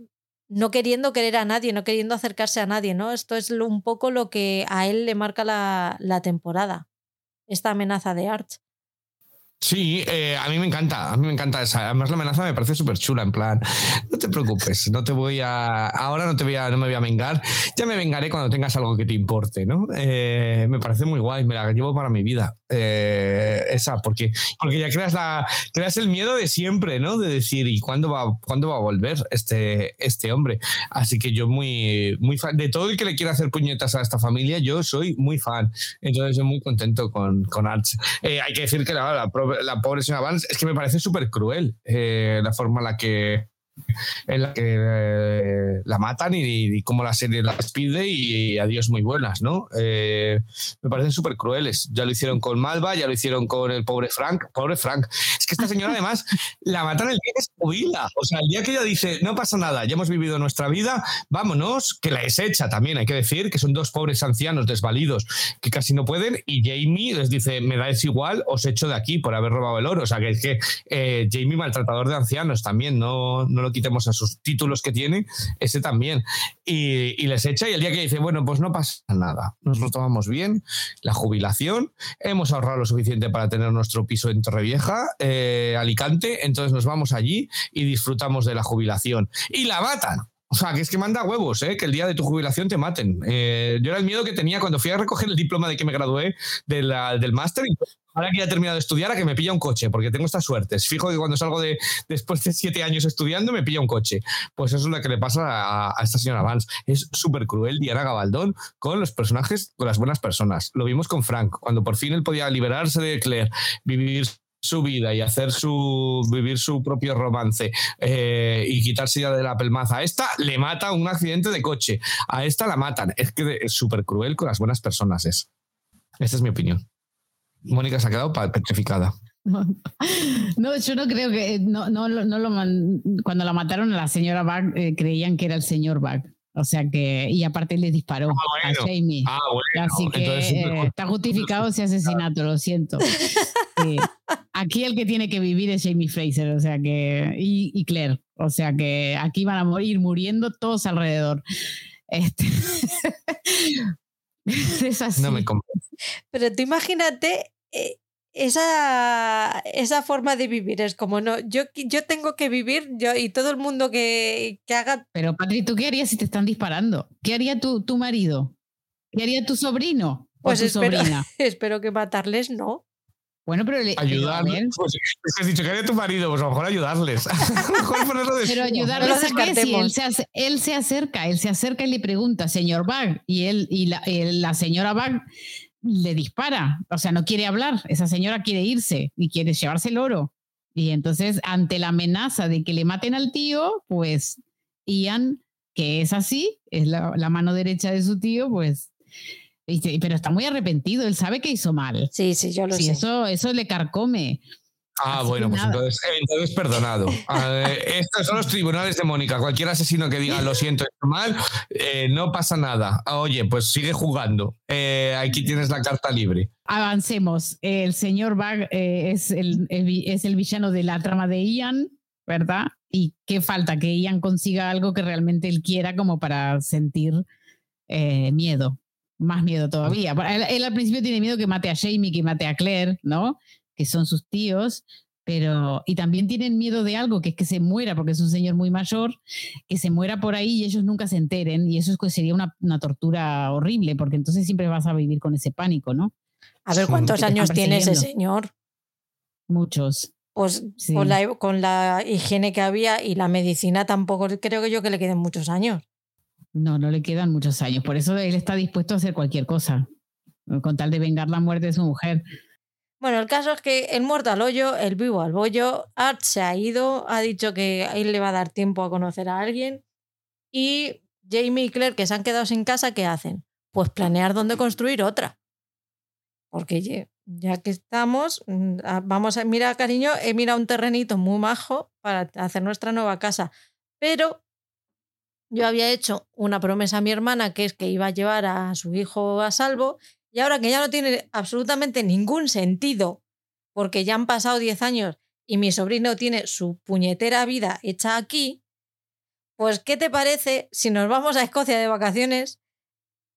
no queriendo querer a nadie, no queriendo acercarse a nadie, ¿no? Esto es un poco lo que a él le marca la, la temporada, esta amenaza de Arch. Sí, eh, a mí me encanta, a mí me encanta esa. Además la amenaza me parece súper chula, en plan, no te preocupes, no te voy a, ahora no te voy a, no me voy a vengar, ya me vengaré cuando tengas algo que te importe, ¿no? Eh, me parece muy guay, me la llevo para mi vida, eh, esa, porque, porque ya creas la, creas el miedo de siempre, ¿no? De decir, ¿y cuándo va, cuándo va a volver este, este hombre? Así que yo muy, muy fan, de todo el que le quiera hacer puñetas a esta familia, yo soy muy fan, entonces yo muy contento con, con Arch. hay que decir que la, la la pobre señora Vance, es que me parece súper cruel eh, la forma en la que en la que eh, la matan y, cómo la serie la despide y, adiós muy buenas, ¿no? Eh, me parecen súper crueles. Ya lo hicieron con Malva, ya lo hicieron con el pobre Frank. Pobre Frank. Es que esta señora además la matan el día que se jubila. O sea, el día que ella dice, no pasa nada, ya hemos vivido nuestra vida, vámonos, que la desecha también, hay que decir, que son dos pobres ancianos desvalidos que casi no pueden y Jamie les dice, me da es igual, os echo de aquí por haber robado el oro. O sea, que es que eh, Jamie maltratador de ancianos también, no, no lo quitemos a sus títulos que tiene, ese también. Y, les echa y el día que dice, bueno, pues no pasa nada, nos lo tomamos bien, la jubilación, hemos ahorrado lo suficiente para tener nuestro piso en Torrevieja, eh, Alicante, entonces nos vamos allí y disfrutamos de la jubilación. Y la matan. O sea, que es que manda huevos, ¿eh? que el día de tu jubilación te maten. Eh, yo era el miedo que tenía cuando fui a recoger el diploma de que me gradué del máster y ahora que ya he terminado de estudiar, a que me pilla un coche, porque tengo estas suertes. Fijo que cuando salgo de después de siete años estudiando, me pilla un coche. Pues eso es lo que le pasa a, esta señora Vance. Es súper cruel Diana Gabaldón con los personajes, con las buenas personas. Lo vimos con Frank, cuando por fin él podía liberarse de Claire, vivir su vida y hacer su vivir su propio romance eh, y quitarse ya de la pelmaza. A esta le mata un accidente de coche, a esta la matan. Es que es súper cruel con las buenas personas es. Esta es mi opinión. Mónica se ha quedado petrificada. No, yo no creo que no, no, no lo cuando la mataron a la señora Bag eh, creían que era el señor Bag. O sea que, y aparte le disparó ah, a Jamie. Ah, bueno. Así que eh, está justificado ese asesinato, lo siento. Aquí el que tiene que vivir es Jamie Fraser, o sea que, y, Claire. O sea que aquí van a morir muriendo todos alrededor. Este, es así. No me Pero tú imagínate eh, esa, esa forma de vivir es como no, yo, yo tengo que vivir yo y todo el mundo que, que haga. Pero Patri, ¿tú qué harías si te están disparando? ¿Qué haría tu, tu marido? ¿Qué haría tu sobrino? Pues espero, espero que matarles no. Bueno, pero le, ayudarles. Pues, es que has dicho que haría tu marido, pues a lo mejor ayudarles. pero ayudarles a qué si él se, él se acerca, él se acerca y le pregunta, señor Bag, y él y la, la señora Bag le dispara, o sea, no quiere hablar, esa señora quiere irse y quiere llevarse el oro. Y entonces, ante la amenaza de que le maten al tío, pues Ian, que es así, es la, mano derecha de su tío, pues pero está muy arrepentido, él sabe que hizo mal. Sí, sí, yo lo sí, sé. Eso, eso le carcome. Ah, bueno, pues entonces, entonces, perdonado. estos son los tribunales de Mónica. Cualquier asesino que diga lo siento, es mal, eh, no pasa nada. Oye, pues sigue jugando. Eh, aquí tienes la carta libre. Avancemos. El señor Bag eh, es, el, es el villano de la trama de Ian, ¿verdad? Y qué falta que Ian consiga algo que realmente él quiera como para sentir miedo. Más miedo todavía. Él, él al principio tiene miedo que mate a Jamie, que mate a Claire, ¿no? que son sus tíos, pero y también tienen miedo de algo, que es que se muera, porque es un señor muy mayor, que se muera por ahí y ellos nunca se enteren, y eso sería una, tortura horrible, porque entonces siempre vas a vivir con ese pánico, ¿no? A ver, ¿cuántos años tiene ese señor? Muchos. Pues con, la, con la higiene que había y la medicina tampoco creo que yo que le queden muchos años. No, no le quedan muchos años. Por eso él está dispuesto a hacer cualquier cosa, con tal de vengar la muerte de su mujer. Bueno, el caso es que el muerto al hoyo, el vivo al bollo, Art se ha ido, ha dicho que él le va a dar tiempo a conocer a alguien y Jamie y Claire que se han quedado sin casa, ¿qué hacen? Pues planear dónde construir otra. Porque ya que estamos, mm, vamos a, mira cariño, he mirado un terrenito muy majo para hacer nuestra nueva casa, pero yo había hecho una promesa a mi hermana que es que iba a llevar a su hijo a salvo y ahora que ya no tiene absolutamente ningún sentido, porque ya han pasado 10 años y mi sobrino tiene su puñetera vida hecha aquí, pues ¿qué te parece si nos vamos a Escocia de vacaciones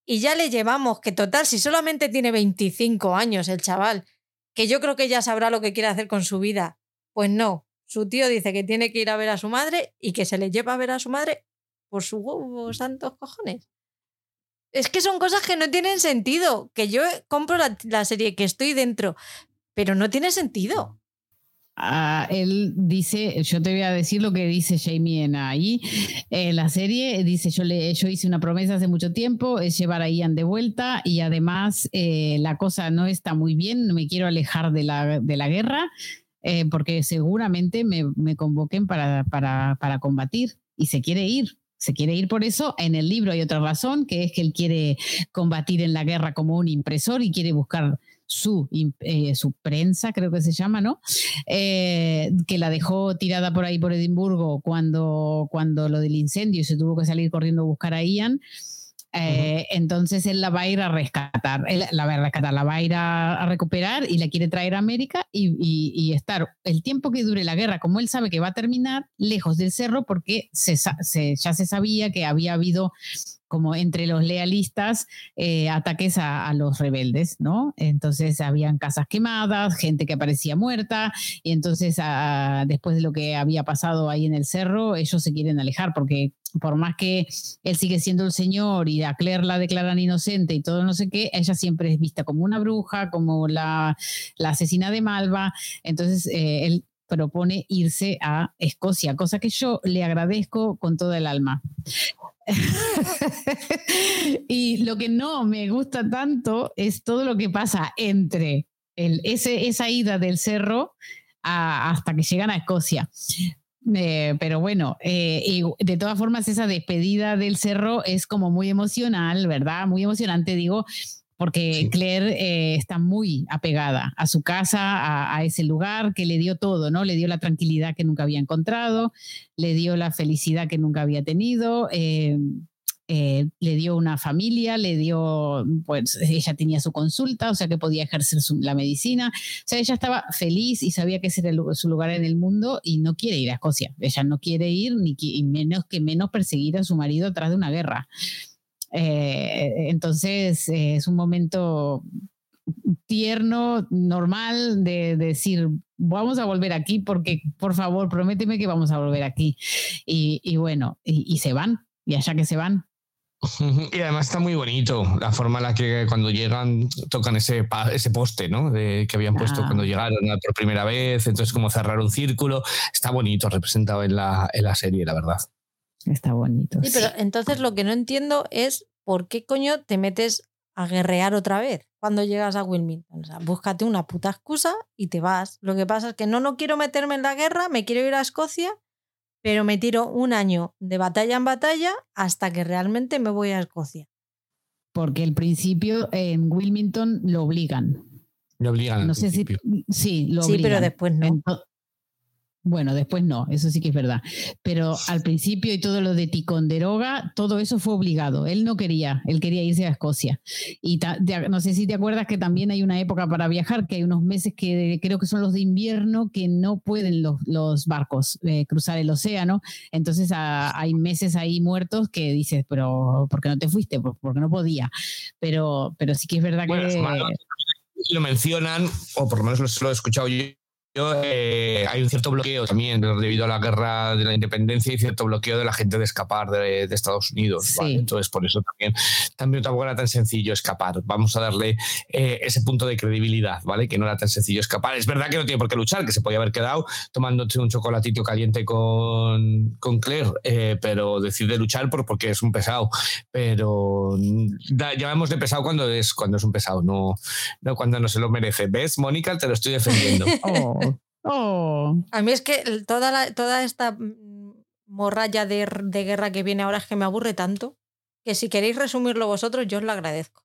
y ya le llevamos, que total, si solamente tiene 25 años el chaval, que yo creo que ya sabrá lo que quiere hacer con su vida? Pues no, su tío dice que tiene que ir a ver a su madre y que se le lleva a ver a su madre por sus huevos santos cojones. Es que son cosas que no tienen sentido. Que yo compro la, serie, que estoy dentro, pero no tiene sentido. Ah, él dice, yo te voy a decir lo que dice Jamie en ahí. En la serie dice, yo, le, yo hice una promesa hace mucho tiempo, es llevar a Ian de vuelta y además eh, la cosa no está muy bien, no me quiero alejar de la, de la guerra eh, porque seguramente me, me convoquen para, para, para combatir y se quiere ir se quiere ir por eso. En el libro hay otra razón, que es que él quiere combatir en la guerra como un impresor y quiere buscar su, eh, su prensa, creo que se llama, ¿no? Eh, que la dejó tirada por ahí por Edimburgo cuando, cuando lo del incendio y se tuvo que salir corriendo a buscar a Ian. Eh, entonces él la va a ir a rescatar, él la va a rescatar, la va a ir a, recuperar y la quiere traer a América y, estar el tiempo que dure la guerra, como él sabe que va a terminar, lejos del cerro porque ya se sabía que había habido como entre los lealistas eh, ataques a, los rebeldes, ¿no? Entonces habían casas quemadas, gente que aparecía muerta, y entonces después de lo que había pasado ahí en el cerro, ellos se quieren alejar porque por más que él sigue siendo el señor y a Claire la declaran inocente y todo no sé qué, ella siempre es vista como una bruja, como la, asesina de Malva, entonces eh, él propone irse a Escocia, cosa que yo le agradezco con todo el alma. y lo que no me gusta tanto es todo lo que pasa entre el, esa ida del cerro hasta que llegan a Escocia. Eh, pero bueno, eh, y de todas formas esa despedida del cerro es como muy emocional, ¿verdad? Muy emocionante, digo, porque Claire eh, está muy apegada a su casa, a, ese lugar que le dio todo, ¿no? Le dio la tranquilidad que nunca había encontrado, le dio la felicidad que nunca había tenido. Eh, le dio una familia, le dio, pues ella tenía su consulta, o sea que podía ejercer la medicina. O sea, ella estaba feliz y sabía que ese era su lugar en el mundo y no quiere ir a Escocia. Ella no quiere ir ni menos que menos perseguir a su marido tras de una guerra. Eh, entonces eh, es un momento tierno, normal de, decir, vamos a volver aquí porque, por favor, prométeme que vamos a volver aquí. Y, bueno, y se van, y allá que se van. Y además está muy bonito la forma en la que cuando llegan tocan ese, ese poste ¿no? De, que habían puesto cuando ah. llegaron por primera vez, entonces como cerrar un círculo, está bonito representado en la, en la serie, la verdad. Está bonito. Sí, pero entonces lo que no entiendo es por qué coño te metes a guerrear otra vez cuando llegas a Wilmington. O sea, búscate una puta excusa y te vas. Lo que pasa es que no, no quiero meterme en la guerra, me quiero ir a Escocia pero me tiro un año de batalla en batalla hasta que realmente me voy a Escocia. Porque el principio en Wilmington lo obligan. Lo obligan. No sé si sí, lo sí, pero después no. Bueno, después no, eso sí que es verdad. Pero al principio y todo lo de Ticonderoga, todo eso fue obligado. Él no quería, él quería irse a Escocia. Y no sé si te acuerdas que también hay una época para viajar, que hay unos meses que creo que son los de invierno, que no pueden los, barcos eh, cruzar el océano. Entonces hay meses ahí muertos que dices, pero ¿por qué no te fuiste? Porque no podía. Pero, pero sí que es verdad que... Lo mencionan, o por lo menos lo he escuchado yo eh, hay un cierto bloqueo también debido a la guerra de la independencia y cierto bloqueo de la gente de escapar de, Estados Unidos. Entonces, por eso también, también tampoco era tan sencillo escapar. Vamos a darle eh, ese punto de credibilidad, ¿vale? Que no era tan sencillo escapar. Es verdad que no tiene por qué luchar, que se podía haber quedado tomándote un chocolatito caliente con, con Claire, eh, pero decide luchar por, porque es un pesado. Pero ya llamamos de pesado cuando es, cuando es un pesado, no, no cuando no se lo merece. ¿Ves, Mónica? Te lo estoy defendiendo. Oh. Oh. A mí es que toda, toda esta mm, morralla de, guerra que viene ahora es que me aburre tanto que si queréis resumirlo vosotros, yo os lo agradezco.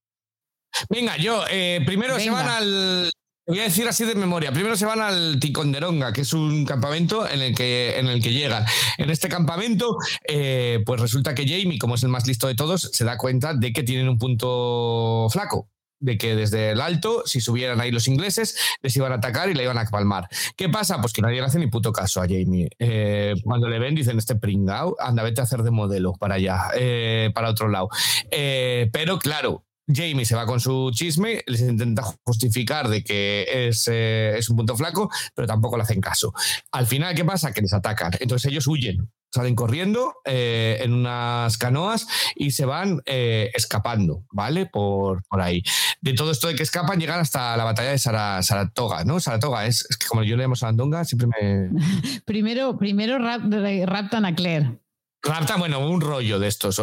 Venga, yo, eh, primero se van al. Voy a decir así de memoria. Primero se van al Ticonderonga, que es un campamento en el que, en el que llegan. En este campamento, eh, pues resulta que Jamie, como es el más listo de todos, se da cuenta de que tienen un punto flaco de que desde el alto, si subieran ahí los ingleses, les iban a atacar y le iban a palmar. ¿Qué pasa? Pues que nadie le hace ni puto caso a Jamie. Eh, cuando le ven, dicen, este pringao, anda, vete a hacer de modelo para allá, eh, para otro lado. Eh, pero claro, Jamie se va con su chisme, les intenta justificar de que es, es, un punto flaco, pero tampoco le hacen caso. Al final, ¿qué pasa? Que les atacan. Entonces ellos huyen salen corriendo eh, en unas canoas y se van eh, escapando, ¿vale? Por, por ahí. De todo esto de que escapan, llegan hasta la batalla de Saratoga, ¿no? Saratoga, es, que como yo le llamo Sarandonga, siempre me... primero primero raptan a Claire. Raptan, bueno, un rollo de estos.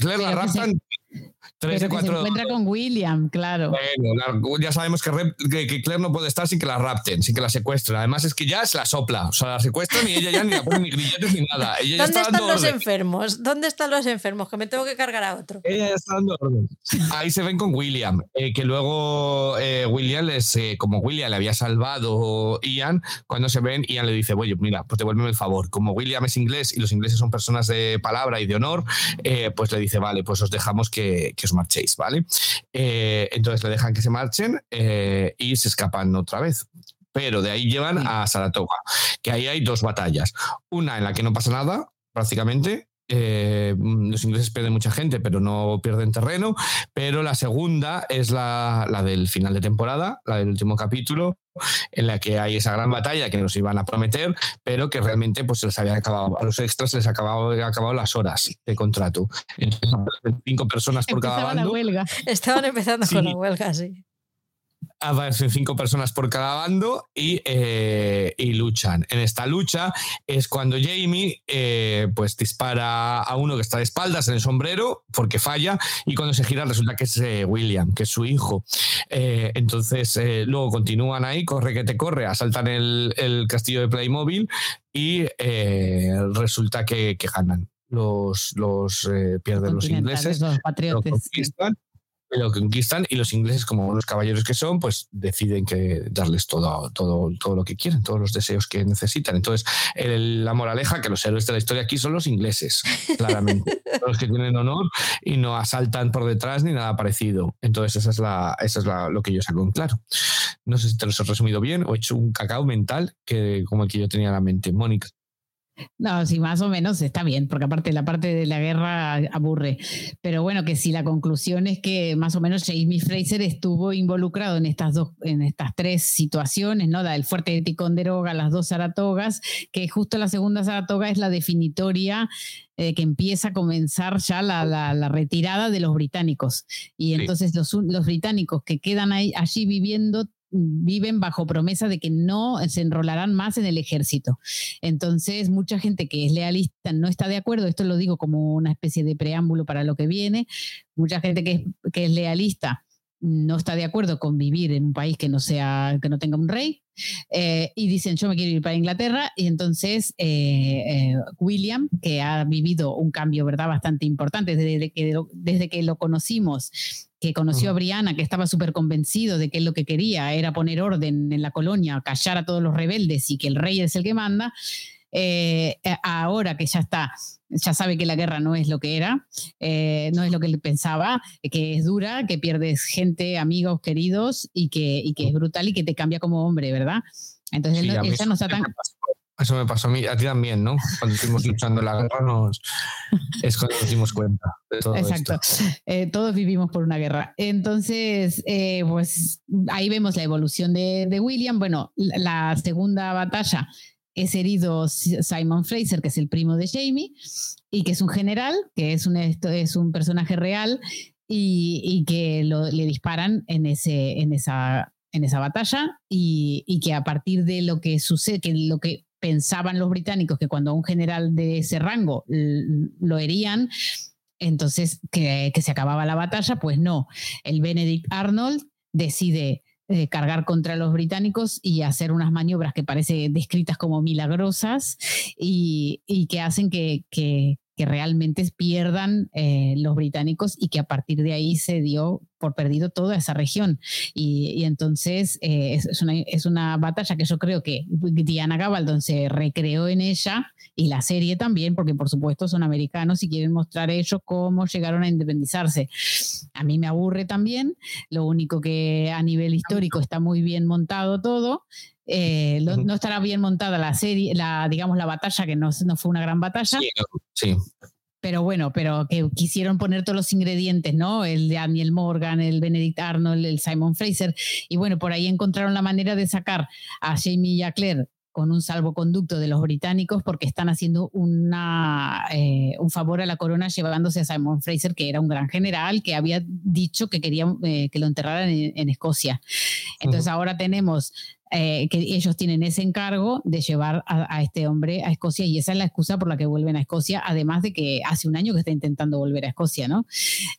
Claire la raptan... Tres de cuatro. Se encuentra con William, claro. Bueno, ya sabemos que, que, Claire no puede estar sin que la rapten, sin que la secuestren. Además, es que ya se la sopla. O sea, la secuestran y ella ya ni la pone ni grilletes ni nada. ¿Dónde están los enfermos? ¿Dónde están los enfermos? Que me tengo que cargar a otro. Ella ya está dando orden. Ahí se ven con William, eh, que luego eh, William les, eh, como William le había salvado Ian, cuando se ven, Ian le dice, oye, mira, pues devuélveme el favor. Como William es inglés y los ingleses son personas de palabra y de honor, pues le dice, vale, pues os dejamos que os marchéis, ¿vale? Eh, entonces le dejan que se marchen eh, y se escapan otra vez. Pero de ahí llevan a Saratoga, que ahí hay dos batallas. Una en la que no pasa nada, prácticamente, eh, los ingleses pierden mucha gente, pero no pierden terreno. Pero la segunda es la, del final de temporada, la del último capítulo, en la que hay esa gran batalla que nos iban a prometer, pero que realmente pues, se les había acabado, a los extras se les acabado, acabado las horas de contrato. Entonces, cinco personas por cada bando. huelga. Estaban empezando con la huelga, sí. Aparecen cinco personas por cada bando y, eh, y luchan. En esta lucha es cuando Jamie eh, pues dispara a uno que está de espaldas en el sombrero porque falla y cuando se gira resulta que es eh, William, que es su hijo. entonces luego continúan ahí, corre que te corre, asaltan el, el castillo de Playmobil y resulta que, que ganan los, los pierden los ingleses, los lo conquistan y los ingleses, como buenos caballeros que son, pues deciden que darles todo, todo, todo lo que quieren, todos los deseos que necesitan. Entonces, la moraleja que los héroes de la historia aquí son los ingleses, claramente, los que tienen honor y no asaltan por detrás ni nada parecido. Entonces, esa es, la, esa es la, lo que yo saco en claro. No sé si te lo he resumido bien o he hecho un cacao mental que, como el que yo tenía en la mente. Mónica. No, sí, más o menos está bien, porque aparte la parte de la guerra aburre. Pero bueno, que si la conclusión es que más o menos Jamie Fraser estuvo involucrado en estas dos, en estas tres situaciones, ¿no? La del fuerte de Ticonderoga, las dos Saratogas, que justo la segunda Saratoga es la definitoria eh, que empieza a comenzar ya la, la, retirada de los británicos. Y entonces los, los británicos que quedan ahí, allí viviendo viven bajo promesa de que no se enrolarán más en el ejército. Entonces, mucha gente que es lealista no está de acuerdo, esto lo digo como una especie de preámbulo para lo que viene, mucha gente que es, que es lealista no está de acuerdo con vivir en un país que no sea que no tenga un rey eh, y dicen yo me quiero ir para Inglaterra y entonces eh, eh, William que ha vivido un cambio verdad bastante importante desde que desde que lo conocimos que conoció a Brianna, que estaba súper convencido de que él lo que quería era poner orden en la colonia, callar a todos los rebeldes y que el rey es el que manda, eh, ahora que ya está, ya sabe que la guerra no es lo que era, eh, no es lo que él pensaba, que es dura, que pierdes gente, amigos, queridos y que, y que es brutal y que te cambia como hombre, ¿verdad? Entonces él, ya no está tan... Eso me pasó a mí, a ti también, ¿no? Cuando estuvimos luchando la guerra nos, es cuando nos dimos cuenta de todo Exacto. Eh, todos vivimos por una guerra. Entonces, eh, pues ahí vemos la evolución de, de, William. Bueno, la segunda batalla es herido Simon Fraser, que es el primo de Jamie, y que es un general, que es un, es un personaje real y, y que lo, le disparan en, ese, en esa en esa batalla y, y, que a partir de lo que sucede, que lo que pensaban los británicos que cuando a un general de ese rango lo herían, entonces que, se acababa la batalla, pues no. El Benedict Arnold decide eh, cargar contra los británicos y hacer unas maniobras que parecen descritas como milagrosas y, que hacen que realmente pierdan eh, los británicos y que a partir de ahí se dio por perdido toda esa región. Y, entonces eh, es, una, es, una, batalla que yo creo que Diana Gabaldon se recreó en ella y la serie también, porque por supuesto son americanos y quieren mostrar ellos cómo llegaron a independizarse. A mí me aburre también, lo único que a nivel histórico está muy bien montado todo. Eh, no estará bien montada la serie, la, digamos, la batalla, que no, no fue una gran batalla. Sí, Pero bueno, pero que quisieron poner todos los ingredientes, ¿no? El de Daniel Morgan, el Benedict Arnold, el Simon Fraser. Y bueno, por ahí encontraron la manera de sacar a Jamie y a Claire con un salvoconducto de los británicos porque están haciendo una, eh, un favor a la corona llevándose a Simon Fraser, que era un gran general que había dicho que quería eh, que lo enterraran en, Escocia. Entonces ahora tenemos eh, que ellos tienen ese encargo de llevar a, este hombre a Escocia y esa es la excusa por la que vuelven a Escocia, además de que hace un año que está intentando volver a Escocia, ¿no?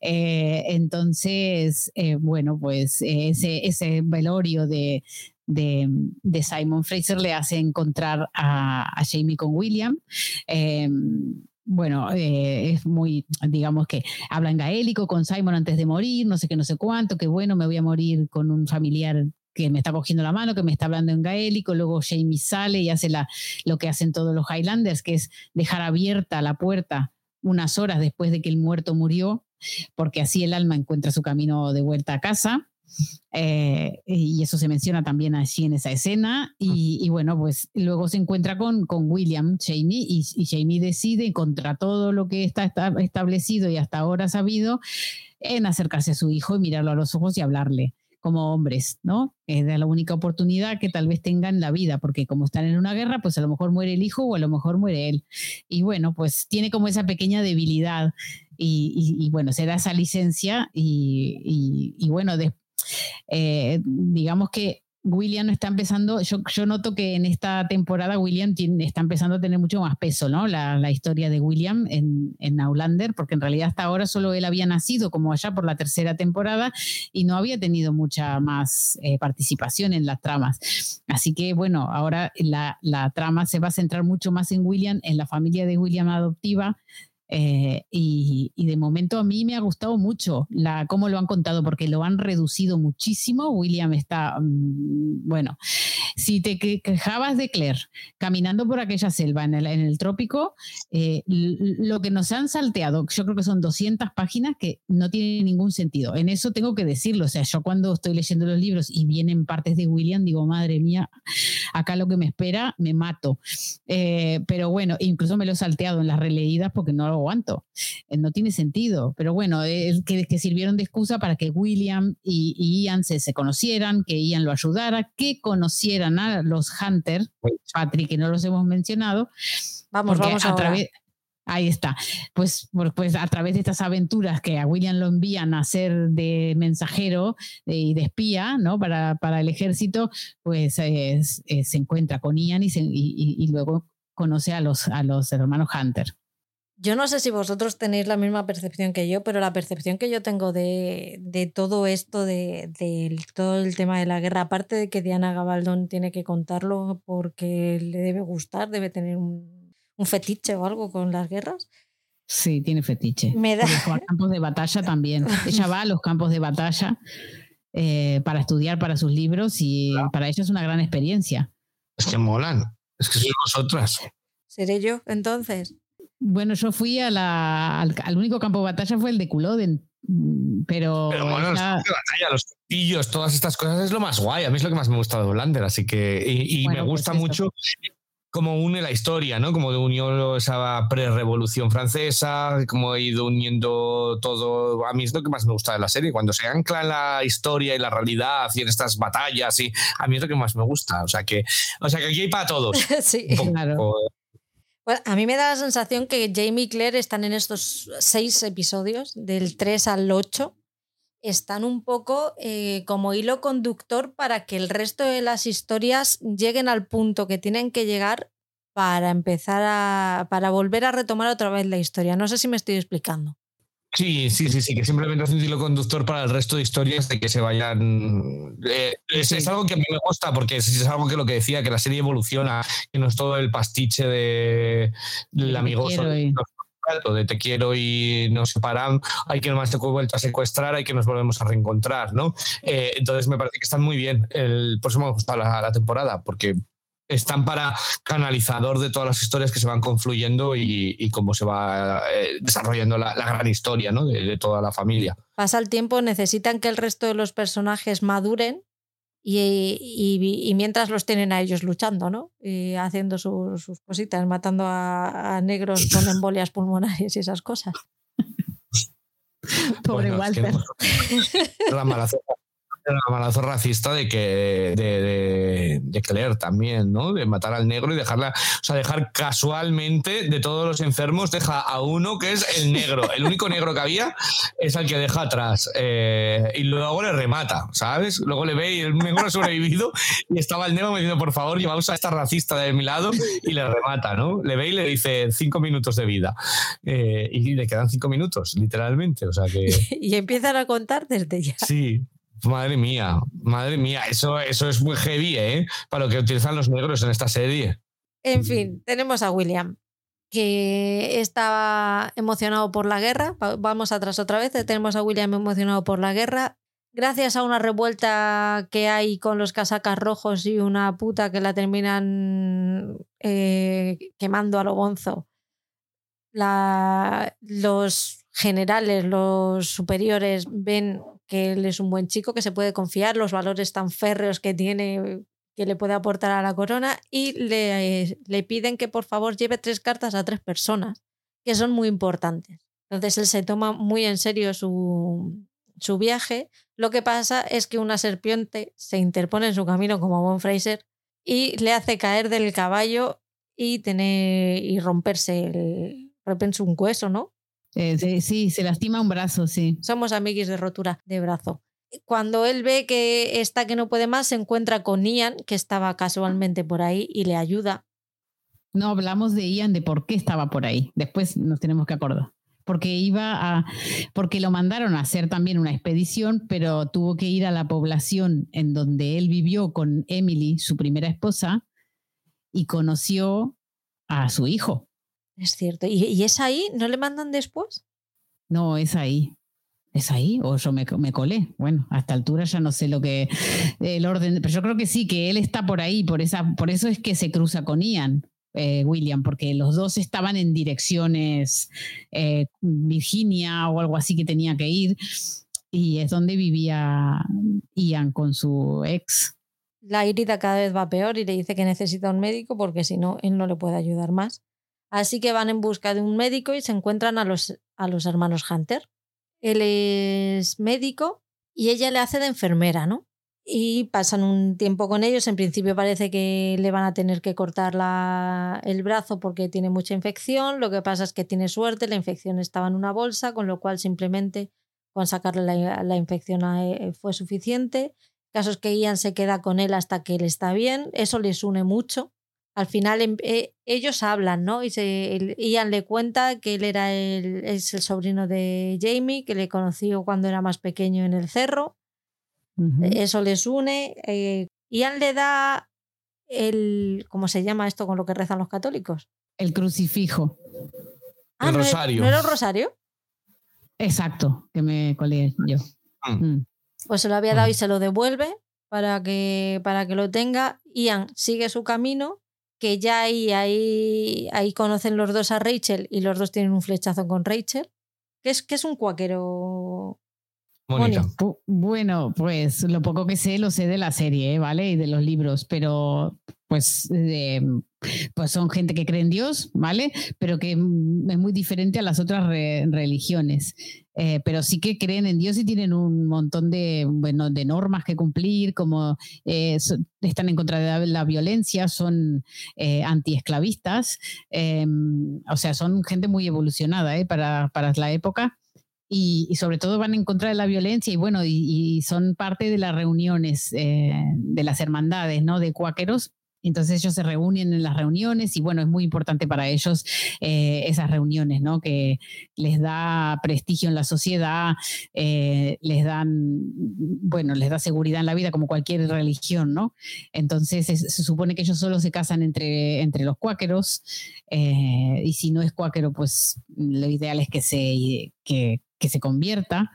entonces, bueno, pues ese, ese velorio de, de, Simon Fraser le hace encontrar a, Jamie con William. Bueno, eh, es muy, digamos que habla en gaélico con Simon antes de morir, no sé qué, no sé cuánto, que bueno, me voy a morir con un familiar que me está cogiendo la mano, que me está hablando en gaélico, luego Jamie sale y hace la, lo que hacen todos los Highlanders, que es dejar abierta la puerta unas horas después de que el muerto murió, porque así el alma encuentra su camino de vuelta a casa. Eh, y eso se menciona también allí en esa escena. Y, bueno, pues luego se encuentra con, con William, Jamie, y, y, Jamie decide, contra todo lo que está establecido y hasta ahora sabido, en acercarse a su hijo y mirarlo a los ojos y hablarle como hombres, ¿no? Es la única oportunidad que tal vez tengan en la vida, porque como están en una guerra, pues a lo mejor muere el hijo o a lo mejor muere él. Y bueno, pues tiene como esa pequeña debilidad y, bueno, se da esa licencia y, y bueno, después eh, digamos que William está empezando, yo, noto que en esta temporada William está empezando a tener mucho más peso, ¿no? La, historia de William en, en porque en realidad hasta ahora solo él había nacido como allá por la tercera temporada y no había tenido mucha más eh, participación en las tramas. Así que bueno, ahora la, la trama se va a centrar mucho más en William, en la familia de William adoptiva, eh, y, de momento a mí me ha gustado mucho la, cómo lo han contado, porque lo han reducido muchísimo. William está, mm, bueno, si te quejabas de Claire caminando por aquella selva en el, en el trópico, eh, lo que nos han salteado, yo creo que son 200 páginas que no tienen ningún sentido. En eso tengo que decirlo, o sea, yo cuando estoy leyendo los libros y vienen partes de William, digo, madre mía, acá lo que me espera, me mato. Eh, pero bueno, incluso me lo he salteado en las releídas porque no aguanto. Eh, no tiene sentido. Pero bueno, es que, que, sirvieron de excusa para que William y, Ian se, se, conocieran, que Ian lo ayudara, que conocieran a los Hunter, Patrick, que no los hemos mencionado. Vamos, vamos a través. Ahí está. Pues, pues a través de estas aventuras que a William lo envían a ser de mensajero y de espía, ¿no? Para, para el ejército, pues se encuentra con Ian y, y, luego conoce a los, a los hermanos Hunter. Yo no sé si vosotros tenéis la misma percepción que yo, pero la percepción que yo tengo de, de todo esto, de, de, todo el tema de la guerra, aparte de que Diana Gabaldón tiene que contarlo porque le debe gustar, debe tener un, un fetiche o algo con las guerras. Sí, tiene fetiche. Me da... Los campos de batalla también. Ella va a los campos de batalla eh, para estudiar para sus libros y para ella es una gran experiencia. Es que molan. Es que sois vosotras. ¿Seré yo entonces? Bueno, yo fui a la, al, único campo de batalla fue el de Culloden, mm, pero... Pero bueno, los, batalla, los castillos, todas estas cosas es lo más guay. A mí es lo que más me gusta de Hollander, así que... Y, me pues gusta mucho cómo une la historia, ¿no? Como unió esa pre-revolución francesa, cómo ha ido uniendo todo. A mí es lo que más me gusta de la serie, cuando se ancla en la historia y la realidad y en estas batallas, y a mí es lo que más me gusta. O sea que, o sea que aquí hay para todos. sí, claro a mí me da la sensación que Jamie y Claire están en estos seis episodios, del 3 al 8, están un poco eh, como hilo conductor para que el resto de las historias lleguen al punto que tienen que llegar para empezar a. para volver a retomar otra vez la historia. No sé si me estoy explicando. Sí, sí, sí, sí, que simplemente hace un hilo conductor para el resto de historias de que se vayan. Eh, es, algo que a mí me gusta porque es, algo que lo que decía, que la serie evoluciona, que no es todo el pastiche de, del amigoso. De te quiero y nos separan, hay que más te vuelto a secuestrar, hay que nos volvemos a reencontrar, ¿no? Eh, entonces me parece que están muy bien. El, eso me la, la temporada, porque están para canalizador de todas las historias que se van confluyendo y, cómo se va eh, desarrollando la, gran historia ¿no? de, toda la familia. Pasa el tiempo, necesitan que el resto de los personajes maduren y, mientras los tienen a ellos luchando, ¿no? Y haciendo sus, cositas, matando a, negros con embolias pulmonares y esas cosas. Pobre Walter. la mala el malazo racista de que de, de, Claire también, ¿no? De matar al negro y dejarla, o sea, dejar casualmente de todos los enfermos, deja a uno que es el negro. El único negro que había es el que deja atrás. Eh, y luego le remata, ¿sabes? Luego le ve y el negro ha sobrevivido y estaba el negro diciendo, por favor, llevamos a esta racista de mi lado y le remata, ¿no? Le ve y le dice cinco minutos de vida. Eh, y le quedan cinco minutos, literalmente. O sea que. y empiezan a contar desde ya. Sí, Madre mía, madre mía, eso, eso es muy heavy, ¿eh? Para lo que utilizan los negros en esta serie. En fin, tenemos a William, que estaba emocionado por la guerra. Vamos atrás otra vez. Tenemos a William emocionado por la guerra. Gracias a una revuelta que hay con los casacas rojos y una puta que la terminan eh, quemando a lo bonzo, los generales, los superiores ven que él es un buen chico, que se puede confiar, los valores tan férreos que tiene que le puede aportar a la corona y le, le piden que por favor lleve tres cartas a tres personas, que son muy importantes. Entonces él se toma muy en serio su, su viaje. Lo que pasa es que una serpiente se interpone en su camino como Von Fraser y le hace caer del caballo y tener y romperse el, romperse un hueso, ¿no? Eh, sí, se lastima un brazo, sí. Somos amiguis de rotura de brazo. cuando él ve que está que no puede más, se encuentra con Ian, que estaba casualmente por ahí y le ayuda. No hablamos de Ian, de por qué estaba por ahí. Después nos tenemos que acordar. Porque iba a. Porque lo mandaron a hacer también una expedición, pero tuvo que ir a la población en donde él vivió con Emily, su primera esposa, y conoció a su hijo. Es cierto. ¿Y, y es ahí? ¿No le mandan después? No, es ahí. ¿Es ahí? ¿O yo me, me, colé? Bueno, a esta altura ya no sé lo que. El orden. Pero yo creo que sí, que él está por ahí, por, esa, por eso es que se cruza con Ian. Eh, William, porque los dos estaban en direcciones eh, Virginia o algo así que tenía que ir, y es donde vivía Ian con su ex. La herida cada vez va peor y le dice que necesita un médico porque si no, él no le puede ayudar más. Así que van en busca de un médico y se encuentran a los, a los hermanos Hunter. Él es médico y ella le hace de enfermera, ¿no? Y pasan un tiempo con ellos. En principio parece que le van a tener que cortar la, el brazo porque tiene mucha infección. Lo que pasa es que tiene suerte, la infección estaba en una bolsa, con lo cual simplemente con sacarle la, la infección a, fue suficiente. El caso es que Ian se queda con él hasta que él está bien. Eso les une mucho al final eh, ellos hablan, ¿no? Y se, el, Ian le cuenta que él era el, es el sobrino de Jamie, que le conoció cuando era más pequeño en el cerro. Uh -huh. Eso les une. Eh, Ian le da el. ¿Cómo se llama esto con lo que rezan los católicos? El crucifijo. Ah, el ¿no rosario. ¿No era un rosario? Exacto, que me colé yo. Mm. Mm. Pues se lo había dado y se lo devuelve para que, para que lo tenga. Ian sigue su camino que ya ahí, ahí, ahí conocen los dos a Rachel y los dos tienen un flechazo con Rachel. que es, que es un cuáquero? Mónica. Bueno, pues lo poco que sé lo sé de la serie, ¿eh? ¿vale? Y de los libros, pero pues, eh, pues son gente que cree en Dios, ¿vale? Pero que es muy diferente a las otras re religiones. Eh, pero sí que creen en Dios y tienen un montón de, bueno, de normas que cumplir, como eh, están en contra de la, violencia, son eh, antiesclavistas, em, o sea, son gente muy evolucionada ¿eh? para, para la época. Y, y, sobre todo van en contra de la violencia y bueno, y, y son parte de las reuniones eh, de las hermandades, ¿no? De cuáqueros. Entonces ellos se reúnen en las reuniones y bueno, es muy importante para ellos eh, esas reuniones, ¿no? Que les da prestigio en la sociedad, eh, les dan, bueno, les da seguridad en la vida como cualquier religión, ¿no? Entonces es, se supone que ellos solo se casan entre, entre los cuáqueros eh, y si no es cuáquero, pues lo ideal es que se, que, que se convierta.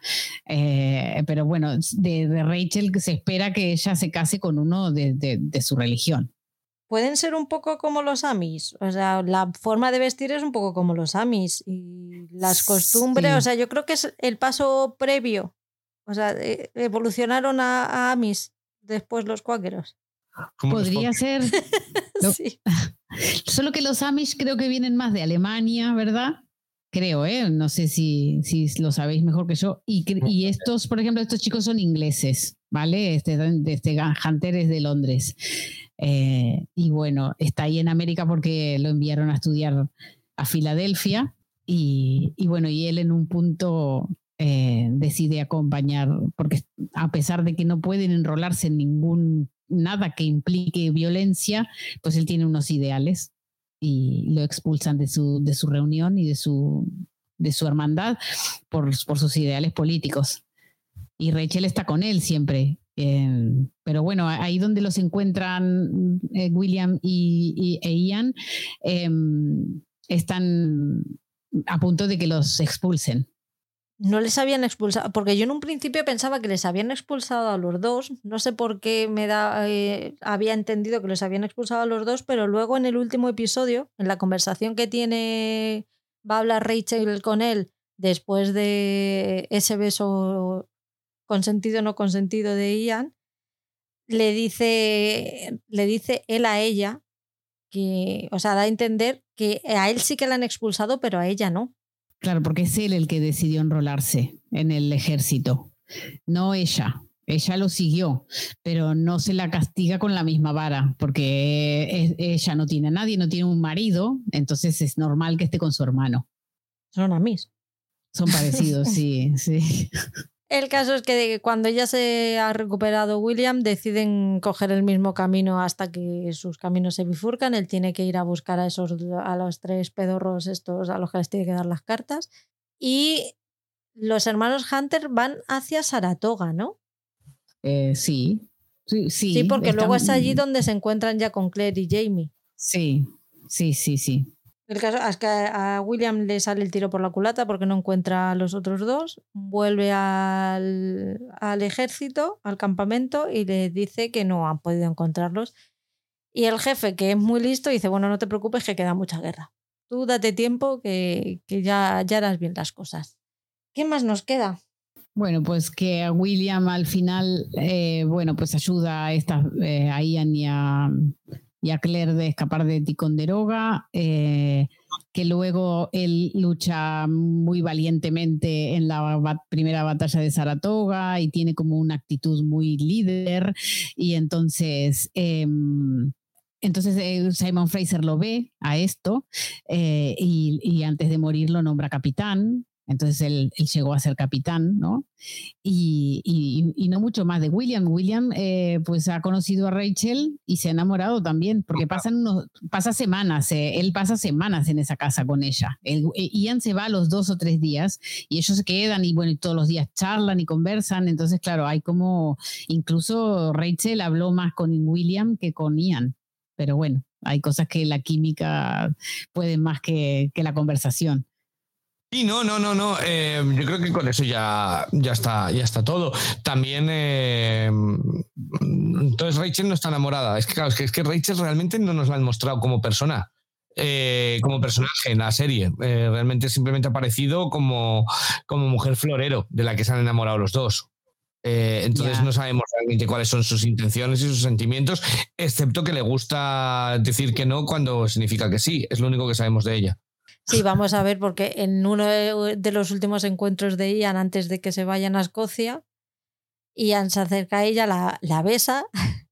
Pero bueno, de, Rachel se espera que ella se case con uno de, de, su religión. Pueden ser un poco como los Amis. O sea, la forma de vestir es un poco como los Amis. Y las costumbres, sí. o sea, yo creo que es el paso previo. O sea, evolucionaron a, a Amis después los cuáqueros. Podría ser. sí. Solo que los Amish creo que vienen más de Alemania, ¿verdad? creo, ¿eh? no sé si, si lo sabéis mejor que yo. Y, y, estos, por ejemplo, estos chicos son ingleses, ¿vale? Este, este Hunter es de Londres. Eh, y bueno, está ahí en América porque lo enviaron a estudiar a Filadelfia. Y, bueno, y él en un punto eh, decide acompañar, porque a pesar de que no pueden enrolarse en ningún nada que implique violencia, pues él tiene unos ideales y lo expulsan de su, de su reunión y de su, de su hermandad por sus ideales políticos. Y Rachel está con él siempre. Eh, pero bueno, ahí donde los encuentran eh, William y, e Ian, eh, están a punto de que los expulsen. No les habían expulsado, porque yo en un principio pensaba que les habían expulsado a los dos, no sé por qué me da, eh, había entendido que les habían expulsado a los dos, pero luego en el último episodio, en la conversación que tiene, va a hablar Rachel con él después de ese beso consentido o no consentido de Ian, le dice, le dice él a ella que, o sea, da a entender que a él sí que la han expulsado, pero a ella no. Claro, porque es él el que decidió enrolarse en el ejército, no ella. Ella lo siguió, pero no se la castiga con la misma vara, porque es, ella no tiene a nadie, no tiene un marido, entonces es normal que esté con su hermano. Son amis. Son parecidos, sí, sí. El caso es que cuando ya se ha recuperado William, deciden coger el mismo camino hasta que sus caminos se bifurcan. Él tiene que ir a buscar a esos a los tres pedorros estos a los que les tiene que dar las cartas. Y los hermanos Hunter van hacia Saratoga, ¿no? Eh, sí. Sí, sí. Sí, porque luego es allí donde se encuentran ya con Claire y Jamie. Sí, sí, sí, sí. El caso es que a William le sale el tiro por la culata porque no encuentra a los otros dos. Vuelve al, al ejército, al campamento, y le dice que no han podido encontrarlos. Y el jefe, que es muy listo, dice: Bueno, no te preocupes, que queda mucha guerra. Tú date tiempo, que, que ya, ya harás bien las cosas. ¿Qué más nos queda? Bueno, pues que a William al final, eh, bueno, pues ayuda a, estas, eh, a Ian y a, y a Claire de escapar de Ticonderoga, eh, que luego él lucha muy valientemente en la primera batalla de Saratoga y tiene como una actitud muy líder y entonces... em, entonces eh, Simon Fraser lo ve a esto eh, y antes de morir lo nombra capitán. Entonces él, él llegó a ser capitán, ¿no? Y, y- y no mucho más de William. William eh, pues ha conocido a Rachel y se ha enamorado también, porque pasan unos, pasa semanas, eh, él pasa semanas en esa casa con ella. El- eh, Ian se va los dos o tres días y ellos se quedan y bueno, y todos los días charlan y conversan. Entonces, claro, hay como, incluso Rachel habló más con William que con Ian. Pero bueno, hay cosas que la química puede más que, que la conversación. Y no, no, no, no. eh, yo creo que con eso ya, ya está, ya está todo. También, eh, entonces Rachel no está enamorada. Es que claro, es que, es que Rachel realmente no nos la han mostrado como persona. eh, como personaje en la serie. Realmente simplemente ha aparecido como, como mujer florero de la que se han enamorado los dos. Eh, entonces no sabemos realmente cuáles son sus intenciones y sus sentimientos, excepto que le gusta decir que no cuando significa que sí. Es lo único que sabemos de ella. Sí, vamos a ver, porque en uno de los últimos encuentros de Ian, antes de que se vayan a Escocia, Ian se acerca a ella, la, la besa,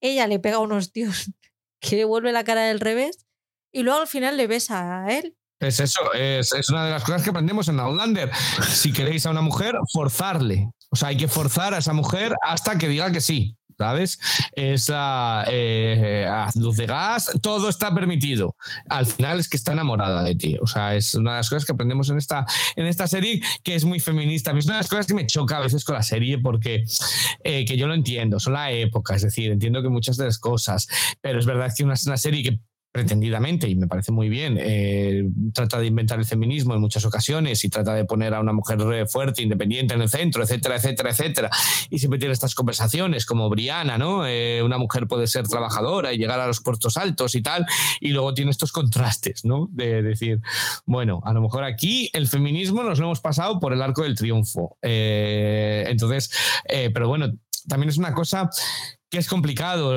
ella le pega unos tíos que le vuelve la cara del revés, y luego al final le besa a él. Es eso, es, es una de las cosas que aprendemos en Outlander. Si queréis a una mujer, forzarle. O sea, hay que forzar a esa mujer hasta que diga que sí. ¿Sabes? Esa eh, luz de gas, todo está permitido. Al final es que está enamorada de ti. O sea, es una de las cosas que aprendemos en esta, en esta serie que es muy feminista. Es una de las cosas que me choca a veces con la serie porque eh, que yo lo entiendo, son la época, es decir, entiendo que muchas de las cosas, pero es verdad que una, una serie que pretendidamente, y me parece muy bien, eh, trata de inventar el feminismo en muchas ocasiones y trata de poner a una mujer fuerte, independiente en el centro, etcétera, etcétera, etcétera. Y siempre tiene estas conversaciones como Briana, ¿no? Eh, una mujer puede ser trabajadora y llegar a los puertos altos y tal, y luego tiene estos contrastes, ¿no? De decir, bueno, a lo mejor aquí el feminismo nos lo hemos pasado por el arco del triunfo. Eh, entonces, pero bueno, también es una cosa que es complicado.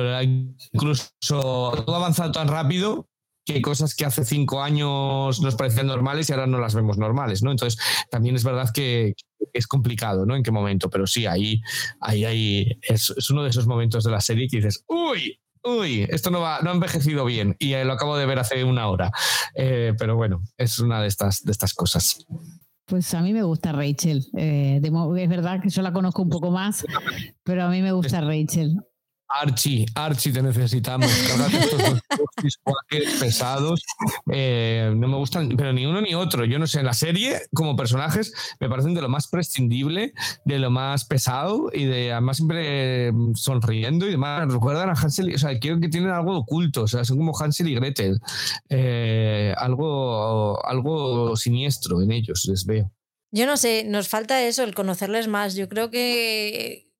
Incluso todo ha avanzado tan rápido que hay cosas que hace cinco años nos parecían normales y ahora no las vemos normales, ¿no? Entonces, también es verdad que es complicado, ¿no? En qué momento, pero sí, ahí, ahí, ahí es, es uno de esos momentos de la serie que dices, uy, uy, esto no, va, no ha envejecido bien y eh, lo acabo de ver hace una hora. Eh, pero bueno, es una de estas, de estas cosas. Pues a mí me gusta Rachel. Eh, de es verdad que yo la conozco un poco más, pero a mí me gusta Rachel. Archie, Archie, te necesitamos. Estos dos pesados. Eh, no me gustan, pero ni uno ni otro. Yo no sé, la serie, como personajes, me parecen de lo más prescindible, de lo más pesado y de además siempre eh, sonriendo y demás. Recuerdan a Hansel, y- o sea, quiero que tienen algo oculto, o sea, son como Hansel y Gretel. Eh, algo, algo siniestro en ellos, les veo. Yo no sé, nos falta eso, el conocerles más. Yo creo que,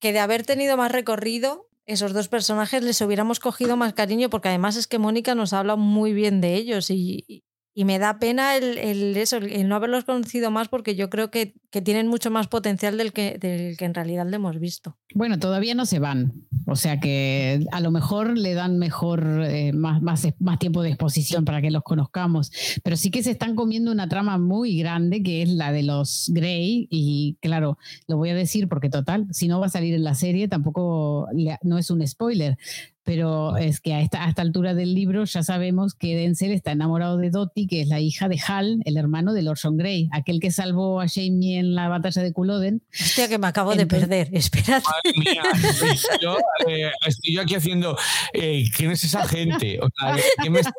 que de haber tenido más recorrido, esos dos personajes les hubiéramos cogido más cariño, porque además es que Mónica nos habla muy bien de ellos y, y me da pena el, el eso, el no haberlos conocido más, porque yo creo que, que tienen mucho más potencial del que, del que en realidad le hemos visto. Bueno, todavía no se van. O sea que a lo mejor le dan mejor, eh, más, más, más tiempo de exposición para que los conozcamos. Pero sí que se están comiendo una trama muy grande que es la de los Grey. Y claro, lo voy a decir porque total, si no va a salir en la serie, tampoco no es un spoiler. Pero es que a esta, a esta altura del libro ya sabemos que Denzel está enamorado de Dottie, que es la hija de Hal, el hermano de Orson Grey, aquel que salvó a Jamie en la batalla de Culloden. Hostia, que me acabo de perder. Esperad. Madre mía, estoy yo, eh, estoy yo aquí haciendo. eh, ¿Quién es esa gente? O sea, ¿de ¿qué me está?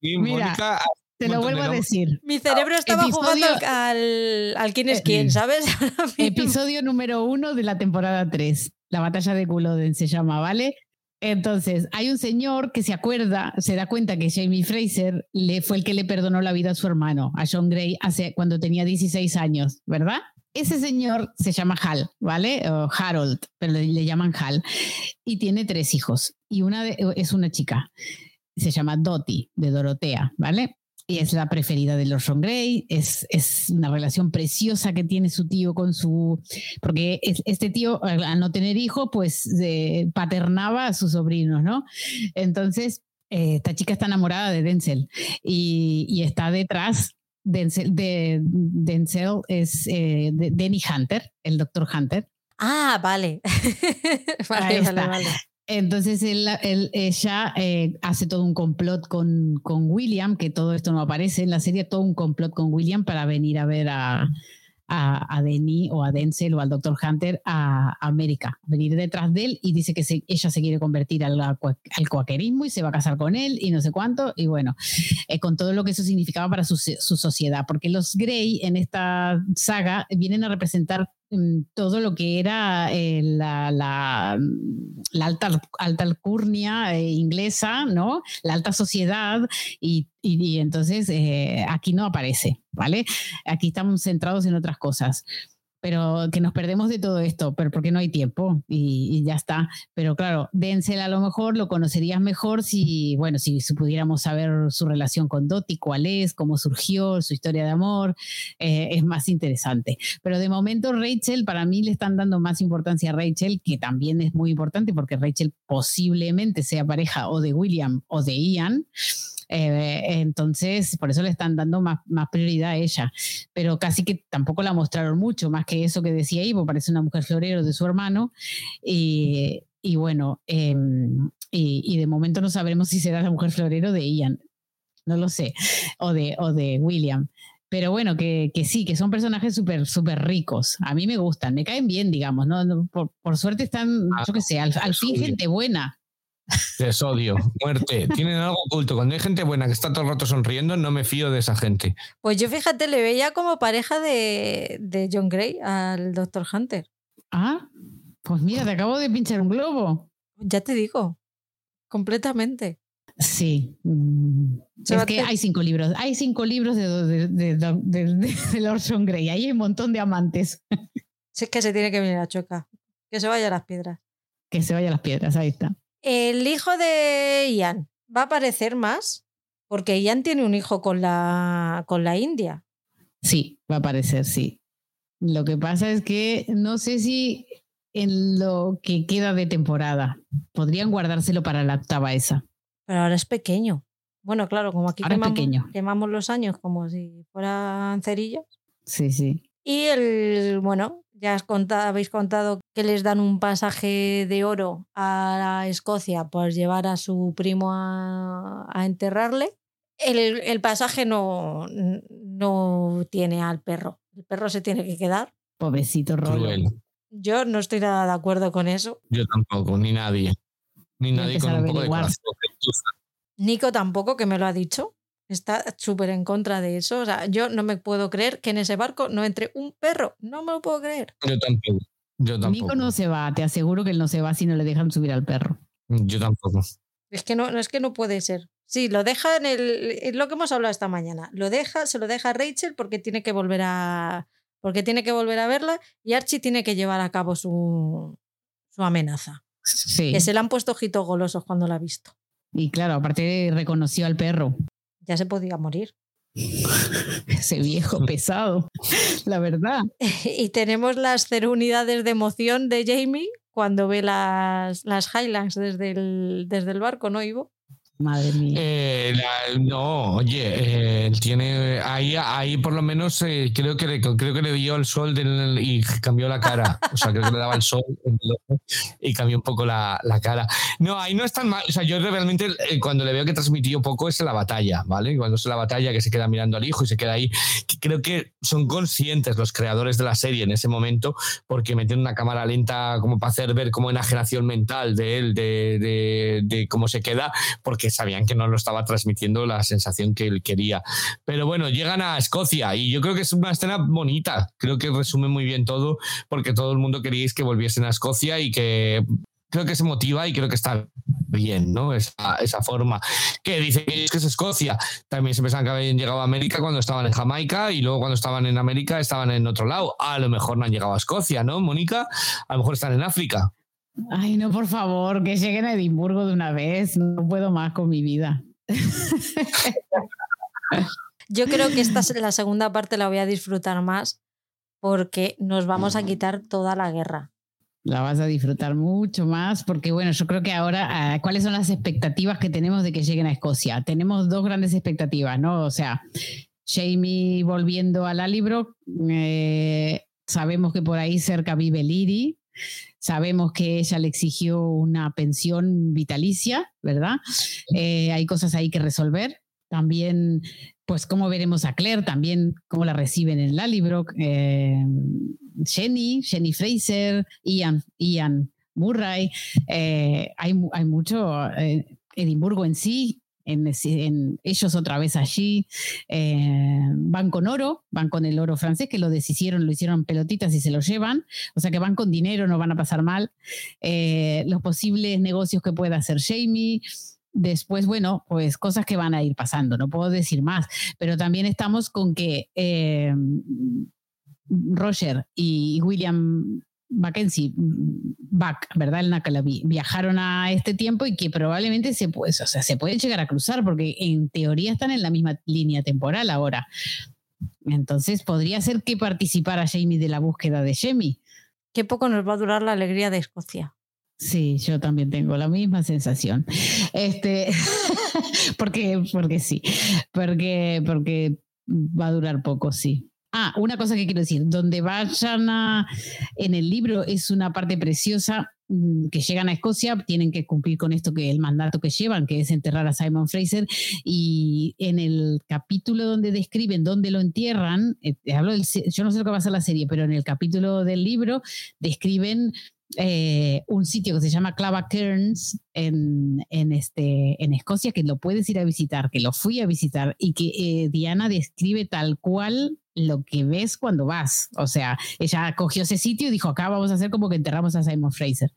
Sí, Mira, Mónica, Te lo vuelvo de a decir. Mi cerebro estaba Episodio- jugando al, al, al quién es Eh, quién, ¿sabes? Episodio número uno de la temporada 3, la batalla de Culloden se llama, ¿vale? Entonces, hay un señor que se acuerda, se da cuenta que Jamie Fraser le, fue el que le perdonó la vida a su hermano, a John Gray, hace, cuando tenía 16 años, ¿verdad? Ese señor se llama Hal, ¿vale? O Harold, pero le, llaman Hal. Y tiene tres hijos. Y una de- es una chica. Se llama Dottie, de Dorotea, ¿vale? Y es la preferida de Orson Gray. Es, es una relación preciosa que tiene su tío con su. Porque es- este tío, al al no tener hijo, pues eh, paternaba a sus sobrinos, ¿no? Entonces, eh, esta chica está enamorada de Denzel y, y está detrás. Denzel, de, Denzel es eh, de Denny Hunter, el doctor Hunter. Ah, vale. vale, Ahí vale, está. vale. Entonces él, ella eh, hace todo un complot con, con William, que todo esto no aparece en la serie, todo un complot con William para venir a ver a, a, Denny o a Denzel o al Dr. Hunter a América, venir detrás de él y dice que se- ella se quiere convertir al, al cuaquerismo y se va a casar con él y no sé cuánto, y bueno, eh, con todo lo que eso significaba para su, su sociedad, porque los Grey en esta saga vienen a representar todo lo que era eh, la, la, la alta, alta alcurnia eh, inglesa, ¿no? La alta sociedad y, y- y entonces eh, aquí no aparece, ¿vale? Aquí estamos centrados en otras cosas. Pero que nos perdemos de todo esto, pero porque no hay tiempo y, ya está. Pero claro, Denzel a lo mejor lo conocerías mejor si, bueno, si, pudiéramos saber su relación con Dottie, cuál es, cómo surgió, su historia de amor, eh, es más interesante. Pero de momento Rachel, para mí le están dando más importancia a Rachel, que también es muy importante porque Rachel posiblemente sea pareja o de William o de Ian. Eh, entonces, por eso le están dando más, más prioridad a ella. Pero casi que tampoco la mostraron mucho, más que eso que decía Ivo, parece una mujer florero de su hermano. Y, y bueno, eh, y, y de momento no sabremos si será la mujer florero de Ian. No lo sé. O de, o de William. Pero bueno, que, que sí, que son personajes súper súper ricos. A mí me gustan, me caen bien, digamos. ¿no? Por, por suerte están, Ah, yo qué sé, al, al fin gente buena. Les odio, muerte. Tienen algo oculto. Cuando hay gente buena que está todo el rato sonriendo, no me fío de esa gente. Pues yo fíjate, le veía como pareja de, de John Gray al Dr. Hunter. Ah, pues mira, te acabo de pinchar un globo. Ya te digo, completamente. Sí. mm, Es a que hay cinco libros. Hay cinco libros de, de, de, de, de- de- de Orson Grey. Ahí hay un montón de amantes. Si es que se tiene que venir a choca. Que se vaya a las piedras. Que se vayan las piedras, ahí está. El hijo de Ian va a aparecer más porque Ian tiene un hijo con la, con la India. Sí, va a aparecer, sí. Lo que pasa es que no sé si en lo que queda de temporada podrían guardárselo para la octava esa. Pero ahora es pequeño. Bueno, claro, como aquí Ahora quemamos, pequeño. quemamos los años como si fueran cerillas. Sí, sí. Y el, bueno, ya has conta- habéis contado que les dan un pasaje de oro a Escocia por llevar a su primo a, a enterrarle. El, el pasaje no, no tiene al perro. El perro se tiene que quedar. Pobrecito Rollo. Yo no estoy nada de acuerdo con eso. Yo tampoco, ni nadie. Ni nadie con un poco de corazón. Nico tampoco, que me lo ha dicho. Está súper en contra de eso. O sea, yo no me puedo creer que en ese barco no entre un perro. No me lo puedo creer. Yo tampoco. Yo tampoco. Nico no se va, te aseguro que él no se va si no le dejan subir al perro. Yo tampoco. Es que no, es que no puede ser. Sí, lo deja en el. Es lo que hemos hablado esta mañana. Lo deja, se lo deja a Rachel porque tiene que volver a. Porque tiene que volver a verla y Archie tiene que llevar a cabo su, su amenaza. Sí. Que se le han puesto ojitos golosos cuando la ha visto. Y claro, aparte reconoció al perro. Ya se podía morir. Ese viejo pesado, la verdad. y tenemos las cero unidades de emoción de Jamie cuando ve las, las Highlands desde el, desde el barco, ¿no, Ivo? Madre mía. Eh, no, oye, eh, tiene ahí, ahí por lo menos eh, creo que creo que le dio el sol y cambió la cara. O sea, creo que le daba el sol y cambió un poco la, la cara. No, ahí no es tan mal. O sea, yo realmente eh, cuando le veo que transmitió poco es en la batalla, ¿vale? Cuando es la batalla que se queda mirando al hijo y se queda ahí. Creo que son conscientes los creadores de la serie en ese momento porque meten una cámara lenta como para hacer ver como enajenación mental de él, de, de- de cómo se queda, porque sabían que no lo estaba transmitiendo la sensación que él quería. Pero bueno, llegan a Escocia y yo creo que es una escena bonita, creo que resume muy bien todo, porque todo el mundo queríais que volviesen a Escocia y que creo que se motiva y creo que está bien, ¿no? Esa, esa forma. Que dice que es Escocia. También se pensaban que habían llegado a América cuando estaban en Jamaica y luego cuando estaban en América estaban en otro lado. A lo mejor no han llegado a Escocia, ¿no, Mónica? A lo mejor están en África. Ay, no, por favor, que lleguen a Edimburgo de una vez. No puedo más con mi vida. Yo creo que esta es la segunda parte la voy a disfrutar más porque nos vamos a quitar toda la guerra. La vas a disfrutar mucho más porque, bueno, yo creo que ahora, ah, ¿cuáles son las expectativas que tenemos de que lleguen a Escocia? Tenemos dos grandes expectativas, ¿no? O sea, Jamie volviendo a Lallybrook, eh, sabemos que por ahí cerca vive Liri, sabemos que ella le exigió una pensión vitalicia, ¿verdad? Eh, hay cosas ahí que resolver. También, pues, cómo veremos a Claire, también cómo la reciben en Lallybrook. Eh, Jenny, Jenny Fraser, Ian, Ian Murray. eh, hay, hay mucho, Edimburgo en sí, en, ellos otra vez allí. eh, van con oro, van con el oro francés, que lo deshicieron, lo hicieron pelotitas y se lo llevan. O sea que van con dinero, no van a pasar mal. Eh, los posibles negocios que pueda hacer Jamie. Después, bueno, pues cosas que van a ir pasando, no puedo decir más, pero también estamos con que eh, Roger y William Mackenzie, Back, ¿verdad? El Nakalabi, viajaron a este tiempo y que probablemente se, puede, o sea, se pueden llegar a cruzar porque en teoría están en la misma línea temporal ahora. Entonces podría ser que participara Jamie de la búsqueda de Jamie. Qué poco nos va a durar la alegría de Escocia. Sí, yo también tengo la misma sensación. Este, porque, porque sí, porque, porque va a durar poco, sí. Ah, una cosa que quiero decir, donde vayan a, en el libro es una parte preciosa mm, que llegan a Escocia, tienen que cumplir con esto que el mandato que llevan, que es enterrar a Simon Fraser, y en el capítulo donde describen dónde lo entierran, eh, hablo yo no sé lo que va a ser la serie, pero en el capítulo del libro describen eh, un sitio que se llama Clava Cairns en, en, este, en Escocia, que lo puedes ir a visitar, que lo fui a visitar y que eh, Diana describe tal cual lo que ves cuando vas. O sea, ella cogió ese sitio y dijo, acá vamos a hacer como que enterramos a Simon Fraser.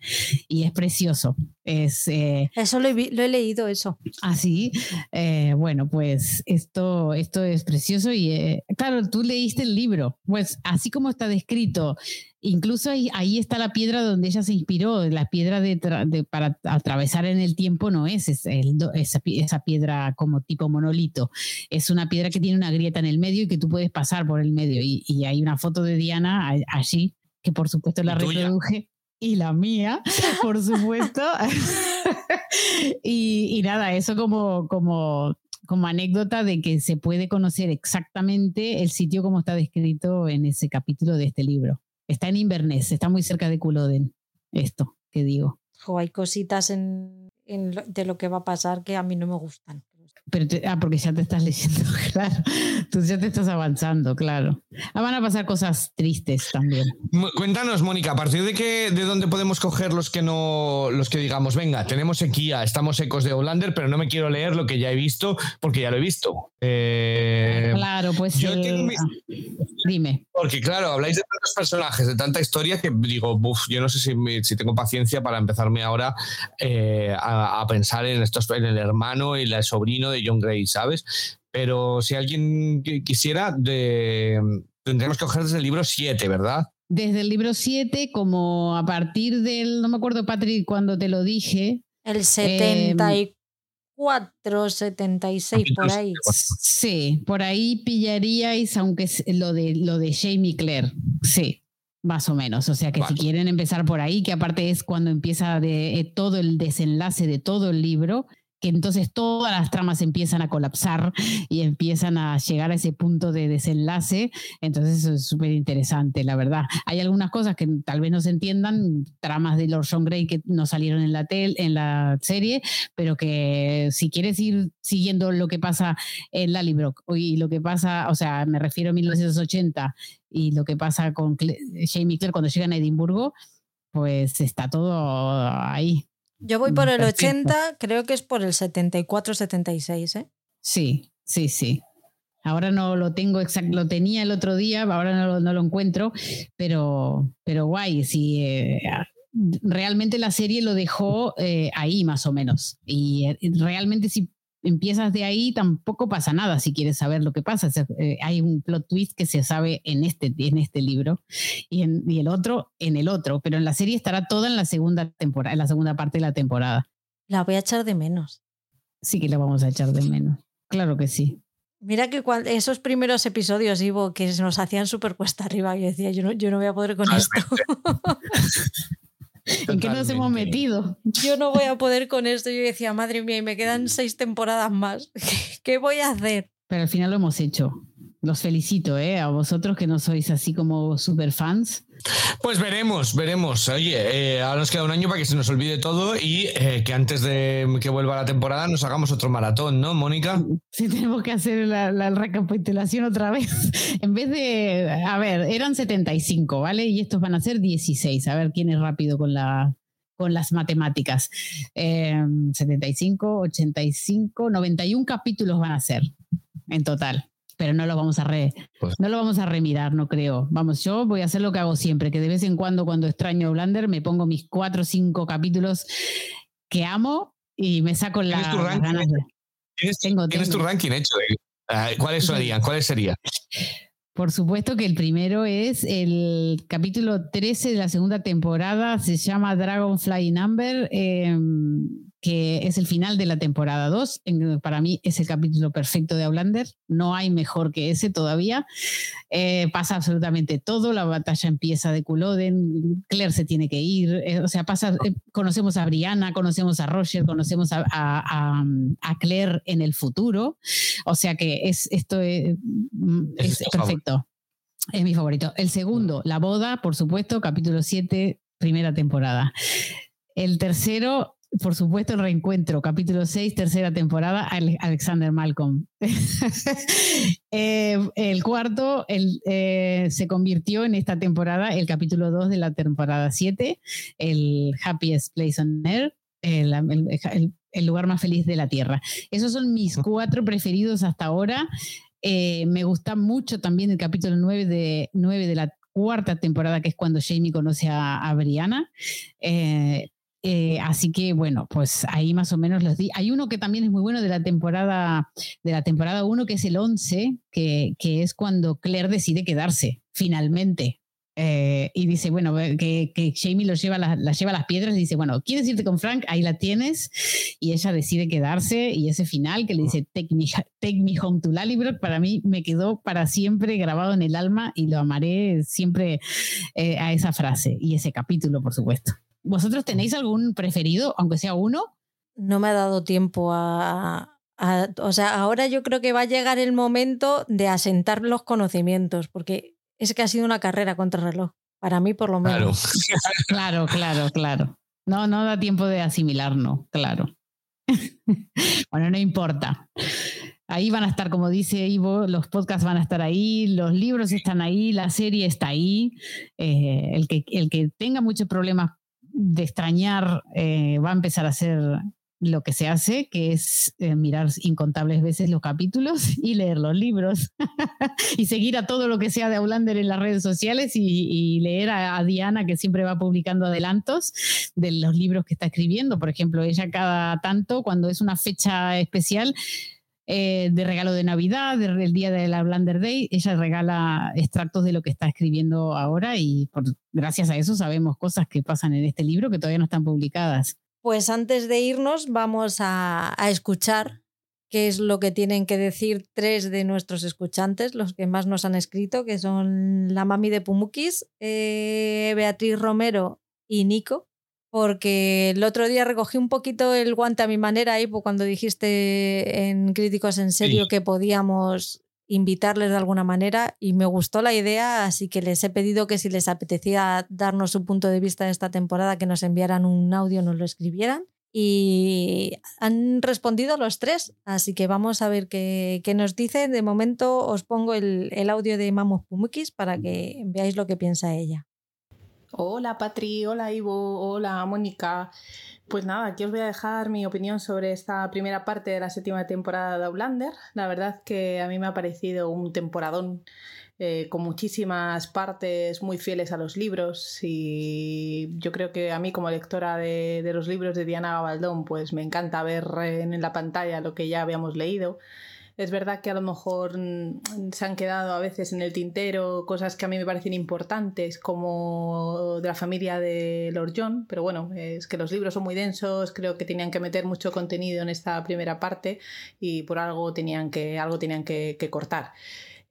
Y es precioso. Es eh, Eso lo he, vi- lo he leído, eso. así. Eh, bueno, pues esto, esto es precioso y eh, claro, tú leíste el libro. Pues así como está descrito, incluso ahí, ahí está la piedra donde ella se inspiró. La piedra de, de- para atravesar en el tiempo no es, es el do- esa, pi- esa piedra como tipo monolito. Es una piedra que tiene una grieta en el medio y que tú puedes pasar por el medio. Y, y hay una foto de Diana allí, que por supuesto la reproduje. Y la mía, por supuesto. y, y nada, eso como, como, como anécdota de que se puede conocer exactamente el sitio como está descrito en ese capítulo de este libro. Está en Inverness, está muy cerca de Culloden, esto que digo. Jo, hay cositas en, en de lo que va a pasar que a mí no me gustan. Pero te- ah, porque ya te estás leyendo, claro. Tú ya te estás avanzando, claro. Ah, van a pasar cosas tristes también. Cuéntanos, Mónica, ¿a partir de qué, de dónde podemos coger los que no, los que digamos, venga, tenemos sequía, estamos ecos de Hollander, pero no me quiero leer lo que ya he visto porque ya lo he visto? Eh, claro, pues yo el- tengo mis- ah, dime. Porque claro, habláis de tantos personajes, de tanta historia que digo, "Buf, yo no sé si, me- si tengo paciencia para empezarme ahora eh, a, a pensar en estos, en el hermano y el sobrino de John Gray, ¿sabes? Pero si alguien qui- quisiera, de, tendremos que coger desde el libro 7, ¿verdad? Desde el libro 7, como a partir del, no me acuerdo, Patrick, cuando te lo dije, El Em, 74, 76, por ahí. Sí, por ahí pillaríais, aunque es lo de lo de Jamie Claire. Sí, más o menos. O sea que Vale. si quieren empezar por ahí, que aparte es cuando empieza de, eh, todo el desenlace de todo el libro, entonces todas las tramas empiezan a colapsar y empiezan a llegar a ese punto de desenlace. Entonces es súper interesante, la verdad. Hay algunas cosas que tal vez no se entiendan, tramas de Lord John Grey que no salieron en la, tel, en la serie, pero que si quieres ir siguiendo lo que pasa en Lallybrook y lo que pasa, o sea, me refiero a 1980 y lo que pasa con Jamie Clare cuando llegan a Edimburgo, pues está todo ahí. Yo voy por el 80, creo que es por el 74-76, ¿eh? Sí, sí, sí. Ahora no lo tengo exacto, lo tenía el otro día, ahora no, no lo encuentro, pero, pero guay, sí. Eh, realmente la serie lo dejó eh, ahí más o menos. Y eh, realmente si empiezas de ahí, tampoco pasa nada si quieres saber lo que pasa. Eh, hay un plot twist que se sabe en este, en este libro y, en, y el otro en el otro, pero en la serie estará toda en la segunda temporada, en la segunda parte de la temporada. La voy a echar de menos. Sí que la vamos a echar de menos. Claro que sí. Mira que esos primeros episodios, Ivo, que nos hacían súper cuesta arriba, yo decía, yo no, yo no voy a poder con esto. ¿En qué nos hemos metido? Yo no voy a poder con esto. Yo decía, madre mía, y me quedan seis temporadas más. ¿Qué voy a hacer? Pero al final lo hemos hecho. Los felicito, ¿eh? A vosotros que no sois así como super fans. Pues veremos, veremos. Oye, eh, ahora nos queda un año para que se nos olvide todo y eh, que antes de que vuelva la temporada nos hagamos otro maratón, ¿no, Mónica? Sí, tenemos que hacer la, la, recapitulación otra vez. en vez de, a ver, eran 75, ¿vale? Y estos van a ser 16. A ver quién es rápido con la, con las matemáticas. 75, 85, 91 capítulos van a ser en total pero no lo vamos a re, pues no lo vamos a remirar, no creo. Vamos, yo voy a hacer lo que hago siempre, que de vez en cuando cuando extraño Blander me pongo mis cuatro o cinco capítulos que amo y me saco la, las ganas de... ¿Tienes, tengo, ¿tienes tu ranking hecho? Ah, ¿Cuáles serían? ¿Cuáles serían? Por supuesto que el primero es el capítulo 13 de la segunda temporada, se llama Dragonfly Number. Eh, que es el final de la temporada 2. Para mí es el capítulo perfecto de Outlander. No hay mejor que ese todavía. Eh, pasa absolutamente todo. La batalla empieza de Culloden. Claire se tiene que ir. Eh, o sea, pasa, eh, conocemos a Brianna, conocemos a Roger, conocemos a, a, a, Claire en el futuro. O sea que es, esto es, es perfecto. Es mi favorito. El segundo, La boda, por supuesto, capítulo 7, primera temporada. El tercero, por supuesto, el reencuentro, capítulo 6, tercera temporada, Alexander Malcolm. Eh, el cuarto el, eh, se convirtió en esta temporada, el capítulo 2 de la temporada 7, el Happiest Place on Earth, el, el, lugar más feliz de la Tierra. Esos son mis cuatro preferidos hasta ahora. Eh, me gusta mucho también el capítulo 9 de, 9 de la cuarta temporada, que es cuando Jamie conoce a, a Brianna. Eh, así que bueno, pues ahí más o menos los di. Hay uno que también es muy bueno de la temporada de la temporada 1, que es el 11, que, que, es cuando Claire decide quedarse finalmente. Eh, y dice, bueno, que, que Jamie los lleva, la, lleva a las piedras y dice, bueno, ¿quieres irte con Frank? Ahí la tienes. Y ella decide quedarse. Y ese final que le dice, take me, take me home to Lallybrook, para mí me quedó para siempre grabado en el alma y lo amaré siempre eh, a esa frase y ese capítulo, por supuesto. ¿Vosotros tenéis algún preferido, aunque sea uno? No me ha dado tiempo a, O sea, ahora yo creo que va a llegar el momento de asentar los conocimientos, porque es que ha sido una carrera contra reloj. Para mí, por lo menos. Claro, claro, claro. No, no da tiempo de asimilar, no, claro. bueno, no importa. Ahí van a estar, como dice Ivo, los podcasts van a estar ahí, los libros están ahí, la serie está ahí. Eh, el, que, el que tenga muchos problemas de extrañar eh, va a empezar a hacer lo que se hace, que es eh, mirar incontables veces los capítulos y leer los libros y seguir a todo lo que sea de Aulander en las redes sociales y, leer a, Diana que siempre va publicando adelantos de los libros que está escribiendo. Por ejemplo, ella cada tanto, cuando es una fecha especial, eh, de regalo de Navidad, del día de la Blender Day. Ella regala extractos de lo que está escribiendo ahora y gracias a eso sabemos cosas que pasan en este libro que todavía no están publicadas. Pues antes de irnos vamos a, escuchar qué es lo que tienen que decir tres de nuestros escuchantes, los que más nos han escrito, que son la mami de Pumukis, eh, Beatriz Romero y Nico, porque el otro día recogí un poquito el guante a mi manera ahí pues, cuando dijiste en Críticos en Serio Sí. que podíamos invitarles de alguna manera y me gustó la idea, así que les he pedido que si les apetecía darnos su punto de vista de esta temporada, que nos enviaran un audio, nos lo escribieran. Y han respondido los tres, así que vamos a ver qué, qué nos dicen. De momento os pongo el, el audio de Mamos Pumukis para que veáis lo que piensa ella. Hola Patri, hola Ivo, hola Mónica. Pues nada, aquí os voy a dejar mi opinión sobre esta primera parte de la séptima temporada de Outlander. La verdad que a mí me ha parecido un temporadón eh, con muchísimas partes muy fieles a los libros y yo creo que a mí como lectora de, de los libros de Diana Gabaldón pues me encanta ver en, en la pantalla lo que ya habíamos leído. Es verdad que a lo mejor mm, se han quedado a veces en el tintero cosas que a mí me parecen importantes, como de la familia de Lord John, pero bueno, es que los libros son muy densos, creo que tenían que meter mucho contenido en esta primera parte y por algo tenían que, algo tenían que, cortar.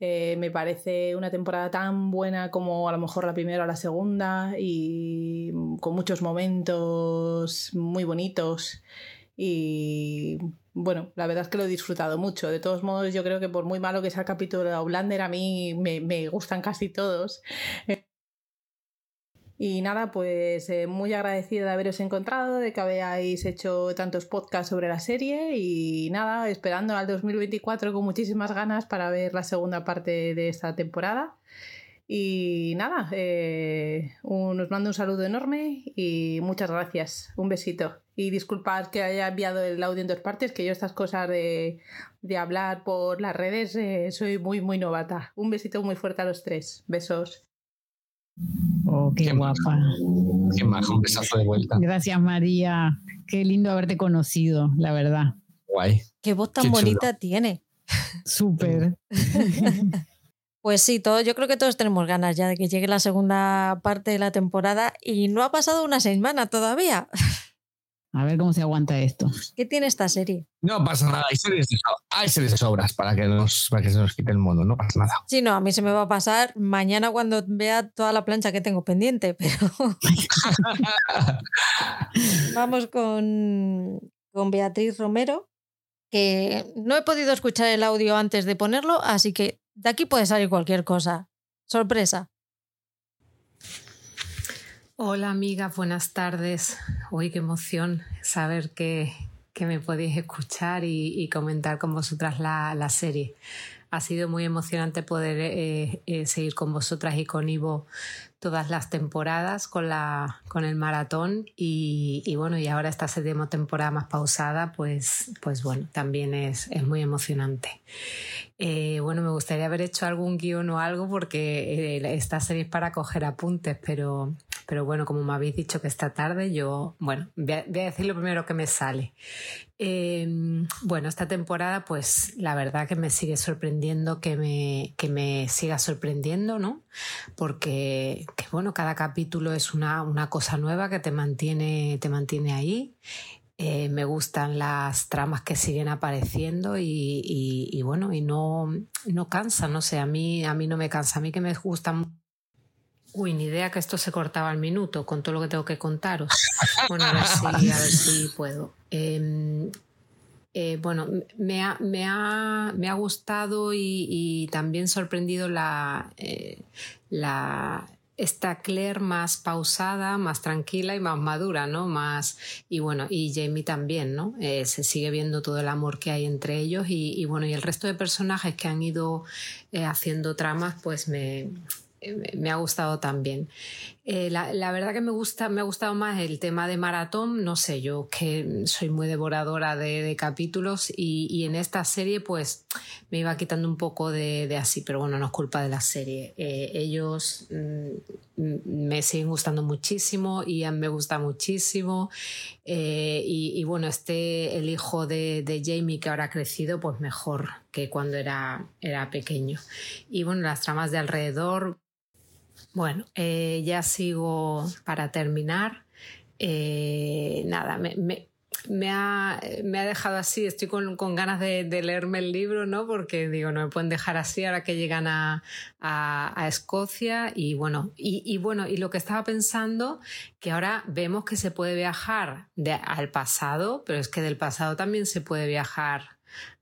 Eh, me parece una temporada tan buena como a lo mejor la primera o la segunda y con muchos momentos muy bonitos y bueno, la verdad es que lo he disfrutado mucho. De todos modos, yo creo que por muy malo que sea el capítulo de Outlander, a mí me, gustan casi todos. Y nada, pues eh, muy agradecida de haberos encontrado, de que habéis hecho tantos podcasts sobre la serie y nada, esperando al 2024 con muchísimas ganas para ver la segunda parte de esta temporada. Y nada, eh, os mando un saludo enorme y muchas gracias. Un besito. Y disculpad que haya enviado el audio en dos partes, que yo estas cosas de, de hablar por las redes eh, soy muy, muy novata. Un besito muy fuerte a los tres. Besos. Oh, qué Qué guapa. Qué majo, un besazo de vuelta. Gracias, María. Qué lindo haberte conocido, la verdad. Guay. Qué voz tan Qué chulo. bonita tiene. Súper. Pues sí, todo, yo creo que todos tenemos ganas ya de que llegue la segunda parte de la temporada y no ha pasado una semana todavía. A ver cómo se aguanta esto. ¿Qué tiene esta serie? No pasa nada, hay series de, so- hay series de sobras para que, nos, para que se nos quite el mono, no pasa nada. Sí, no, a mí se me va a pasar mañana cuando vea toda la plancha que tengo pendiente, pero vamos con, con Beatriz Romero, que no he podido escuchar el audio antes de ponerlo, así que de aquí puede salir cualquier cosa. Sorpresa. Hola amigas, buenas tardes. Uy, qué emoción saber que, que me podéis escuchar y, comentar con vosotras la, la serie. Ha sido muy emocionante poder eh, eh, seguir con vosotras y con Ivo todas las temporadas con, la, con el maratón y, bueno, y ahora esta séptima temporada más pausada, pues, pues bueno, también es, es muy emocionante. Eh, bueno, me gustaría haber hecho algún guion o algo porque esta serie es para coger apuntes, pero, pero bueno, como me habéis dicho que esta tarde, yo, bueno, voy a, decir lo primero que me sale. Eh, bueno, esta temporada, pues la verdad que me sigue sorprendiendo que me, que me siga sorprendiendo, ¿no? Porque, que bueno, cada capítulo es una, una cosa nueva que te mantiene, te mantiene ahí. Eh, me gustan las tramas que siguen apareciendo y, y, bueno, y no, no cansa, no sé, a mí, a mí no me cansa, a mí que me gustan Uy, ni idea que esto se cortaba al minuto con todo lo que tengo que contaros. Bueno, a ver si, a ver si puedo. Eh, eh, bueno, me ha, me ha, me ha gustado y, y, también sorprendido la, eh, la, esta Claire más pausada, más tranquila y más madura, ¿no? Más, y bueno, y Jamie también, ¿no? Eh, se sigue viendo todo el amor que hay entre ellos y, y bueno, y el resto de personajes que han ido eh, haciendo tramas, pues me, me ha gustado también. Eh, la, la, verdad que me gusta, me ha gustado más el tema de maratón, no sé, yo que soy muy devoradora de, de capítulos y, y, en esta serie pues me iba quitando un poco de, de así, pero bueno, no es culpa de la serie. Eh, ellos mm, me siguen gustando muchísimo, Ian me gusta muchísimo eh, y, y, bueno, este, el hijo de, de, Jamie que ahora ha crecido pues mejor que cuando era, era pequeño. Y bueno, las tramas de alrededor, bueno, eh, ya sigo para terminar. Eh, nada, me, ha, me ha dejado así, estoy con, con ganas de, leerme el libro, ¿no? Porque digo, no me pueden dejar así ahora que llegan a, a, Escocia y bueno, y, y, bueno, y lo que estaba pensando, que ahora vemos que se puede viajar de, al pasado, pero es que del pasado también se puede viajar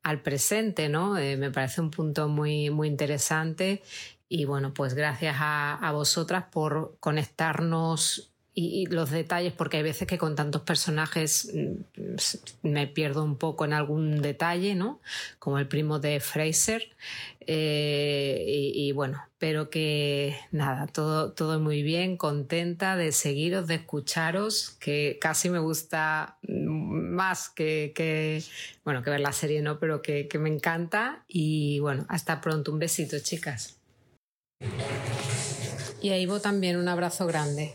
al presente, ¿no? Eh, me parece un punto muy, muy interesante y bueno, pues gracias a, vosotras por conectarnos y, los detalles, porque hay veces que con tantos personajes mm, me pierdo un poco en algún detalle, ¿no? Como el primo de Fraser. Eh, y, bueno, pero que nada, todo, todo muy bien, contenta de seguiros, de escucharos, que casi me gusta más que, bueno, que ver la serie, ¿no? Pero que me encanta. Y bueno, hasta pronto. Un besito, chicas. Y a Ivo también un abrazo grande.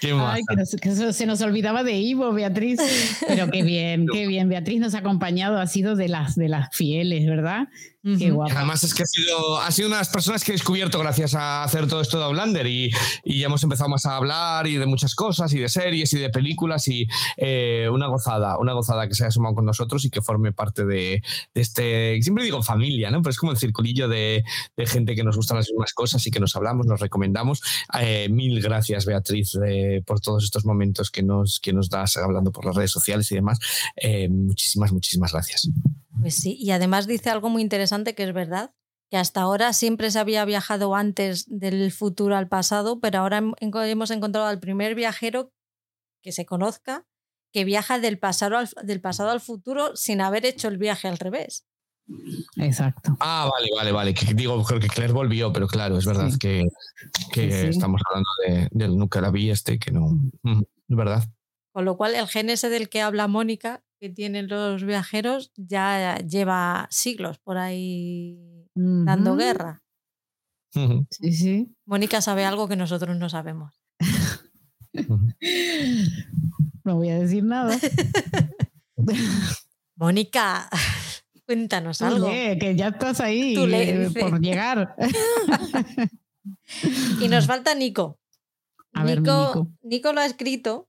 Qué Ay, que, nos, que, se nos olvidaba de Ivo, Beatriz. Pero qué bien, qué bien. Beatriz nos ha acompañado, ha sido de las, de las fieles, ¿verdad? Qué guapo. Además es que ha sido, ha sido una de las personas que he descubierto gracias a hacer todo esto de Outlander y, y ya hemos empezado más a hablar y de muchas cosas y de series y de películas y eh, una gozada, una gozada que se haya sumado con nosotros y que forme parte de, de, este, siempre digo familia, ¿no? Pero es como el circulillo de, de, gente que nos gustan las mismas cosas y que nos hablamos, nos recomendamos. Eh, mil gracias, Beatriz, eh, por todos estos momentos que nos, que nos das hablando por las redes sociales y demás. Eh, muchísimas, muchísimas gracias. Pues sí, y además dice algo muy interesante que es verdad, que hasta ahora siempre se había viajado antes del futuro al pasado, pero ahora hemos encontrado al primer viajero que se conozca que viaja del pasado al, del pasado al futuro sin haber hecho el viaje al revés. Exacto. Ah, vale, vale, vale. Que digo, creo que Claire volvió, pero claro, es verdad sí. que, que sí, sí. estamos hablando de, del nunca la vi este, que no. Es verdad. Con lo cual, el gen ese del que habla Mónica que tienen los viajeros ya lleva siglos por ahí uh -huh. dando guerra. Uh -huh. Sí, sí. Mónica sabe algo que nosotros no sabemos. no voy a decir nada. Mónica, cuéntanos algo. Lee, que ya estás ahí eh, por llegar. y nos falta Nico. A Nico, ver, Nico. Nico lo ha escrito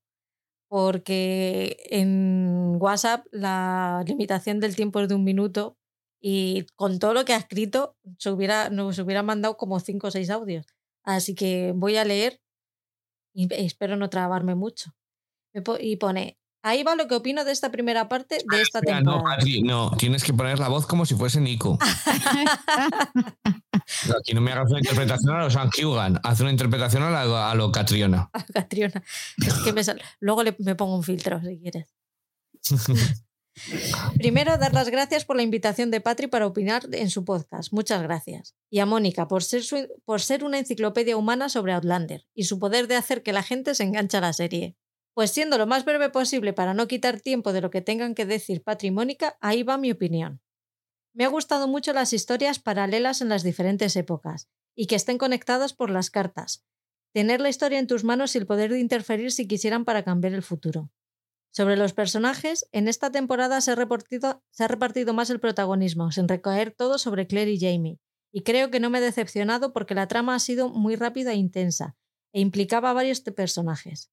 porque en WhatsApp la limitación del tiempo es de un minuto y con todo lo que ha escrito se hubiera, nos hubiera mandado como cinco o seis audios. Así que voy a leer y espero no trabarme mucho. Y pone, ahí va lo que opino de esta primera parte de esta temporada. No, Adri, no, tienes que poner la voz como si fuese Nico. No, aquí no me hagas una interpretación a los San Hugan, haz una interpretación a, la, a lo Catriona. A Catriona. Es que me sal... Luego le, me pongo un filtro si quieres. Primero, dar las gracias por la invitación de Patri para opinar en su podcast. Muchas gracias. Y a Mónica por ser, su, por ser una enciclopedia humana sobre Outlander y su poder de hacer que la gente se enganche a la serie. Pues siendo lo más breve posible para no quitar tiempo de lo que tengan que decir Patri y Mónica, ahí va mi opinión. Me ha gustado mucho las historias paralelas en las diferentes épocas y que estén conectadas por las cartas. Tener la historia en tus manos y el poder de interferir si quisieran para cambiar el futuro. Sobre los personajes, en esta temporada se ha, repartido, se ha repartido más el protagonismo, sin recaer todo sobre Claire y Jamie, y creo que no me he decepcionado porque la trama ha sido muy rápida e intensa, e implicaba a varios personajes.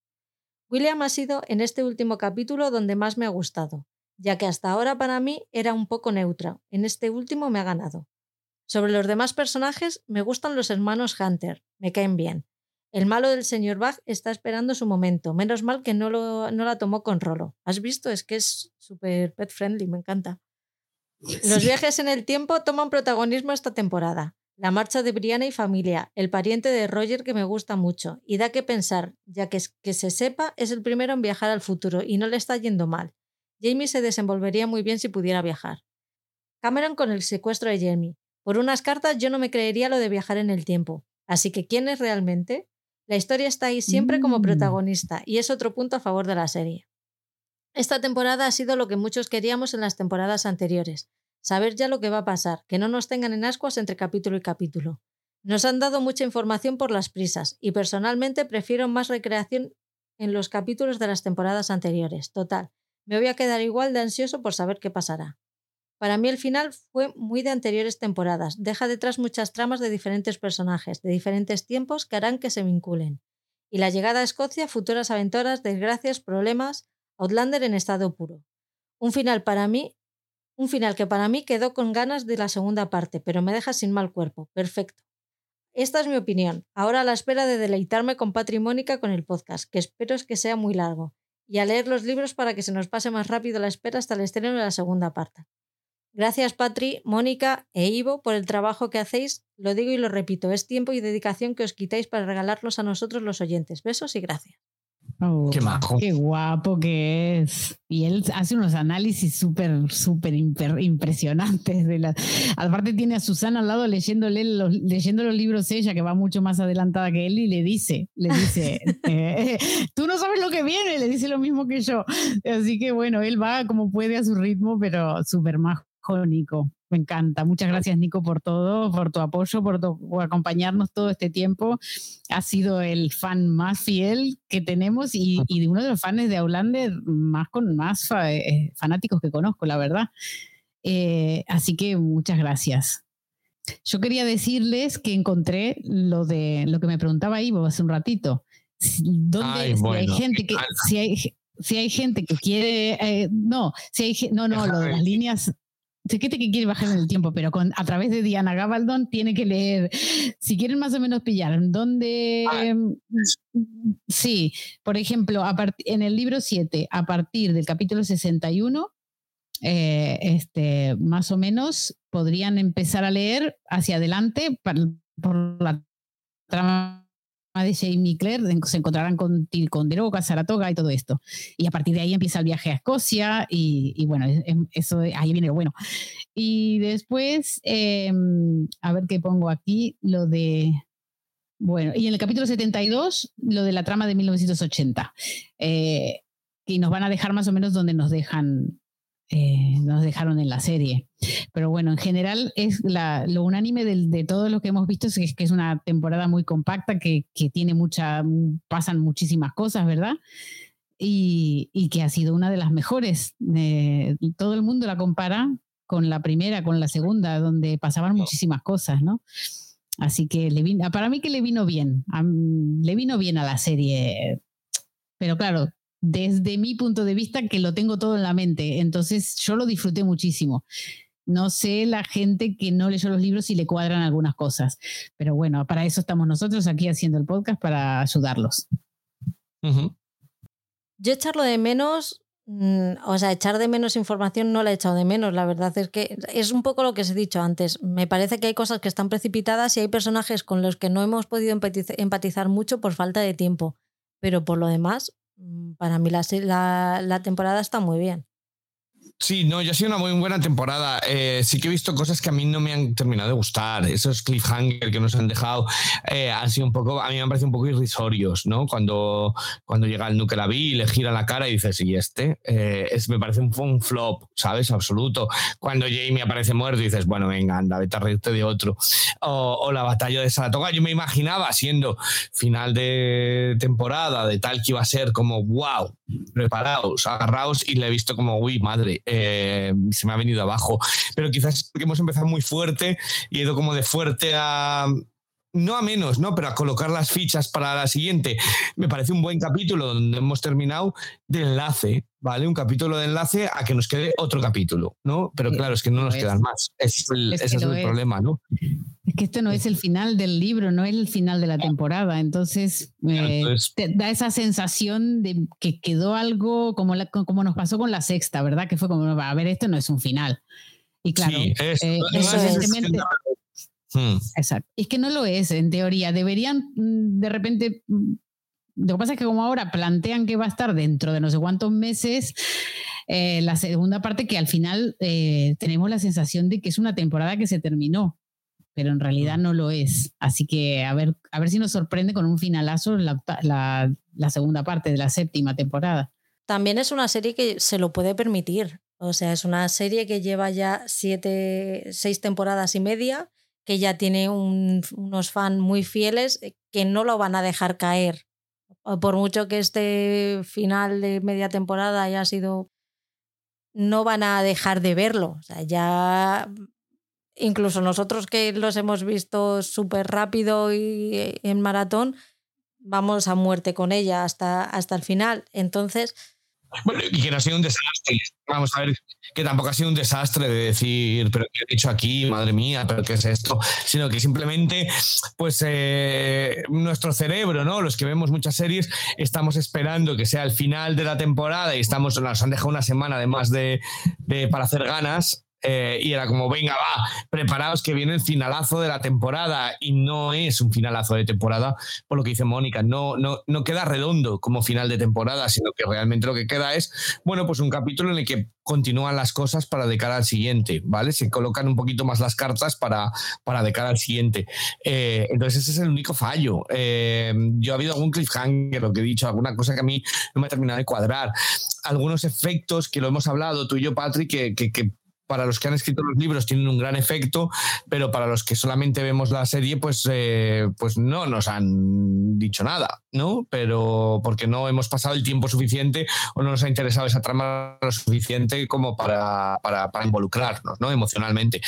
William ha sido en este último capítulo donde más me ha gustado, ya que hasta ahora para mí era un poco neutra. En este último me ha ganado. Sobre los demás personajes, me gustan los hermanos Hunter, me caen bien. El malo del señor Bach está esperando su momento. Menos mal que no, lo, no la tomó con Rolo. ¿Has visto? Es que es súper pet friendly, me encanta. Los viajes en el tiempo toman protagonismo esta temporada. La marcha de Brianna y familia, el pariente de Roger que me gusta mucho, y da que pensar, ya que, que se sepa, es el primero en viajar al futuro y no le está yendo mal. Jamie se desenvolvería muy bien si pudiera viajar. Cameron con el secuestro de Jamie. Por unas cartas yo no me creería lo de viajar en el tiempo. Así que ¿quién es realmente? La historia está ahí siempre como protagonista y es otro punto a favor de la serie. Esta temporada ha sido lo que muchos queríamos en las temporadas anteriores. Saber ya lo que va a pasar, que no nos tengan en ascuas entre capítulo y capítulo. Nos han dado mucha información por las prisas y personalmente prefiero más recreación en los capítulos de las temporadas anteriores. Total, me voy a quedar igual de ansioso por saber qué pasará. Para mí el final fue muy de anteriores temporadas, deja detrás muchas tramas de diferentes personajes, de diferentes tiempos que harán que se vinculen. y la llegada a Escocia, futuras aventuras, desgracias, problemas, Outlander en estado puro. Un final para mí, un final que para mí quedó con ganas de la segunda parte, pero me deja sin mal cuerpo. Perfecto. Esta es mi opinión. Ahora a la espera de deleitarme con Patrimónica con el podcast, que espero es que sea muy largo, y a leer los libros para que se nos pase más rápido la espera hasta el estreno de la segunda parte. Gracias, Patri, Mónica e Ivo, por el trabajo que hacéis. Lo digo y lo repito, es tiempo y dedicación que os quitáis para regalarlos a nosotros los oyentes. Besos y gracias. Oh, Qué majo. Qué guapo que es. Y él hace unos análisis súper, súper impresionantes. De la... Aparte tiene a Susana al lado leyéndole los, leyendo los libros ella, que va mucho más adelantada que él, y le dice, le dice, eh, tú no sabes lo que viene, le dice lo mismo que yo. Así que bueno, él va como puede a su ritmo, pero súper majo, Nico. Me encanta. Muchas gracias, Nico, por todo, por tu apoyo, por, tu- por acompañarnos todo este tiempo. Ha sido el fan más fiel que tenemos y, y de uno de los fans de Aulander más con más fa- eh, fanáticos que conozco, la verdad. Eh, así que muchas gracias. Yo quería decirles que encontré lo de lo que me preguntaba Ivo hace un ratito. Si- ¿Dónde Ay, si bueno, hay gente que si hay, si hay gente que quiere eh, no, si hay no, no, lo de las líneas Sé que te quiere bajar en el tiempo, pero con, a través de Diana Gabaldon tiene que leer. Si quieren más o menos pillar, ¿dónde? Ah. Sí, por ejemplo, a part- en el libro 7, a partir del capítulo 61, eh, este, más o menos podrían empezar a leer hacia adelante por la trama de Jamie Clare, se encontrarán con, con Deroga, Saratoga y todo esto. Y a partir de ahí empieza el viaje a Escocia y, bueno, es- es- eso ahí viene bueno. Y después, eh, a ver qué pongo aquí, lo de... Bueno, y en el capítulo 72, lo de la trama de 1980, eh, que nos van a dejar más o menos donde nos dejan, eh, nos dejaron en la serie. Pero bueno, en general es la, lo unánime del- de, todo lo que hemos visto es que, es que es una temporada muy compacta, que, que tiene mucha, pasan muchísimas cosas, ¿verdad? Y, y que ha sido una de las mejores. Eh, todo el mundo la compara con la primera, con la segunda, donde pasaban muchísimas cosas, ¿no? Así que le vino, para mí que le vino bien, a le vino bien a la serie. Pero claro, desde mi punto de vista, que lo tengo todo en la mente, entonces yo lo disfruté muchísimo. No sé la gente que no leyó los libros si le cuadran algunas cosas, pero bueno, para eso estamos nosotros aquí haciendo el podcast para ayudarlos. Yo echarlo de menos, mm, o sea, echar de menos información no la he echado de menos. La verdad es que es un poco lo que os he dicho antes. Me parece que hay cosas que están precipitadas y hay personajes con los que no hemos podido empatiz- empatizar mucho por falta de tiempo. Pero por lo demás, para mí la, la, la temporada está muy bien. Sí, no, ya ha sido una muy buena temporada. Eh, sí que he visto cosas que a mí no me han terminado de gustar. Esos cliffhanger que nos han dejado eh, han sido un poco, a mí me han parecido un poco irrisorios, ¿no? Cuando, cuando llega el Nuke la vi le gira la cara y dices, ¿y este? Eh, es, me parece un, un flop, ¿sabes? Absoluto. Cuando Jamie aparece muerto y dices, bueno, venga, anda, vete a reírte de otro. O, o la batalla de Saratoga, yo me imaginaba siendo final de temporada, de tal que iba a ser como, wow, preparaos, agarraos y le he visto como, uy, madre, eh, se me ha venido abajo. Pero quizás porque hemos empezado muy fuerte y he ido como de fuerte a... No a menos, ¿no? Pero a colocar las fichas para la siguiente. Me parece un buen capítulo donde hemos terminado de enlace, ¿vale? Un capítulo de enlace a que nos quede otro capítulo, ¿no? Pero claro, es que no nos es. quedan más. Ese es el, Es ese es el es. problema, ¿no? Es que esto no es el final del libro, no es el final de la temporada, entonces, eh, Entonces- te da esa sensación de que quedó algo como, la- como nos pasó con la sexta, ¿verdad? Que fue como, a ver, esto no es un final. Y claro, Sí, eh, eso es. evidentemente, Hmm. Exacto. Es que no lo es, en teoría. Deberían mm, de repente. mm, Lo que pasa es que como ahora plantean que va a estar dentro de no sé cuántos meses, eh, la segunda parte que al final eh, tenemos la sensación de que es una temporada que se terminó, pero en realidad no lo es. Así que a ver, a ver si nos sorprende con un finalazo la- la segunda parte de la séptima temporada. También es una serie que se lo puede permitir. O sea, es una serie que lleva ya siete, seis temporadas y media, que ya tiene un- unos fans muy fieles eh, que no lo van a dejar caer. Por mucho que este final de media temporada haya sido. No van a dejar de verlo. Ya. Incluso nosotros que los hemos visto súper rápido y eh, en maratón, vamos a muerte con ella hasta, hasta el final. Entonces, bueno, y que no ha sido un desastre. Vamos a ver, que tampoco ha sido un desastre de decir, pero ¿qué he hecho aquí? Madre mía, pero ¿qué es esto? Sino que simplemente, pues eh, nuestro cerebro, ¿no? Los que vemos muchas series, estamos esperando que sea el final de la temporada y estamos, nos han dejado una semana además de, para hacer ganas eh, y era como, venga, va, preparaos que viene el finalazo de la temporada y no es un finalazo de temporada, por lo que dice Mónica, no, no, no queda redondo como final de temporada, sino que realmente lo que queda es, bueno, pues un capítulo en el que continúan las cosas para de cara al siguiente, ¿vale? Se colocan un poquito más las cartas para, para de cara al siguiente. Eh, entonces ese es el único fallo. Eh, yo ha habido algún cliffhanger, lo que he dicho, alguna cosa que a mí no me ha terminado de cuadrar, algunos efectos que lo hemos hablado tú y yo, Patrick, que, para los que han escrito los libros tienen un gran efecto, pero para los que solamente vemos la serie, pues, eh, pues no nos han dicho nada, ¿no? Pero porque no hemos pasado el tiempo suficiente o no nos ha interesado esa trama lo suficiente como para, para, para involucrarnos, ¿no? Emocionalmente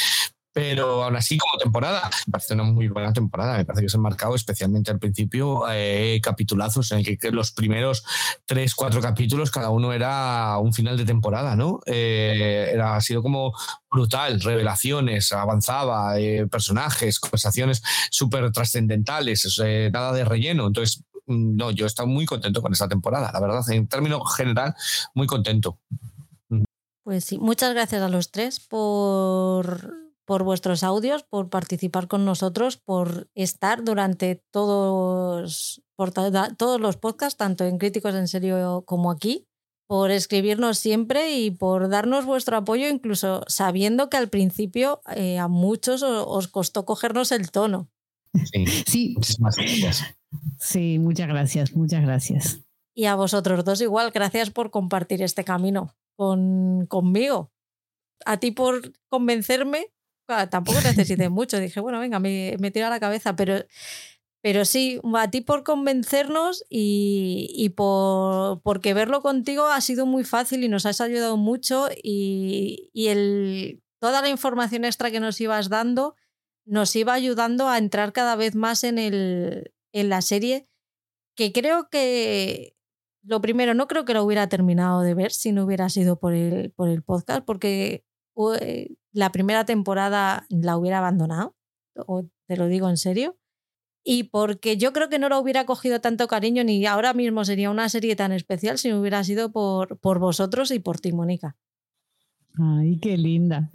pero aún así como temporada me parece una muy buena temporada. Me parece que se han marcado especialmente al principio eh, capitulazos en el que, los primeros tres cuatro capítulos cada uno era un final de temporada no eh, era ha sido como brutal revelaciones avanzaba eh, personajes conversaciones súper trascendentales nada de relleno. Entonces mm, no yo he estado muy contento con esta temporada la verdad en términos general muy contento. Pues sí, muchas gracias a los tres por por vuestros audios, por participar con nosotros, por estar durante todos, por todos los podcasts, tanto en Críticos en Serio como aquí, por escribirnos siempre y por darnos vuestro apoyo, incluso sabiendo que al principio eh, a muchos os, costó cogernos el tono. Sí, sí. gracias. Sí, muchas gracias, muchas gracias. Y a vosotros dos igual, gracias por compartir este camino con, conmigo. A ti por convencerme tampoco necesité mucho. Dije, bueno, venga, me, me tira la cabeza, pero, pero sí, a ti por convencernos y, y por, porque verlo contigo ha sido muy fácil y nos has ayudado mucho y, y el, toda la información extra que nos ibas dando nos iba ayudando a entrar cada vez más en, el, en la serie, que creo que lo primero, no creo que lo hubiera terminado de ver si no hubiera sido por el, por el podcast, porque la primera temporada la hubiera abandonado, o te lo digo en serio, y porque yo creo que no lo hubiera cogido tanto cariño ni ahora mismo sería una serie tan especial si no hubiera sido por, por vosotros y por ti, Mónica. Ay, qué linda.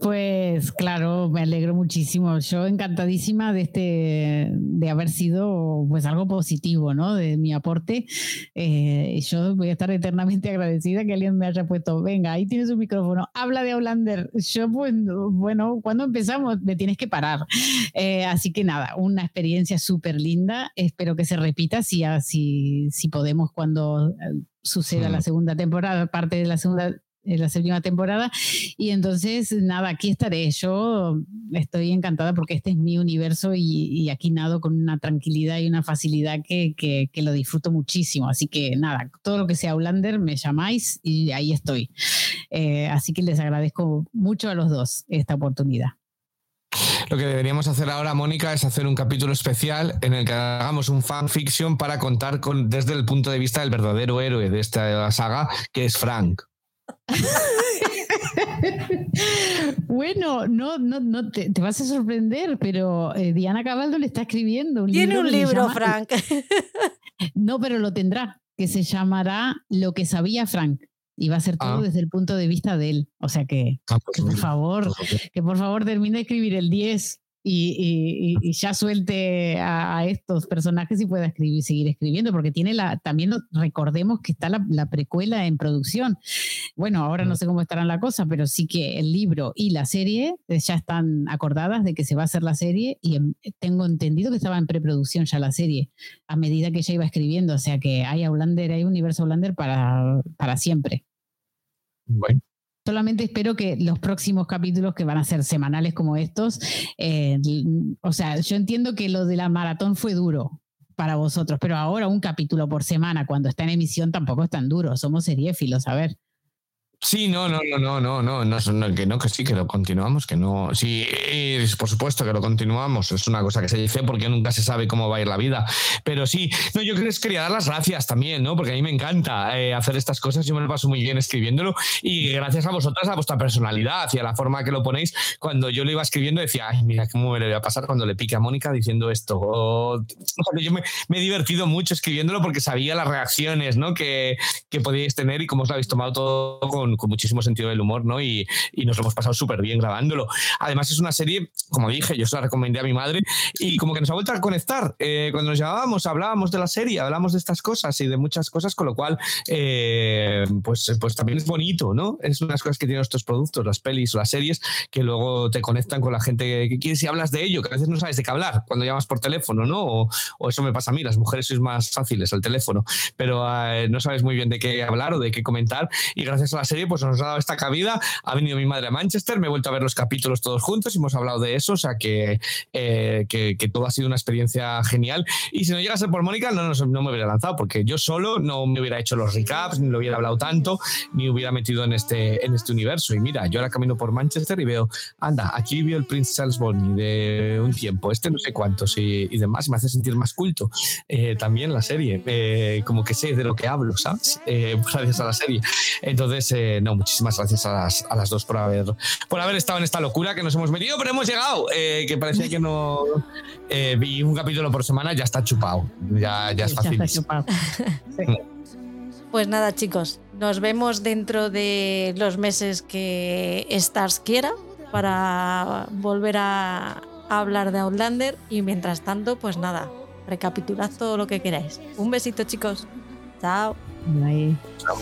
Pues claro, me alegro muchísimo. Yo encantadísima de este, de haber sido pues algo positivo, ¿no? De mi aporte. Eh, yo voy a estar eternamente agradecida que alguien me haya puesto, venga, ahí tienes un micrófono, habla de Outlander. Yo, pues, bueno, cuando empezamos me tienes que parar. Eh, así que nada, una experiencia súper linda. Espero que se repita si, si, si podemos cuando eh, suceda la segunda temporada, parte de la segunda en la séptima temporada. Y entonces, nada, aquí estaré. Yo estoy encantada porque este es mi universo y, aquí nado con una tranquilidad y una facilidad que, que, lo disfruto muchísimo. Así que nada, todo lo que sea Outlander me llamáis y ahí estoy. Eh, así que les agradezco mucho a los dos esta oportunidad. Lo que deberíamos hacer ahora, Mónica, es hacer un capítulo especial en el que hagamos un fanfiction para contar con, desde el punto de vista del verdadero héroe de esta saga, que es Frank. bueno, no, no, no te, vas a sorprender, pero eh, Diana Cabaldo le está escribiendo un Tiene un libro, Frank. no, pero lo tendrá, que se llamará Lo que sabía Frank. Y va a ser todo ah. desde el punto de vista de él. O sea que, ah, pues que por favor, que por favor termine de escribir el 10 y, ya suelte a, estos personajes y pueda escribir, seguir escribiendo, porque tiene la, también recordemos que está la, precuela en producción. Bueno, ahora no sé cómo estarán la cosa, pero sí que el libro y la serie eh, ya están acordadas de que se va a hacer la serie y tengo entendido que estaba en preproducción ya la serie a medida que ella iba escribiendo, o sea que hay Outlander, hay universo Outlander para, para siempre. Bueno. Solamente espero que los próximos capítulos que van a ser semanales como estos, eh, o sea, yo entiendo que lo de la maratón fue duro para vosotros, pero ahora un capítulo por semana cuando está en emisión tampoco es tan duro, somos seriéfilos, a ver. Sí, no, no, no, no, no, no, no, que no, que sí, que lo continuamos, que no, sí, por supuesto que lo continuamos, es una cosa que se dice porque nunca se sabe cómo va a ir la vida, pero sí, no, yo les quería dar las gracias también, ¿no? Porque a mí me encanta eh, hacer estas cosas, yo me lo paso muy bien escribiéndolo y gracias a vosotras, a vuestra personalidad y a la forma que lo ponéis, cuando yo lo iba escribiendo decía, ay, mira cómo me le voy a pasar cuando le pique a Mónica diciendo esto, o, yo me, he divertido mucho escribiéndolo porque sabía las reacciones, ¿no? Que, que podíais tener y cómo os lo habéis tomado todo con con, muchísimo sentido del humor, ¿no? Y, nos hemos pasado súper bien grabándolo. Además, es una serie, como dije, yo se la recomendé a mi madre y como que nos ha vuelto a conectar. Eh, cuando nos llamábamos, hablábamos de la serie, hablábamos de estas cosas y de muchas cosas, con lo cual, eh, pues, pues también es bonito, ¿no? Es unas cosas que tienen estos productos, las pelis o las series, que luego te conectan con la gente que quieres y hablas de ello, que a veces no sabes de qué hablar cuando llamas por teléfono, ¿no? O, eso me pasa a mí, las mujeres sois más fáciles al teléfono, pero eh, no sabes muy bien de qué hablar o de qué comentar y gracias a la serie pues nos ha dado esta cabida. Ha venido mi madre a Manchester, me he vuelto a ver los capítulos todos juntos y hemos hablado de eso, o sea que, eh, que, todo ha sido una experiencia genial. Y si no llegase por Mónica, no, no, me hubiera lanzado, porque yo solo no me hubiera hecho los recaps, ni lo hubiera hablado tanto, ni hubiera metido en este, en este universo. Y mira, yo ahora camino por Manchester y veo, anda, aquí vivió el Prince Charles Bonny de un tiempo, este no sé cuántos y, y demás, me hace sentir más culto. Eh, también la serie, eh, como que sé de lo que hablo, ¿sabes? gracias a la serie. Entonces, no, muchísimas gracias a las, dos por haber, por haber estado en esta locura que nos hemos metido, pero hemos llegado, eh, que parecía que no eh, vi un capítulo por semana, ya está chupado, ya, ya es fácil. Pues nada, chicos, nos vemos dentro de los meses que Stars quiera para volver a, hablar de Outlander y mientras tanto, pues nada, recapitulad todo lo que queráis. Un besito, chicos. Chao. Bye. Chao.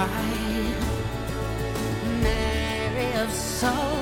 cry. Mary of soul.